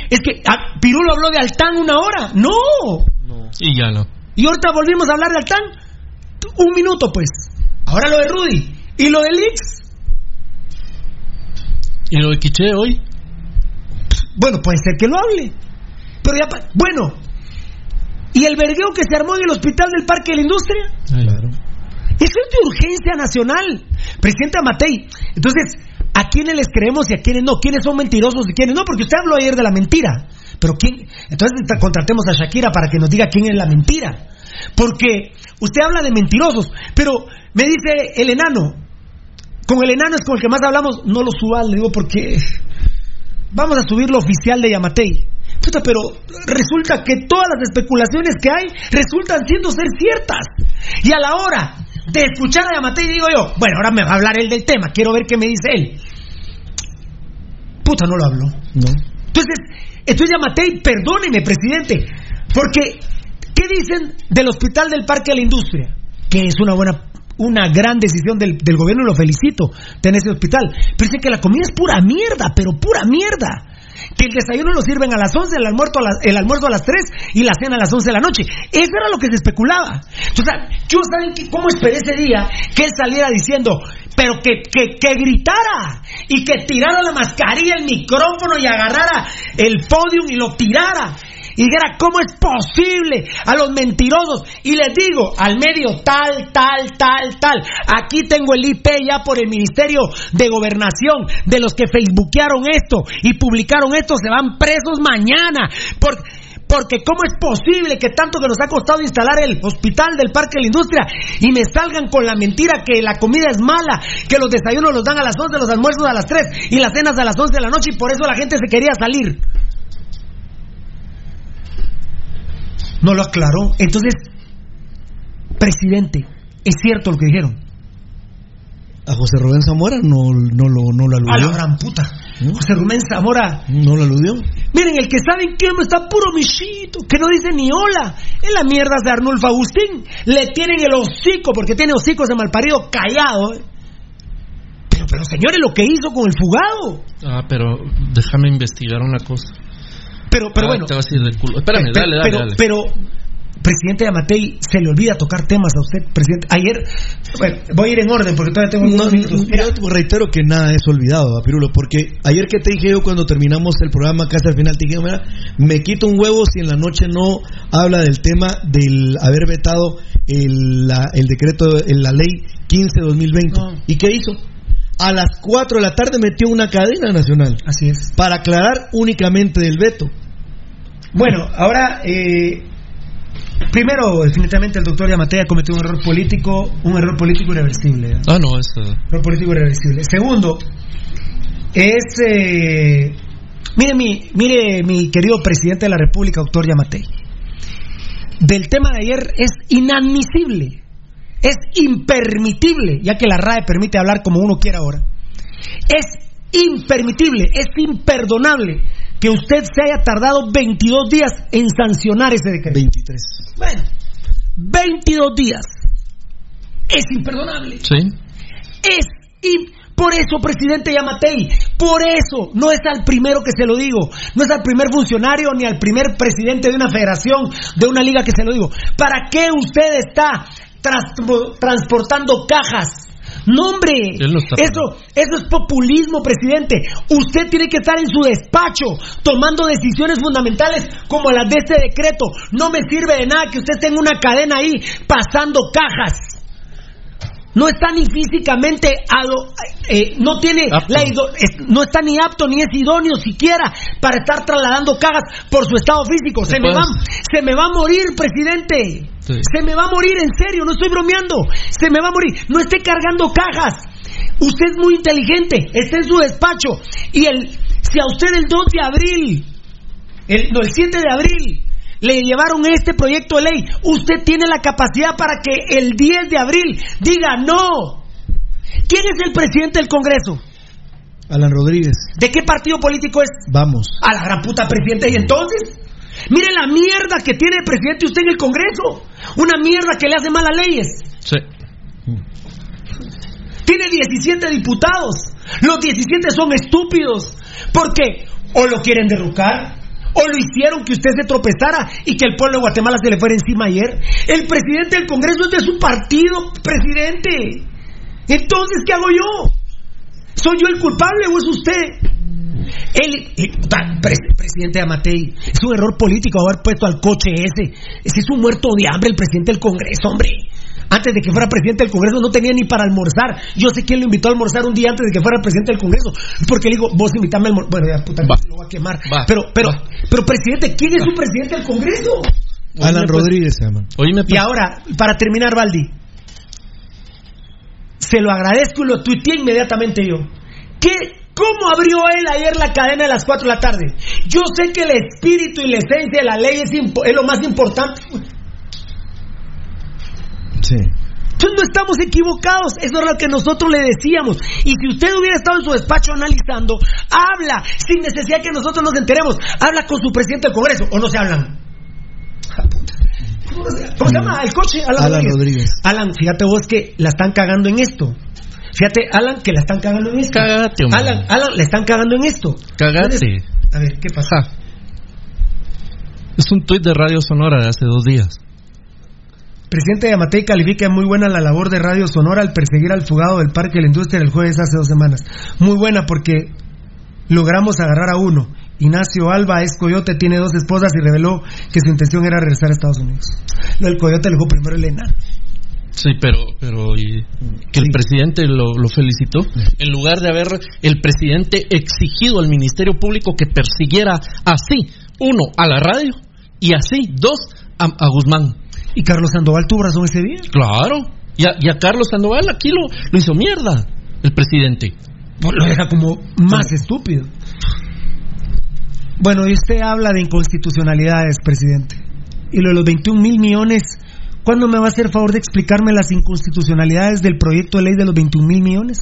Es que ah, Pirulo habló de Altán una hora. No. Y ya no. Y ahorita volvimos a hablar de Altán. Un minuto, pues. Ahora lo de Rudy. Y lo de Lix. ¿Y lo de Quiché hoy? Bueno, puede ser que lo hable. Pero ya. Bueno. ¿Y el vergueo que se armó en el hospital del Parque de la Industria? Claro. Eso es de urgencia nacional. Presidente Amatei. Entonces, ¿a quiénes les creemos y a quiénes no? ¿Quiénes son mentirosos y quiénes no? Porque usted habló ayer de la mentira. Pero ¿quién? Entonces tra- contratemos a Shakira para que nos diga quién es la mentira. Porque usted habla de mentirosos. Pero me dice el enano. Con el enano es con el que más hablamos. No lo suba, le digo porque vamos a subir lo oficial de Yamatei. Puta, pero resulta que todas las especulaciones que hay resultan siendo ser ciertas. Y a la hora de escuchar a Yamatei digo yo, bueno, ahora me va a hablar él del tema, quiero ver qué me dice él. Puta, no lo habló. No. Entonces, entonces Yamatei, perdóneme, presidente, porque ¿qué dicen del Hospital del Parque de la Industria? Que es una buena, una gran decisión del, del gobierno y lo felicito, tener ese hospital. Pero dicen que la comida es pura mierda, pero pura mierda. Que el desayuno lo sirven a las 11, el almuerzo a las, el almuerzo a las 3 y la cena a las 11 de la noche. Eso era lo que se especulaba. Entonces, yo saben cómo esperé ese día que él saliera diciendo, pero que, que, que gritara y que tirara la mascarilla, el micrófono y agarrara el podium y lo tirara. Y dijera, ¿cómo es posible a los mentirosos? Y les digo, al medio tal, tal, tal, tal. Aquí tengo el IP ya por el Ministerio de Gobernación de los que facebookearon esto y publicaron esto, se van presos mañana. Por- porque ¿cómo es posible que tanto que nos ha costado instalar el hospital del Parque de la Industria y me salgan con la mentira que la comida es mala, que los desayunos los dan a las 11, los almuerzos a las 3 y las cenas a las 11 de la noche y por eso la gente se quería salir? No lo aclaró. Entonces, presidente, es cierto lo que dijeron. A José Rubén Zamora no, no, lo, no lo A la aludió. gran puta. José Rubén Zamora. No lo aludió. Miren, el que sabe en quién está puro michito, que no dice ni hola. En la mierda de Arnulfo Agustín. Le tienen el hocico, porque tiene hocicos de malparido callado. ¿eh? Pero, pero señores, lo que hizo con el fugado. Ah, pero déjame investigar una cosa. Pero, pero Ah, bueno. Te vas a ir del culo. Espérame, Pe- dale, dale, pero, dale. pero, presidente Amatei, se le olvida tocar temas a usted, presidente. Ayer, bueno, voy a ir en orden porque todavía tengo No, unos minutos. Mira, yo te reitero que nada es olvidado, Pirulo, porque ayer que te dije yo cuando terminamos el programa casi al final, te dije, mira, me quito un huevo si en la noche no habla del tema del haber vetado el, la- el decreto, en la ley 15-2020. ¿Y qué hizo? a las 4 de la tarde metió una cadena nacional. Así es. Para aclarar únicamente del veto. Bueno, ahora, eh, primero, definitivamente el doctor Yamate ha cometido un error político, un error político irreversible. ¿eh? Ah, no, eso. Error político irreversible. Segundo, es. eh, mire, mi, mire, mi querido presidente de la República, doctor Yamate. Del tema de ayer es inadmisible, es impermitible, ya que la RAE permite hablar como uno quiera ahora. Es impermitible, es imperdonable que usted se haya tardado 22 días en sancionar ese decreto. 23. Bueno, 22 días. Es imperdonable. Sí. Es im- por eso, presidente Yamatei, por eso no es al primero que se lo digo, no es al primer funcionario ni al primer presidente de una federación, de una liga que se lo digo. ¿Para qué usted está trans- transportando cajas? No, hombre, no eso, eso es populismo, presidente. Usted tiene que estar en su despacho tomando decisiones fundamentales como las de este decreto. No me sirve de nada que usted tenga una cadena ahí pasando cajas no está ni físicamente ado- eh, no tiene la ido- no está ni apto ni es idóneo siquiera para estar trasladando cajas por su estado físico. Se me Pues- va se me va a morir presidente. Sí. se me va a morir en serio no estoy bromeando. Se me va a morir. No esté cargando cajas. Usted es muy inteligente está en su despacho. Y el si a usted el 2 de abril el, no, el 7 de abril le llevaron este proyecto de ley. Usted tiene la capacidad para que el 10 de abril diga no. ¿Quién es el presidente del Congreso? Alan Rodríguez. ¿De qué partido político es? Vamos. A la gran puta presidente. ¿Y entonces? Mire la mierda que tiene el presidente usted en el Congreso. Una mierda que le hace malas leyes. Sí. Tiene 17 diputados. Los 17 son estúpidos. Porque o lo quieren derrocar, o lo hicieron que usted se tropezara y que el pueblo de Guatemala se le fuera encima ayer. El presidente del Congreso es de su partido, presidente. Entonces, ¿qué hago yo? ¿Soy yo el culpable o es usted? El, pres- presidente Amatei, es un error político haber puesto al coche ese. Ese es un muerto de hambre, el presidente del Congreso, hombre. Antes de que fuera presidente del Congreso no tenía ni para almorzar. Yo sé quién lo invitó a almorzar un día antes de que fuera presidente del Congreso. Porque le digo, vos invitame a almorzar. Bueno, ya puta, Va. lo voy a quemar. Va. Pero, pero, pero presidente, ¿quién es su presidente del Congreso? Alan Oíme, pues, Rodríguez se llama. Oíme, Y pues, ahora, para terminar, Valdi, se lo agradezco y lo tuiteé inmediatamente yo. ¿Qué, ¿Cómo abrió él ayer la cadena de las 4 de la tarde? Yo sé que el espíritu y la esencia de la ley es, es lo más importante. Sí. Entonces no estamos equivocados, eso es lo que nosotros le decíamos. Y si usted hubiera estado en su despacho analizando, habla sin necesidad que nosotros nos enteremos. Habla con su presidente del Congreso o no se hablan. ¿Cómo se, llama? El coche, Alan, Alan Rodríguez. Rodríguez. Alan, fíjate vos que la están cagando en esto. Fíjate, Alan, que la están cagando en esto. Hombre. Alan, Alan, le están cagando en esto. Cagate. Entonces, a ver, ¿qué pasa? Ajá. Es un tuit de Radio Sonora de hace dos días. Presidente Yamatei califica muy buena la labor de Radio Sonora al perseguir al fugado del Parque de la Industria el jueves hace dos semanas. Muy buena porque logramos agarrar a uno. Ignacio Alba es coyote, tiene dos esposas y reveló que su intención era regresar a Estados Unidos. Lo del coyote lo dijo primero Elena. Sí, pero, pero y que el presidente lo, lo felicitó. En lugar de haber el presidente exigido al Ministerio Público que persiguiera así, uno, a la radio y así, dos, a, a Guzmán. ¿Y Carlos Sandoval tuvo razón ese día? Claro. Y a, y a Carlos Sandoval aquí lo, lo hizo mierda el presidente. Lo deja como más estúpido. Bueno, y usted habla de inconstitucionalidades, presidente. Y lo de los 21 mil millones, ¿cuándo me va a hacer favor de explicarme las inconstitucionalidades del proyecto de ley de los 21 mil millones?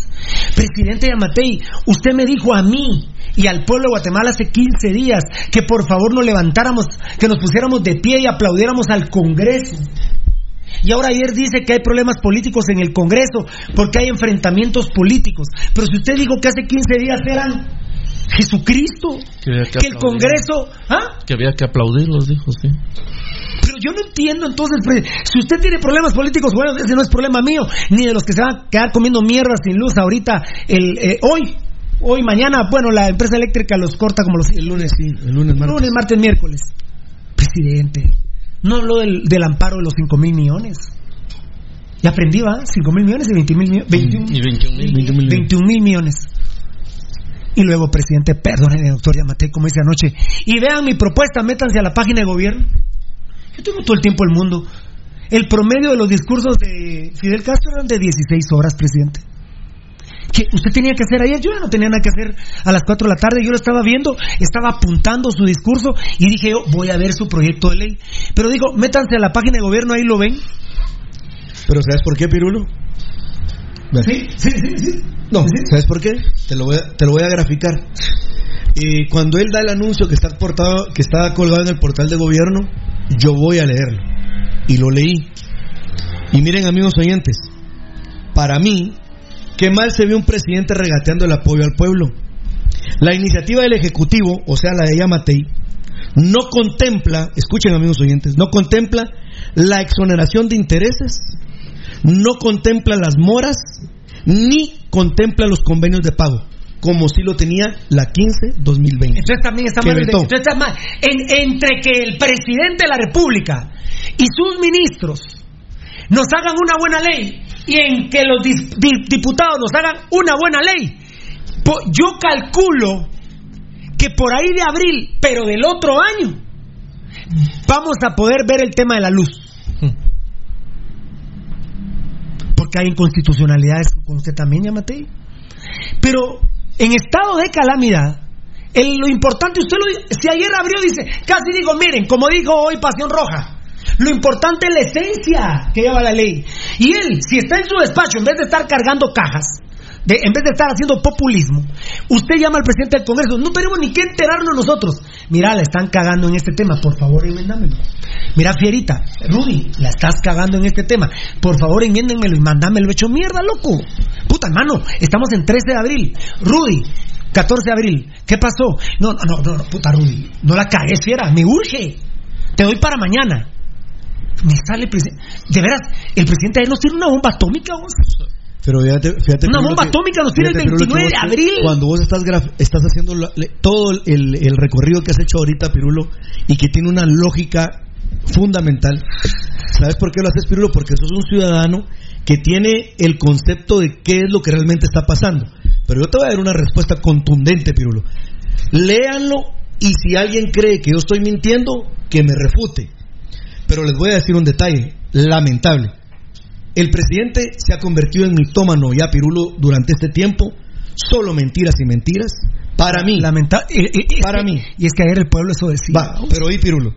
Presidente Yamatei, usted me dijo a mí y al pueblo de Guatemala hace 15 días que por favor nos levantáramos, que nos pusiéramos de pie y aplaudiéramos al Congreso. Y ahora ayer dice que hay problemas políticos en el Congreso porque hay enfrentamientos políticos. Pero si usted dijo que hace 15 días eran Jesucristo, Que que el. Congreso... ¿Ah? Que había que aplaudirlos, dijo, sí. Pero yo no entiendo entonces, pre- si usted tiene problemas políticos, bueno, ese no es problema mío, ni de los que se van a quedar comiendo mierda sin luz ahorita, el, eh, hoy, hoy, mañana, bueno, la empresa eléctrica los corta como los... El lunes sí, el lunes martes. Lunes, martes, miércoles. Presidente, no habló del, del amparo de los 5 mil millones. Y aprendí, va, 5 mil millones y 20 mil millones. 21 Y 21 mil. 21 mil millones. Y luego, presidente, perdónenme, doctor Yamatei, como dice anoche. Y vean mi propuesta, métanse a la página de gobierno. Yo tengo todo el tiempo del mundo. El promedio de los discursos de Fidel Castro eran de 16 horas, presidente. ¿Qué usted tenía que hacer ayer? Yo ya no tenía nada que hacer a las 4 de la tarde. Yo lo estaba viendo, estaba apuntando su discurso y dije yo, voy a ver su proyecto de ley. Pero digo, métanse a la página de gobierno, ahí lo ven. Pero ¿sabes por qué, Pirulo? Sí, sí, sí, sí. No, ¿sabes por qué? Te lo voy a, te lo voy a graficar. Y cuando él da el anuncio que está, portado, que está colgado en el portal de gobierno, yo voy a leerlo. Y lo leí. Y miren, amigos oyentes, para mí, qué mal se ve un presidente regateando el apoyo al pueblo. La iniciativa del Ejecutivo, o sea, la de Yamatei, no contempla, escuchen amigos oyentes, no contempla la exoneración de intereses, no contempla las moras, ni contempla los convenios de pago, como si lo tenía la 15-2020. Entonces también está mal. entonces está mal. En- entre que el presidente de la República y sus ministros nos hagan una buena ley y en que los dis- di- diputados nos hagan una buena ley, yo calculo que por ahí de abril, pero del otro año, vamos a poder ver el tema de la luz. Porque hay inconstitucionalidades con usted también, Yamatei. Pero en estado de calamidad, el- lo importante, usted lo si ayer abrió, dice, casi digo, miren, como dijo hoy Pasión Roja, lo importante es la esencia que lleva la ley. Y él, si está en su despacho, en vez de estar cargando cajas, de- en vez de estar haciendo populismo, usted llama al presidente del Congreso, no tenemos ni que enterarnos nosotros. Mira, la están cagando en este tema, por favor, enmiéndamelo. Mira, Fierita, Rudy, la estás cagando en este tema, por favor, enmiéndenmelo y mandámelo hecho mierda, loco. Puta, hermano, estamos en 13 de abril. Rudy, 14 de abril, ¿qué pasó? No, no, no, no, puta, Rudy, no la cagues, fiera, me urge. Te doy para mañana. Me sale el presidente. De veras, el presidente ayer nos tiene una bomba atómica, vos. Pero fíjate, fíjate Una bomba que- atómica nos tiene el fíjate, Pirulo, que 29 de abril. Cuando vos estás, graf- estás haciendo la- le- todo el, el recorrido que has hecho ahorita, Pirulo, y que tiene una lógica fundamental, ¿sabes por qué lo haces, Pirulo? Porque sos un ciudadano que tiene el concepto de qué es lo que realmente está pasando. Pero yo te voy a dar una respuesta contundente, Pirulo. Léanlo y si alguien cree que yo estoy mintiendo, que me refute. Pero les voy a decir un detalle lamentable. El presidente se ha convertido en mitómano ya, Pirulo, durante este tiempo. Solo mentiras y mentiras. Para mí. Lamentable. para mí. Y es que ayer el pueblo eso decía. Va, pero oí, Pirulo.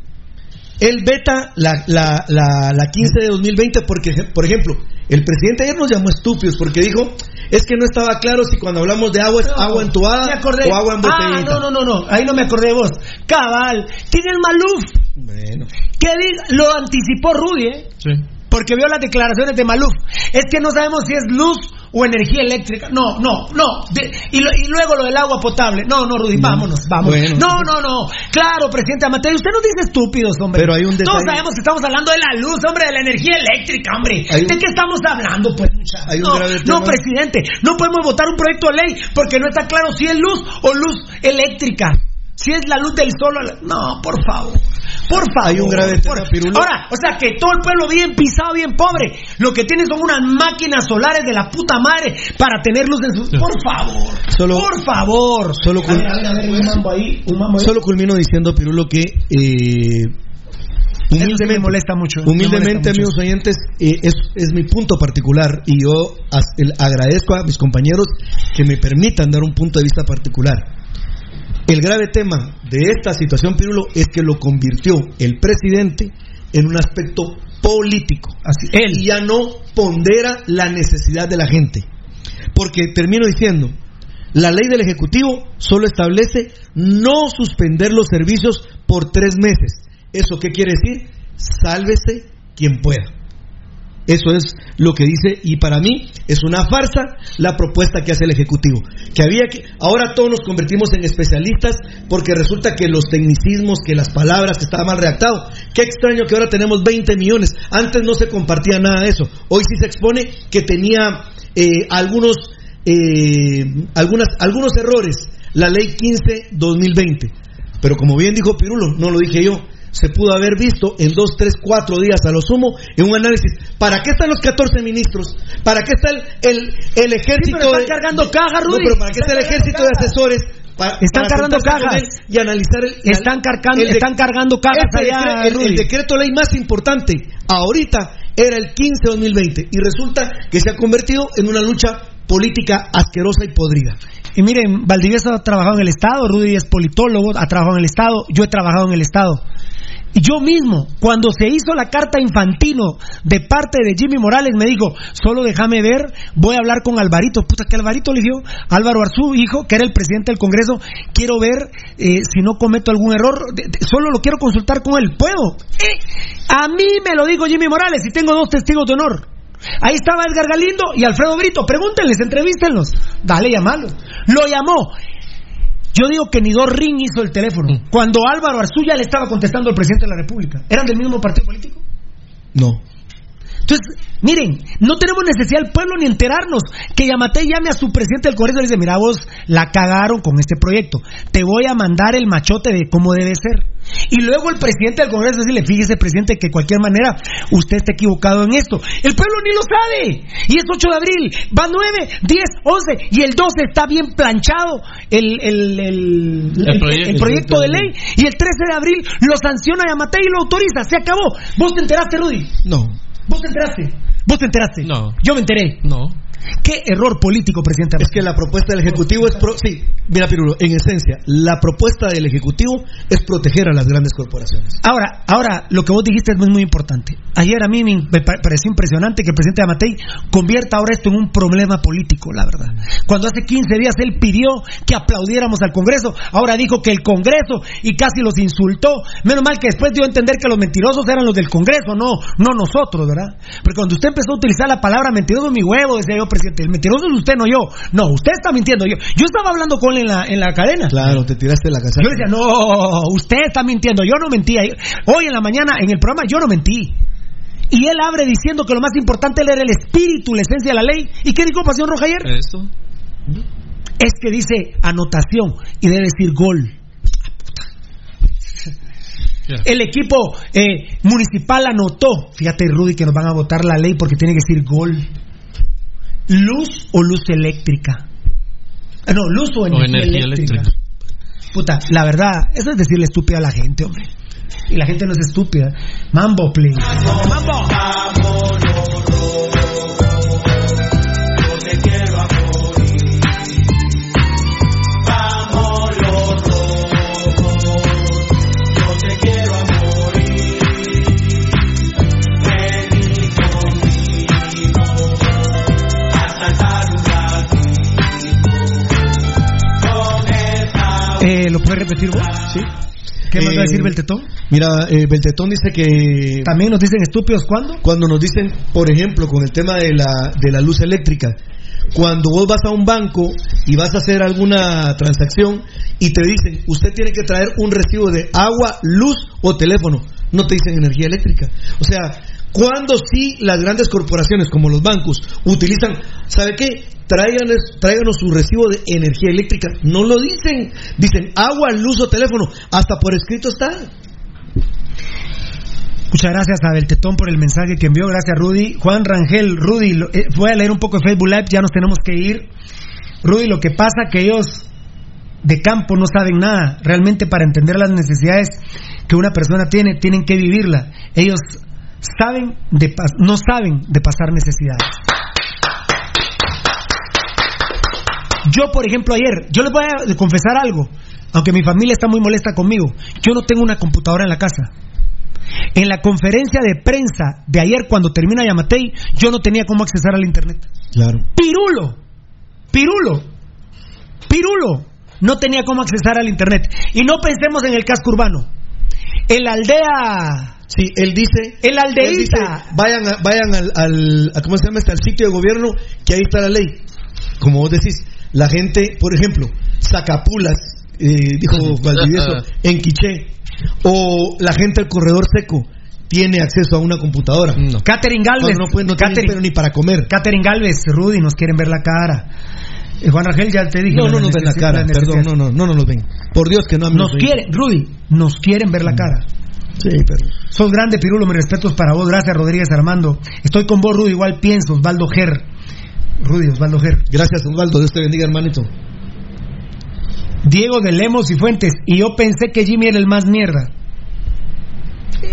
Él veta la, la, la, la 15 de 2020 porque, por ejemplo, el presidente ayer nos llamó estúpidos porque dijo, es que no estaba claro si cuando hablamos de agua es agua entubada o agua en ah, no, no, no, no. Ahí no me acordé de vos. Cabal. ¿Quién es Maluf? Bueno. Diga- lo anticipó Rudy, ¿eh? Sí. Porque vio las declaraciones de Maluf. Es que no sabemos si es luz o energía eléctrica. No, no, no. De- y, lo- y luego lo del agua potable. No, no, Rudy, vámonos, vámonos. Bueno. no, no, no. Claro, presidente Amatei, usted nos dice estúpidos, hombre. Pero hay un Todos detalle. sabemos que estamos hablando de la luz, hombre, de la energía eléctrica, hombre. Un- ¿De qué estamos hablando, pues, muchachos? Hay un no, no, presidente, no podemos votar un proyecto de ley porque no está claro si es luz o luz eléctrica. Si es la luz del sol No, por favor. Por favor. Hay un grave por-. Ahora, o sea, que todo el pueblo bien pisado, bien pobre. Lo que tiene son unas máquinas solares de la puta madre para tener luz en sus... Por favor. Solo- por favor. Solo a ver, a ver, a ver, un mambo ahí, un mambo ahí. Solo culmino diciendo, Pirulo, que eh, Eso sí me molesta mucho. me Humildemente, molesta mucho. amigos oyentes, eh, es, es mi punto particular y yo as- el- agradezco a mis compañeros que me permitan dar un punto de vista particular. El grave tema de esta situación, Pirulo, es que lo convirtió el presidente en un aspecto político. Así, él. Ya no pondera la necesidad de la gente. Porque termino diciendo, la ley del Ejecutivo solo establece no suspender los servicios por tres meses. ¿Eso qué quiere decir? Sálvese quien pueda. Eso es lo que dice y para mí es una farsa la propuesta que hace el ejecutivo. Que había que ahora todos nos convertimos en especialistas porque resulta que los tecnicismos, que las palabras que estaba mal redactado. Qué extraño que ahora tenemos 20 millones. Antes no se compartía nada de eso. Hoy sí se expone que tenía eh, algunos eh, algunas algunos errores la ley 15 2020. Pero como bien dijo Pirulo, no lo dije yo, se pudo haber visto en dos, tres, cuatro días a lo sumo en un análisis. ¿Para qué están los 14 ministros? ¿Para qué está el, el, el ejército pero están de- cargando cajas, No, Rudy. pero ¿para qué está el ejército de asesores? Para- Están para cargando cajas. Y analizar el, Están cargando- el de- están cargando cajas Este allá, decre- el, el decreto ley más importante ahorita era el 15-2020 y resulta que se ha convertido en una lucha política asquerosa y podrida. Y miren, Valdivieso ha trabajado en el Estado, Rudy es politólogo, ha trabajado en el Estado, yo he trabajado en el Estado. Yo mismo, cuando se hizo la carta infantino de parte de Jimmy Morales, me dijo, solo déjame ver, voy a hablar con Alvarito. Puta, que Alvarito eligió Álvaro Arzú, hijo, que era el presidente del Congreso. Quiero ver eh, si no cometo algún error, solo lo quiero consultar con él. ¿Puedo? Eh, a mí me lo dijo Jimmy Morales y tengo dos testigos de honor. Ahí estaba Edgar Galindo y Alfredo Brito. Pregúntenles, entrevístenlos. Dale, llamalo. Lo llamó. Yo digo que Nidor Ring hizo el teléfono. Cuando Álvaro Arzú ya le estaba contestando al presidente de la República. ¿Eran del mismo partido político? No. Entonces, miren, no tenemos necesidad el pueblo ni enterarnos que Yamate llame a su presidente del Congreso y le dice, mira vos, la cagaron con este proyecto, te voy a mandar el machote de cómo debe ser. Y luego el presidente del Congreso decirle, fíjese presidente que de cualquier manera usted está equivocado en esto. El pueblo ni lo sabe. Y es 8 de abril, va 9, 10, 11 y el 12 está bien planchado el, el, el, el- proyecto. el proyecto de ley. Y el 13 de abril lo sanciona Yamate y lo autoriza. Se acabó. ¿Vos te enteraste, Rudy? No. ¿Vos te enteraste? ¿Vos te enteraste? No. Yo me enteré. No. ¿Qué error político, presidente? Es que la propuesta del Ejecutivo es... pro- sí, mira Pirulo, en esencia, la propuesta del Ejecutivo es proteger a las grandes corporaciones. Ahora, ahora, lo que vos dijiste es muy, muy importante. Ayer a mí me, me pa- pareció impresionante que el presidente Amatei convierta ahora esto en un problema político, la verdad. Cuando hace 15 días él pidió que aplaudiéramos al Congreso, ahora dijo que el Congreso y casi los insultó. Menos mal que después dio a entender que los mentirosos eran los del Congreso, no, no nosotros, ¿verdad? Porque cuando usted empezó a utilizar la palabra mentiroso, mi huevo, decía yo, presidente, el mentiroso es usted, no yo. No, usted está mintiendo. Yo, yo estaba hablando con él en la, en la cadena. Claro, te tiraste la casa. Yo le decía, no, usted está mintiendo, yo no mentía. Hoy en la mañana en el programa yo no mentí. Y él abre diciendo que lo más importante era el espíritu, la esencia de la ley. ¿Y qué dijo Pasión Roja ayer? Eso. Es que dice anotación y debe decir gol. El equipo eh, municipal anotó, fíjate Rudy que nos van a votar la ley porque tiene que decir gol. Luz o luz eléctrica. Ah, no, luz o energía, energía eléctrica. eléctrica. Puta, la verdad, eso es decirle estúpida a la gente, hombre. Y la gente no es estúpida. Mambo, please. Mambo. Yo ¿Lo puedes repetir vos? Sí. ¿Qué más va a Eh, decir Beltetón? Mira, eh, Beltetón dice que También nos dicen estúpidos cuando. cuando nos dicen, por ejemplo, con el tema de la, de la luz eléctrica, cuando vos vas a un banco y vas a hacer alguna transacción y te dicen, usted tiene que traer un recibo de agua, luz o teléfono, no te dicen energía eléctrica. O sea, cuando sí las grandes corporaciones como los bancos utilizan, ¿sabe qué? Tráiganos, tráiganos su recibo de energía eléctrica. No lo dicen. Dicen agua, luz o teléfono. Hasta por escrito está. Muchas gracias a Beltetón por el mensaje que envió. Gracias, Rudy. Juan Rangel, Rudy, lo- eh, voy a leer un poco de Facebook Live, ya nos tenemos que ir. Rudy, lo que pasa que ellos de campo no saben nada. Realmente para entender las necesidades que una persona tiene, tienen que vivirla. Ellos saben de no saben de pasar necesidades. Yo, por ejemplo, ayer, yo les voy a confesar algo, aunque mi familia está muy molesta conmigo. Yo no tengo una computadora en la casa. En la conferencia de prensa de ayer, cuando termina Yamatei, yo no tenía cómo accesar al internet. Claro. Pirulo, Pirulo, Pirulo, no tenía cómo accesar al internet. Y no pensemos en el casco urbano. En la aldea. Sí, él dice. El aldeíta. vayan a- vayan al, al- a- ¿cómo se llama? este? al sitio de gobierno, que ahí está la ley. Como vos decís, la gente, por ejemplo, Sacapulas, eh, dijo Valdivieso, en Quiché, o la gente del corredor seco, tiene acceso a una computadora. No. Catherine Galvez. No, no, puede- no Catherine- ni para comer. Catherine Galvez, Rudy, nos quieren ver la cara. Eh, Juan Rangel, ya te dije. No, no nos ven la cara, necesidad. perdón, no, no, no nos los ven. Por Dios que no a mí Nos quieren, Rudy, nos quieren ver la cara. Sí, pero. Sos grande, Pirulo, mis respetos para vos. Gracias, Rodríguez Armando. Estoy con vos, Rudy, igual pienso. Osvaldo Ger. Rudy, Osvaldo Ger. Gracias, Osvaldo. Dios te bendiga, hermanito. Diego de Lemos y Fuentes. Y yo pensé que Jimmy era el más mierda.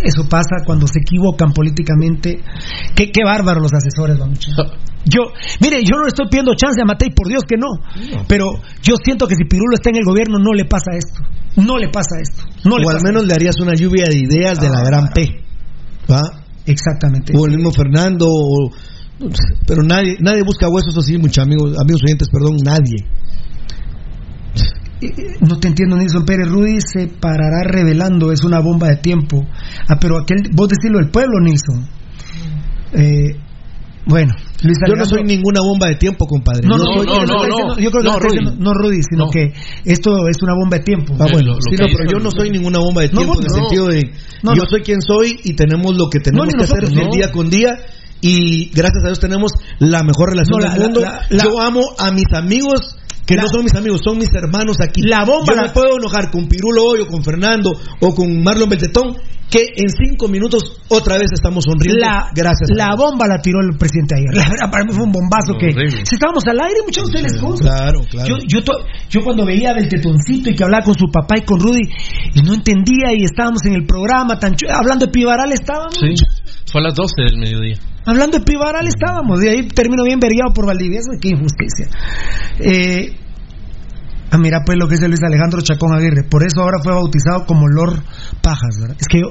Eso pasa cuando se equivocan políticamente. Qué, qué bárbaro los asesores, vamos. Yo, mire, yo no le estoy pidiendo chance a Matei, por Dios que no. Pero yo siento que si Pirulo está en el gobierno, no le pasa esto. No le pasa esto. No le o al menos le harías una lluvia de ideas de la Ah, gran P. ¿Va? Exactamente. O el mismo Fernando. o- pero nadie nadie busca huesos así, muchos amigos, amigos oyentes, perdón, nadie. No te entiendo, Nilson Pérez. Rudy se parará revelando, es una bomba de tiempo. Ah, pero aquel, vos decirlo del pueblo, Nilson. Eh, bueno, Luis Yo no soy ninguna bomba de tiempo, compadre. No, no, soy- no, no, no, Yo creo que No, Rudy. no, Rudy, sino No. que esto es una bomba de tiempo. Ah, bueno, pero yo no soy ninguna bomba de No, tiempo en el no. sentido de No, yo no. soy quien soy y tenemos lo que tenemos que hacer día con día y gracias a Dios tenemos la mejor relación No, la- del mundo. la- la- yo amo a mis amigos que no son mis amigos, son mis hermanos aquí. La bomba Yo la- me puedo enojar con Pirulo hoy o con Fernando o con Marlon Beltetón que en cinco minutos otra vez estamos sonriendo. La, gracias. a la bomba la tiró el presidente ayer. La verdad, para mí fue un bombazo que. Horrible. Si estábamos al aire, muchos de ustedes les. Claro, claro. Yo, yo, to- yo cuando veía del tetoncito y que hablaba con su papá y con Rudy, y no entendía, y estábamos en el programa, tan chu- hablando de Pivaral estábamos. Sí, fue a las 12 del mediodía. Hablando de Pivaral estábamos, de ahí termino bien vergueado por Valdivieso, qué injusticia. Eh, ah, mira pues lo que dice Luis Alejandro Chacón Aguirre, por eso ahora fue bautizado como Lord Pajas, ¿verdad? Es que yo,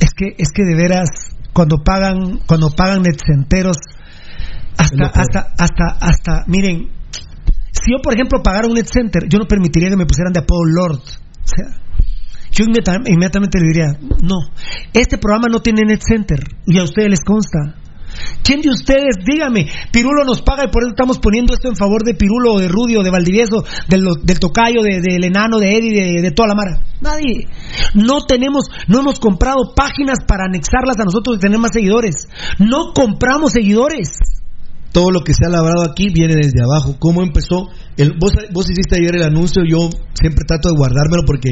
es que, es que de veras, cuando pagan, cuando pagan netcenteros, hasta, hasta, hasta, hasta, miren, si yo por ejemplo pagara un net center, yo no permitiría que me pusieran de apodo Lord. O sea, yo inmediata- inmediatamente le diría, no, este programa no tiene net center y a ustedes les consta. ¿Quién de ustedes, dígame, Pirulo nos paga y por eso estamos poniendo esto en favor de Pirulo de Rudy o de Valdivieso, del, del Tocayo, de- del Enano, de Eddie, de, de toda la mara? Nadie. No tenemos, no hemos comprado páginas para anexarlas a nosotros y tener más seguidores. No compramos seguidores. Todo lo que se ha labrado aquí viene desde abajo. ¿Cómo empezó? El, vos, hiciste ayer el anuncio, yo siempre trato de guardármelo porque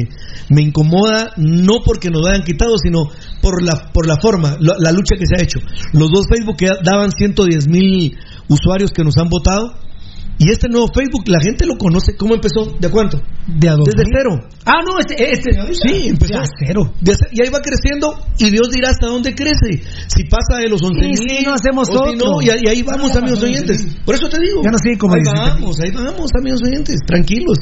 me incomoda, no porque nos lo hayan quitado, sino por la, por la forma, la, la lucha que se ha hecho. Los dos Facebook que daban 110 mil usuarios que nos han votado. Y este nuevo Facebook, la gente lo conoce. ¿Cómo empezó? ¿De cuánto? De a dos Desde mil. cero. Ah, no, este, este. Sí, empezó. De a cero. De y ahí va creciendo y Dios dirá hasta dónde crece. Si pasa de los 11 Y mil, si no hacemos o si otro. no, y, ahí- y ahí vamos, Ah, amigos oyentes. Por eso te digo. Ya no sigue como ahí 17 mil. vamos, ahí vamos, amigos oyentes. Tranquilos.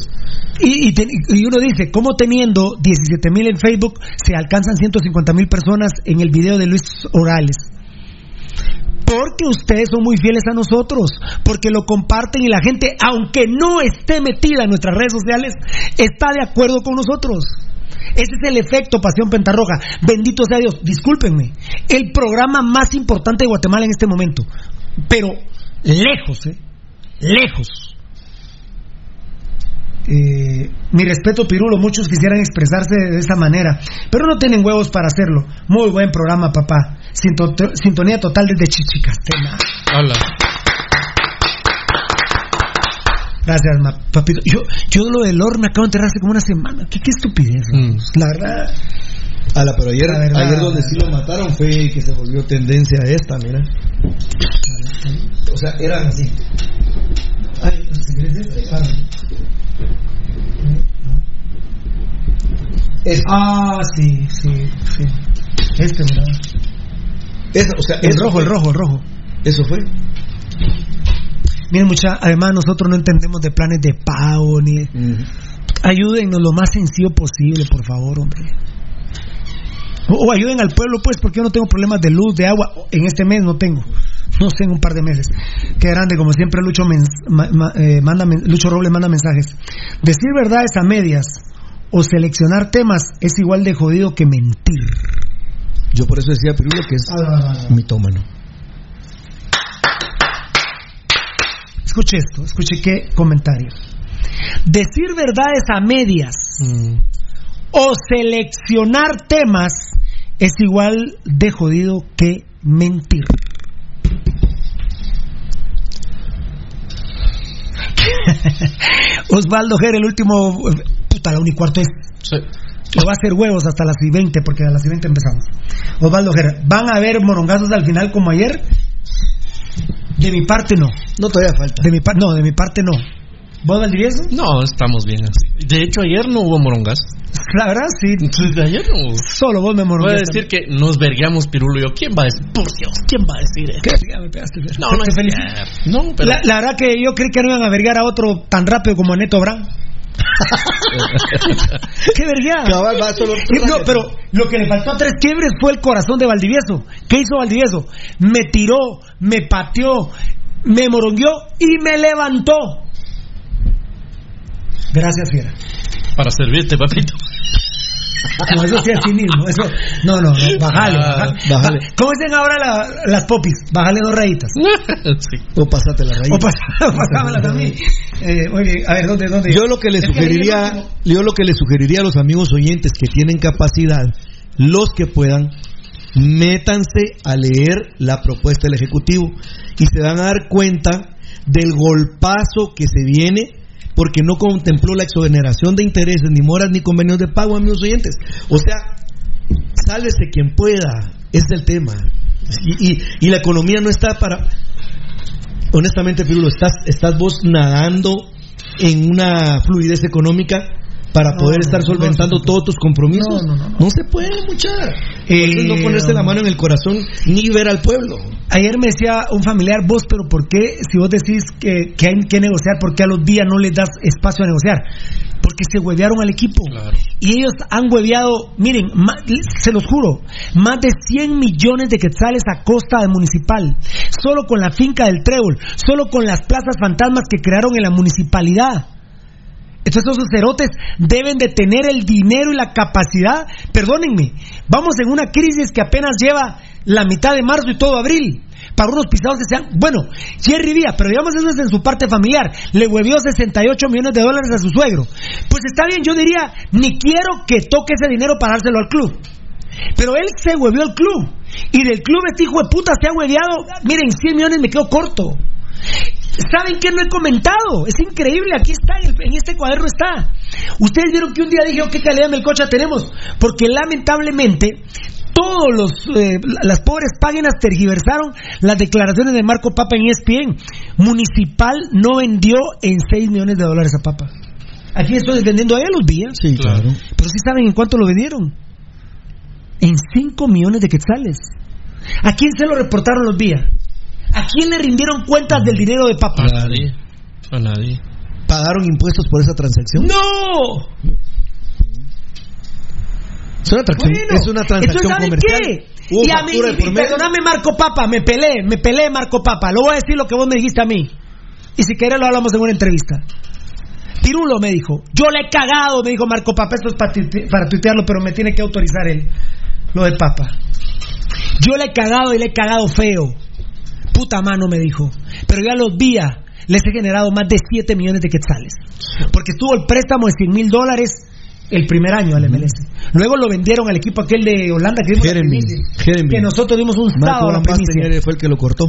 Y, y y uno dice, ¿cómo teniendo 17 mil en Facebook se alcanzan 150 mil personas en el video de Luis Orales? Porque ustedes son muy fieles a nosotros, porque lo comparten y la gente, aunque no esté metida en nuestras redes sociales, está de acuerdo con nosotros. Ese es el efecto Pasión Pentarroja. Bendito sea Dios. Discúlpenme. El programa más importante de Guatemala en este momento. Pero lejos, ¿eh? Lejos. Eh, mi respeto, Pirulo. Muchos quisieran expresarse de esa manera, pero no tienen huevos para hacerlo. Muy buen programa, papá. Sinto- sintonía total desde Chichicastela. Hola. Gracias, ma- papito. Yo, yo lo del Lord me acabo de enterar hace como una semana. ¿Qué, qué estupidez? vamos. La verdad. Ala, pero ayer, La verdad. ayer donde sí lo mataron fue que se volvió tendencia a esta, mira. O sea, eran así. Ay, ¿si querés este? Ah. Ah, sí, sí, sí. Este, ¿verdad? Eso, o sea, El rojo, fue. el rojo, el rojo. Eso fue. Miren, mucha, además nosotros no entendemos de planes de pago ni. Ayúdennos lo más sencillo posible, por favor, hombre. O, o ayuden al pueblo, pues, porque yo no tengo problemas de luz, de agua. En este mes no tengo. No sé, en un par de meses. Qué grande, como siempre, Lucho, mens- ma- ma- eh, manda Lucho Robles manda mensajes. Decir verdades a medias o seleccionar temas es igual de jodido que mentir. Yo por eso decía Pirulo que es Ah, mitómano. Escuche esto, escuche qué comentario. Decir verdades a medias o seleccionar temas es igual de jodido que mentir. Osvaldo Ger, el último. Puta, la unicuarto es. Le va a hacer huevos hasta las y 20, porque a las y 20 empezamos. Osvaldo Ojeda, ¿van a haber morongazos al final como ayer? De mi parte no. No todavía falta. De mi par- no, de mi parte no. ¿Vos, Valdivieso? No, estamos bien así. De hecho, ayer no hubo morongas. La verdad, sí. De ayer no. Solo vos me Voy a decir que nos vergueamos, Pirulo y yo. ¿Quién va a decir? Por Dios, ¿quién va a decir eso? ¿Qué? Ya me pegaste. No, no. No, pero... La, la verdad que yo creí que no iban a vergar a otro tan rápido como a Neto Brand. ¡Qué vergüenza! No, pero lo que le faltó a tres quiebres fue el corazón de Valdivieso. ¿Qué hizo Valdivieso? Me tiró, me pateó, me morongueó y me levantó. Gracias, Fiera. Para servirte, papito. No, eso sí es cinismo. Eso, no, no, no, bájale. Ah, bájale. ba- ¿Cómo dicen ahora la- las popis? Bájale dos rayitas. sí. O pasate la raíz. O pas- pasámelas a mí. Eh, muy bien, a ver, ¿dónde? dónde? Yo lo que le sugeriría, yo lo que le sugeriría a los amigos oyentes que tienen capacidad, los que puedan, métanse a leer la propuesta del Ejecutivo y se van a dar cuenta del golpazo que se viene porque no contempló la exoneración de intereses, ni moras, ni convenios de pago, amigos oyentes. O sea, sálvese quien pueda, es el tema. Y, y- y la economía no está para... Honestamente, Pirulo, estás, estás vos nadando en una fluidez económica para No, poder no, estar solventando no, todos tus compromisos. No, no, no, no. se puede, muchachos. Eh, no ponerse la mano en el corazón ni ver al pueblo. Ayer me decía un familiar, vos, pero ¿por qué si vos decís que, que hay que negociar, por qué a los días no les das espacio a negociar? Porque se huevearon al equipo. Y ellos han hueveado, miren, ma- se los juro, más de 100 millones de quetzales a costa del municipal. Solo con la finca del Trébol, solo con las plazas fantasmas que crearon en la municipalidad. Entonces esos cerotes deben de tener el dinero y la capacidad. Perdónenme, vamos en una crisis que apenas lleva la mitad de marzo y todo abril. Para unos pisados que sean... Bueno, Jerry Díaz, pero digamos eso es en su parte familiar. Le huevió 68 millones de dólares a su suegro. Pues está bien, yo diría, ni quiero que toque ese dinero para dárselo al club. Pero él se huevió al club. Y del club este hijo de puta se ha hueveado. Miren, 100 millones me quedo corto. ¿Saben qué no he comentado? Es increíble, aquí está, en, el- en este cuaderno está. Ustedes vieron que un día dije, oh, ¿qué calidad de melcocha tenemos? Porque lamentablemente todos los eh, las pobres páginas tergiversaron las declaraciones de Marco Papa en ESPN. Municipal no vendió en 6 millones de dólares a Papa. Aquí estoy defendiendo a él los días. Sí, claro. Pero sí saben en cuánto lo vendieron. En 5 millones de quetzales. ¿A quién se lo reportaron los días? ¿A quién le rindieron cuentas del dinero de Papa? A nadie. A nadie. ¿Pagaron impuestos por esa transacción? ¡No! Es una, transacción- Bueno, es una transacción entonces, ¿saben comercial. qué? Hubo Y a mí, y perdóname Marco Papa, me peleé, me peleé Marco Papa. Lo voy a decir lo que vos me dijiste a mí. Y si querés lo hablamos en una entrevista. Pirulo me dijo, yo le he cagado, me dijo Marco Papa, esto es para, tuite- para tuitearlo, pero me tiene que autorizar él, lo de Papa. Yo le he cagado y le he cagado feo. Puta mano, me dijo. Pero ya los días les he generado más de 7 millones de quetzales. Porque estuvo el préstamo de 100 mil dólares el primer año al MLS. Luego lo vendieron al equipo aquel de Holanda que Jeremy. Jeremy. Que nosotros dimos un sábado a la primicia. Fue el que lo cortó.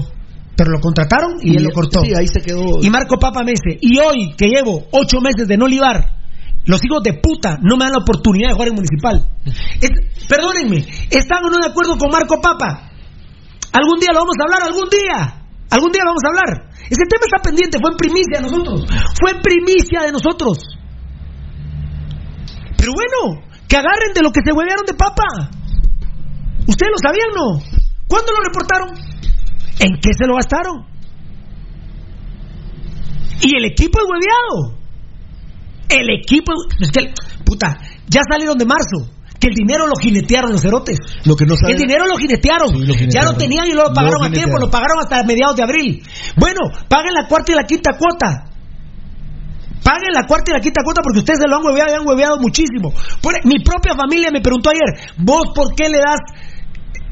Pero lo contrataron y, él lo cortó. Sí, ahí se quedó. Y Marco Papa me dice, y hoy que llevo ocho meses de no libar, los hijos de puta no me dan la oportunidad de jugar en municipal. Es- perdónenme, ¿están o no de acuerdo con Marco Papa? Algún día lo vamos a hablar, algún día. Algún día lo vamos a hablar. Ese tema está pendiente, fue en primicia de nosotros. Fue en primicia de nosotros. Pero bueno, que agarren de lo que se huevearon de Papa. ¿Ustedes lo sabían no? ¿Cuándo lo reportaron? ¿En qué se lo gastaron? Y el equipo es hueveado. El equipo. Es que, puta, ya salieron de marzo. Que el dinero lo jinetearon los cerotes. Lo que no saben- El dinero lo jinetearon. Sí, lo ya lo tenían y luego lo pagaron Lo a tiempo. Lo pagaron hasta mediados de abril. Bueno, paguen la cuarta y la quinta cuota. Paguen la cuarta y la quinta cuota porque ustedes se lo han hueveado y han hueveado muchísimo. Por- mi propia familia me preguntó ayer, ¿vos por qué le das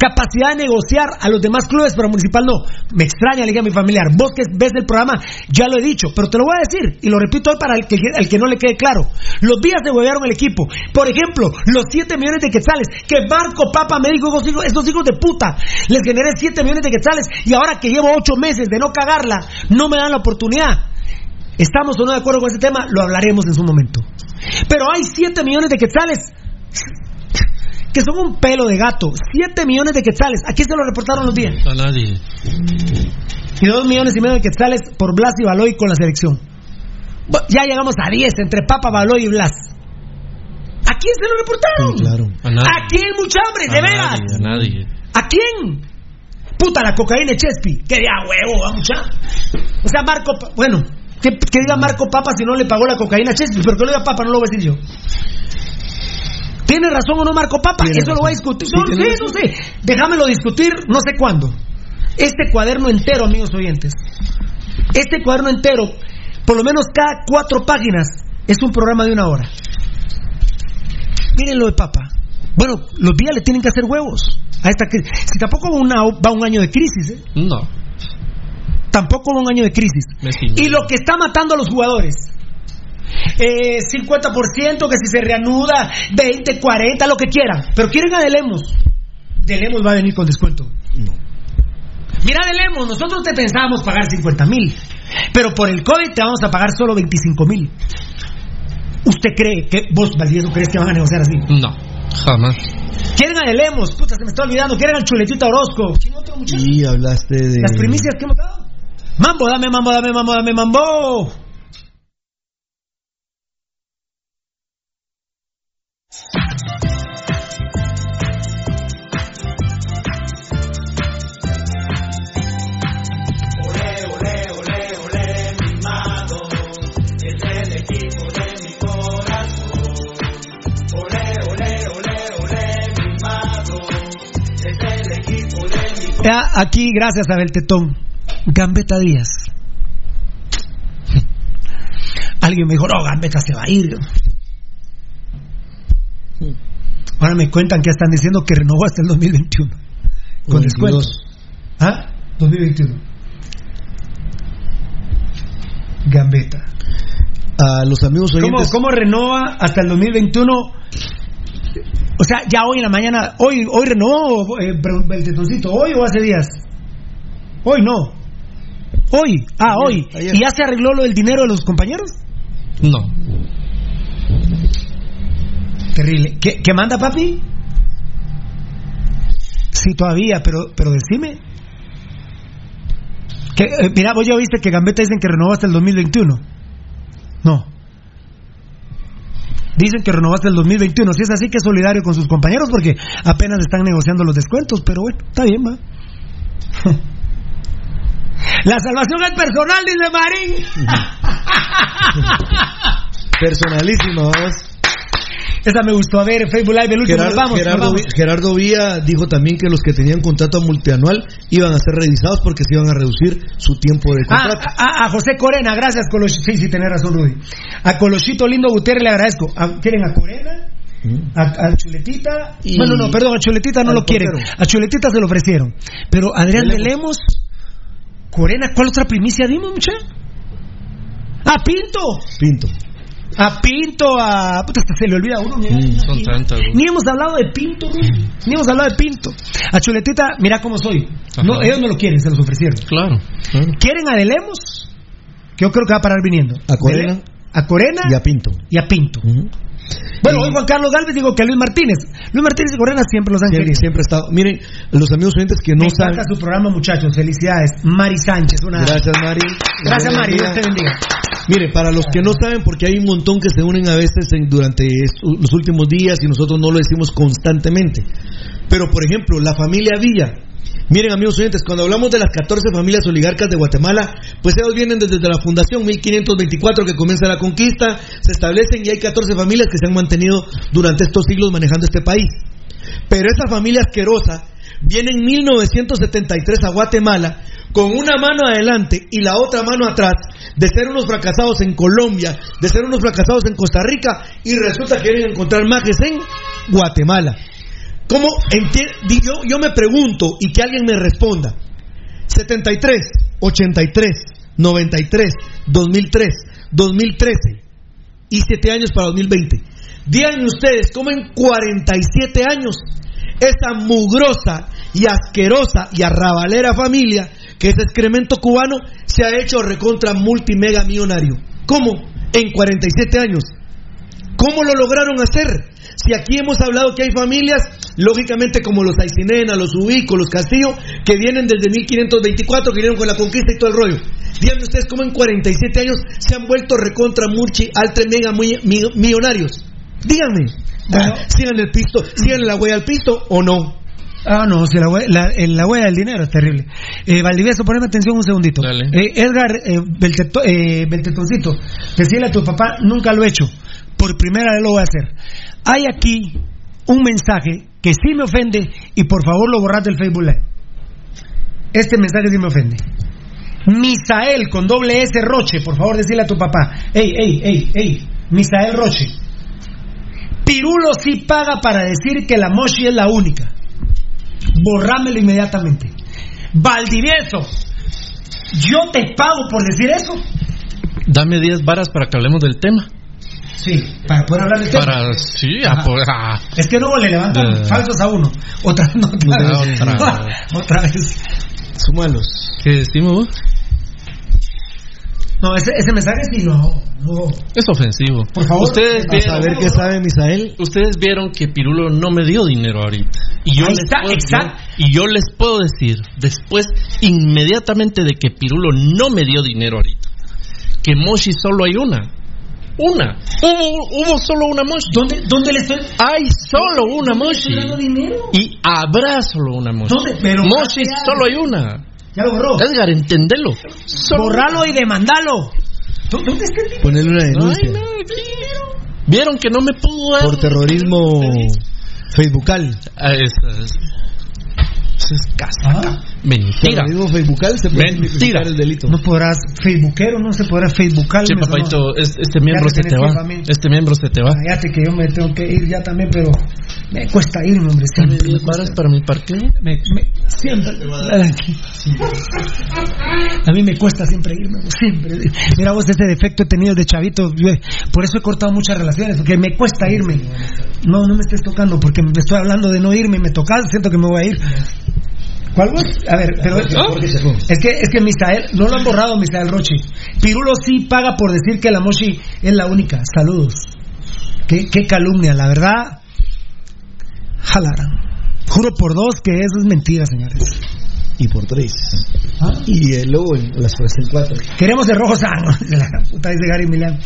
capacidad de negociar a los demás clubes, pero municipal no? Me extraña, le dije a mi familiar. Vos que ves el programa, ya lo he dicho, pero te lo voy a decir y lo repito hoy para el que, el que no le quede claro. Los días se huevearon el equipo. Por ejemplo, los 7 millones de quetzales que Marco Papa me dijo, esos hijos, hijos de puta, les generé 7 millones de quetzales y ahora que llevo 8 meses de no cagarla, no me dan la oportunidad. ¿Estamos o no de acuerdo con ese tema? Lo hablaremos en su momento. Pero hay 7 millones de quetzales que son un pelo de gato. 7 millones de quetzales. ¿A quién se lo reportaron los días? A nadie. Y 2 millones y medio de quetzales por Blas y Baloy con la selección. Ya llegamos a 10 entre Papa, Baloy y Blas. ¿A quién se lo reportaron? claro. A nadie. ¿A quién, mucha hambre? ¿De a veras? nadie, a nadie. ¿A quién? Puta, la cocaína de Chespi. Que de a huevo, ¿va, mucha? O sea, Marco, bueno, que, que diga Marco Papa si no le pagó la cocaína a Chespi, pero que lo diga Papa, no lo voy a decir yo. ¿Tiene razón o no Marco Papa? Tiene Eso lo voy a discutir. Sí, no razón. no sé. Déjamelo discutir no sé cuándo. Este cuaderno entero, amigos oyentes. Este cuaderno entero, por lo menos cada cuatro páginas, es un programa de una hora. Miren lo de Papa. Bueno, los días le tienen que hacer huevos a esta crisis. Si tampoco va, una- va un año de crisis, ¿eh? No. Tampoco va un año de crisis. Y lo que está matando a los jugadores. Eh, 50% que si se reanuda, 20, 40, lo que quieran. Pero quieren a Delemos. Delemos va a venir con descuento. Mira, Delemos, nosotros te pensábamos pagar 50 mil. Pero por el COVID te vamos a pagar solo 25 mil. ¿Usted cree que vos, Valdivieso, crees que van a negociar así? No, jamás. Quieren a Delemos, puta, se me está olvidando. Quieren al Chuletita Orozco. ¿Quién otro muchacho? Y hablaste de. Las primicias que hemos dado. Mambo, dame mambo, dame mambo, dame mambo. Aquí, gracias a Beltetón. Gambetta Díaz. Alguien me dijo, no, Gambetta se va a ir. Ahora me cuentan que están diciendo que renovó hasta el 2021. Con descuento. 22. ¿Ah? 2021. Gambetta. A los amigos ¿Cómo, oyentes. ¿Cómo renova hasta el 2021? O sea, ya hoy en la mañana, hoy, hoy renovó eh, el tetoncito, hoy o hace días. Hoy no. Hoy, ah, hoy. ayer. ¿Y ya se arregló lo del dinero de los compañeros? No. Terrible. ¿Qué, qué manda, papi? Sí, todavía, pero, pero decime. Que, eh, mira, vos ya viste que Gambetta dicen que renovó hasta el 2021. No. Dicen que renovó hasta el 2021. Si es así, que es solidario con sus compañeros porque apenas están negociando los descuentos. Pero bueno, está bien, va. La salvación es personal, dice Marín. Personalísimo, vamos. Esa me gustó. A ver, Facebook Live, el último. Gerardo, nos vamos, nos Gerardo, vamos. Gerardo Vía dijo también que los que tenían contrato multianual iban a ser revisados porque se iban a reducir su tiempo de Ah, contrato. a, a José Corena, gracias Colochito. Sí, sí, tenés razón, Rudy. A Colochito Lindo Gutiérrez le agradezco. A- ¿Quieren a Corena? A, a Chuletita. Y- Bueno, no, perdón, a Chuletita no lo quieren. A Chuletita se lo ofrecieron. Pero Adrián de Lemos, Corena, ¿cuál otra primicia dimos, mucha? A Pinto. Pinto. A Pinto, a. Puta, hasta se le olvida a uno. mira. Son tantas. güey. Ni hemos hablado de Pinto. Ni hemos hablado de Pinto. A Chuletita, mira cómo soy. No, ellos no lo quieren, se los ofrecieron. Claro, claro. ¿Quieren a De Lemos? Que yo creo que va a parar viniendo. A Corena. A Corena Y a Pinto. y a Pinto. Bueno, hoy Juan Carlos Galvez digo que Luis Martínez. Luis Martínez y Corena siempre los han Siempre, querido. siempre ha estado. Miren, los amigos oyentes que no Me saben. su programa, muchachos. Felicidades. Mari Sánchez. Una... Gracias, Mari. Gracias, Mari. Dios te bendiga. Mire, para los que no saben, porque hay un montón que se unen a veces en- durante los últimos días y nosotros no lo decimos constantemente. Pero, por ejemplo, la familia Villa. Miren, amigos oyentes, cuando hablamos de las 14 familias oligarcas de Guatemala, pues ellos vienen desde la fundación 1524 que comienza la conquista, se establecen y hay 14 familias que se han mantenido durante estos siglos manejando este país. Pero esa familia asquerosa viene en 1973 a Guatemala con una mano adelante y la otra mano atrás de ser unos fracasados en Colombia, de ser unos fracasados en Costa Rica y resulta que quieren encontrar majes en Guatemala. ¿Cómo yo, yo me pregunto y que alguien me responda. 73, 83, 93, 2003, 2013 y 7 años para 2020. Díganme ustedes cómo en 47 años esa mugrosa y asquerosa y arrabalera familia que es excremento cubano se ha hecho recontra multimega millonario. ¿Cómo? En 47 años. ¿Cómo lo lograron hacer? Si aquí hemos hablado que hay familias, lógicamente como los Aicinena, los Ubico, los Castillo, que vienen desde 1524, que vinieron con la conquista y todo el rollo. Díganme ustedes cómo en 47 años se han vuelto recontra Murchi, altre mega muy, mi- millonarios. Díganme. Ah, ¿Sigan el pisto, sigan la huella al pisto o no? Ah, no, si la, hue- la, en la huella del dinero es terrible. Eh, Valdivieso, poneme atención un segundito. Eh, Edgar eh, Belteto- eh, Beltetoncito, decirle a tu papá, nunca lo he hecho. Por primera vez lo voy a hacer. Hay aquí un mensaje que sí me ofende y por favor lo borras del Facebook Live. Este mensaje sí me ofende. Misael con doble S Roche, por favor decirle a tu papá. Ey, ey, ey, ey, Misael Roche. Pirulo sí paga para decir que la Moshi es la única. Borrámelo inmediatamente. Valdivieso, yo te pago por decir eso. Dame 10 varas para que hablemos del tema. Sí, para poder hablar del tema. Para, sí, a poder-. Es que no le levantan falsos a uno. Otra, no, otra, No, vez. otra Otra vez. Sumalos. ¿Qué decimos vos? No, ese, ese mensaje sí no. no. Es ofensivo. Por favor. Ustedes A vieron, saber qué sabe Misael. ustedes vieron que Pirulo no me dio dinero ahorita. Y yo, Ahí les está, puedo, exacto. y yo les puedo decir, después, inmediatamente de que Pirulo no me dio dinero ahorita, que Moshi solo hay una. Una. Hubo, hubo solo una Moshi. ¿Dónde, ¿Dónde le estoy.? Hay solo una Moshi. Y habrá solo una Moshi. ¿Dónde? Pero- Moshi solo hay una. Ya lo borró. Edgar, entendelo. Solo Borralo y demandalo. ¿Dó- ¿Dónde está el Ponerle una denuncia Ay, no. Vieron que no me pudo dar. por terrorismo facebookal. Ah, esa es- Eso es casaca. Mentira. Facebookal se puede Mentira. el delito. No podrás facebookero, no se podrá facebookar. Che, papito, es- este miembro Ya se te te tenés que ir va. Este miembro se te va. Cállate que yo me tengo que ir ya también, pero me cuesta irme, hombre. Siempre, me 10 cuesta. varas para mi parque. Me- me- siempre. A mí me cuesta siempre irme, siempre. Mira vos, ese defecto he tenido de chavito. yo- por eso he cortado muchas relaciones, porque me cuesta irme. No, no me estés tocando, porque me estoy hablando de no irme. Me tocas, siento que me voy a ir. ¿Cuál vos? A ver, pero es que es que Misael, no lo han borrado Misael Roche. Pirulo sí paga por decir que la Moshi es la única. Saludos. Qué, qué calumnia, la verdad. Jalarán. Juro por dos que eso es mentira, señores. Y por tres. ¿Ah? Y en las en cuatro. Queremos de rojo sano. De la puta dice Gary Milán.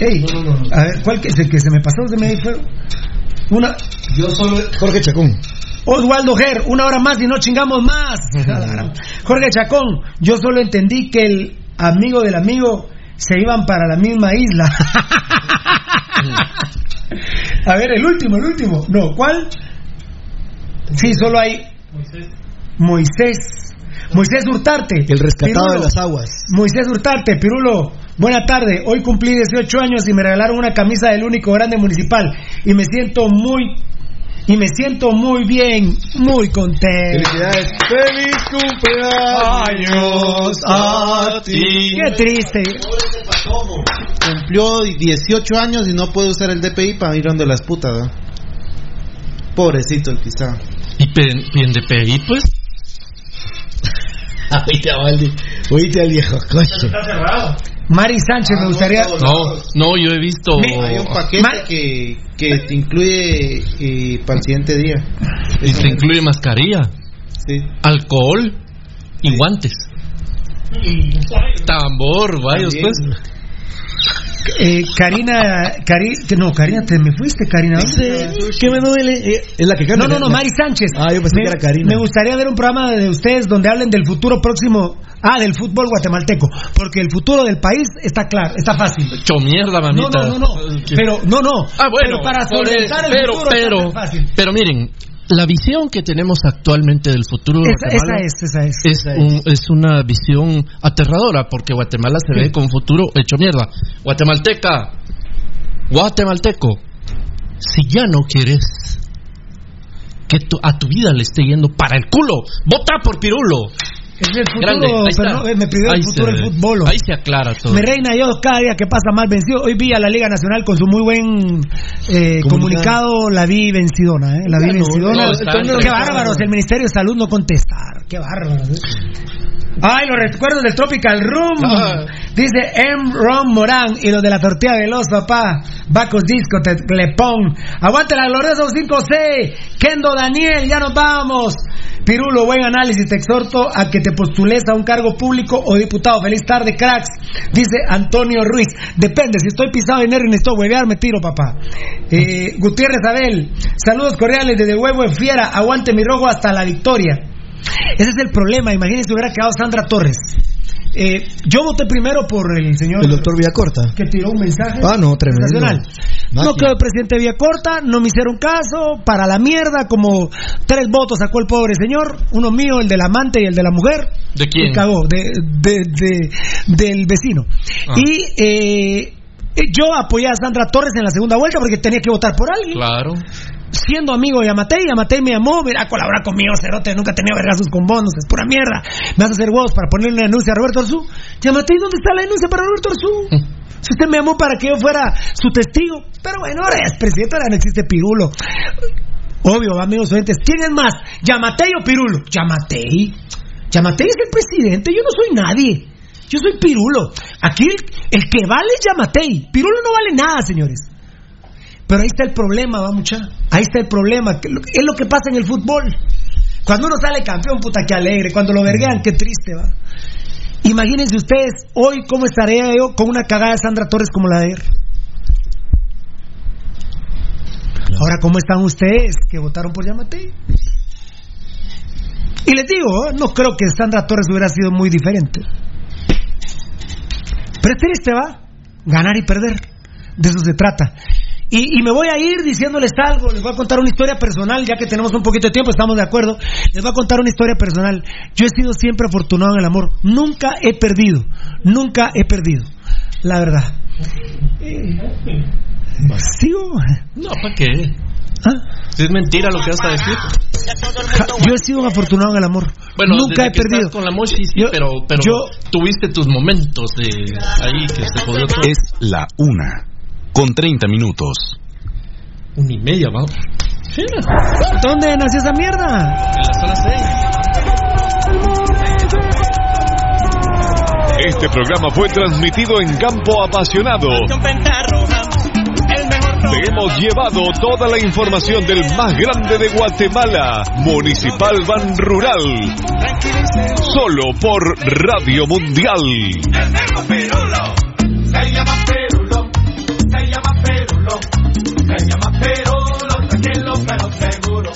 Ey, a ver, ¿cuál que se, que se me pasó? Se me fue? Una. Yo solo. Jorge Chacón. Oswaldo Ger, una hora más y no chingamos más. Jorge Chacón, yo solo entendí que el amigo del amigo se iban para la misma isla. A ver, el último, el último. No, ¿cuál? Sí, solo hay Moisés. Moisés Hurtarte. El rescatado Pirulo. de las aguas. Moisés Hurtarte, Pirulo. Buena tarde. Hoy cumplí 18 años y me regalaron una camisa del único grande municipal. Y me siento muy. Y me siento muy bien, muy contento. Felicidades. ¡Feliz cumpleaños a ti! Qué triste. Cumplió 18 años y no puede usar el DPI para ir donde las putas, ¿no? Pobrecito el pisado. ¿Y en DPI, pues? Oíste a Valdi. Oíste al viejo coche. Mari Sánchez, me gustaría. No, no, yo he visto. Hay un paquete que, que te incluye eh, para el siguiente día. Y te incluye mascarilla, Sí. alcohol y guantes. Tambor, guayos, También. pues. Eh, Karina, Cari, no, Karina, te me fuiste, Karina. ¿Qué me duele? Eh, Es la que canta. No, no, no, la- Mari Sánchez. Ah, yo pensé me, que era Karina. Me gustaría ver un programa de ustedes donde hablen del futuro próximo. Ah, del fútbol guatemalteco. Porque el futuro del país está claro, está fácil. Hecho mierda, mamita. no, no, no. Pero, no, no. Ah, bueno. Pero para solventar el pero, futuro pero, está fácil. pero miren, la visión que tenemos actualmente del futuro de Esa, esa Guatemala es, esa es. es, esa un- es una visión aterradora porque Guatemala se ve con futuro hecho mierda. Guatemalteca, guatemalteco, si ya no quieres que tu- a tu vida le esté yendo para el culo, vota por Pirulo. Es el futuro, pero no, eh, me pidió el futuro del fútbol. Ahí se aclara todo. Me reina yo cada día que pasa más vencido. Hoy vi a la Liga Nacional con su muy buen eh, Comunicado. La vi vencidona, ¿eh? La vi vencidona. no, Qué bárbaros. El Ministerio de Salud no contestar. Qué bárbaros. ¿eh? Ay, los recuerdos del Tropical Room. Ah. Dice M. Ron Morán y los de la tortilla veloz, papá. Bacos Disco, Lepón. Aguante la gloriosa 5C. Kendo Daniel, ya nos vamos. Pirulo, buen análisis. Te exhorto a que te postules a un cargo público o diputado. Feliz tarde, cracks. Dice Antonio Ruiz. Depende, si estoy pisado de nervio y necesito huevear, me tiro, papá. Eh, Gutiérrez Abel. Saludos cordiales desde Huevo en Fiera. Aguante mi rojo hasta la victoria. Ese es el problema. Imagínense hubiera quedado Sandra Torres. Eh, yo voté primero por el señor. El doctor Villacorta. Que tiró un mensaje. Ah, no, tremendo. No quedó el presidente Villacorta, no me hicieron caso, para la mierda, como tres votos sacó el pobre señor, uno mío, el del amante y el de la mujer. ¿De quién? Y cagó, de, de- de- del vecino. Ah. Y eh, yo apoyé a Sandra Torres en la segunda vuelta porque tenía que votar por alguien Claro. Siendo amigo de Yamatei, Yamatei me llamó, mira, colabora conmigo, Cerote, nunca tenía vergazos con bonos, es pura mierda. Me vas a hacer huevos para ponerle una denuncia a Roberto Arzú. Yamatei, ¿dónde está la denuncia para Roberto Arzú? Si usted me llamó para que yo fuera su testigo. Pero bueno, ahora es presidente, ahora no existe Pirulo. Obvio, amigos oyentes. ¿Quién es más? ¿Yamatei o Pirulo? Yamatei. Yamatei es el presidente, yo no soy nadie. Yo soy Pirulo. Aquí el, el que vale es Yamatei. Pirulo no vale nada, señores. Pero ahí está el problema, va mucha. Ahí está el problema. Es lo que pasa en el fútbol. Cuando uno sale campeón, puta, que alegre. Cuando lo verguean, qué triste, va. Imagínense ustedes hoy cómo estaría yo con una cagada de Sandra Torres como la de ayer. Ahora, ¿cómo están ustedes que votaron por Yamatei? Y les digo, ¿eh? no creo que Sandra Torres hubiera sido muy diferente. Pero es triste, ¿va? Ganar y perder. De eso se trata. Y, y me voy a ir diciéndoles algo. Les voy a contar una historia personal, ya que tenemos un poquito de tiempo, estamos de acuerdo. Les voy a contar una historia personal. Yo he sido siempre afortunado en el amor. Nunca he perdido. Nunca he perdido. La verdad. ¿Sigo? No, ¿para qué? ¿Ah? Es mentira lo que vas a decir. Yo he sido un afortunado en el amor. Bueno, Nunca he perdido. con la mochi, sí, Yo- pero, pero yo- tuviste tus momentos de ahí que se jodió todo. Es la una, con 30 minutos. Una y media, vamos. ¿Dónde nació esa mierda? En la zona 6. Este programa fue transmitido en campo apasionado. Te hemos llevado toda la información del más grande de Guatemala, Municipal Ban Rural. Solo por Radio Mundial. Se llama seguro. Me llama, pero lo saqué lo menos seguro.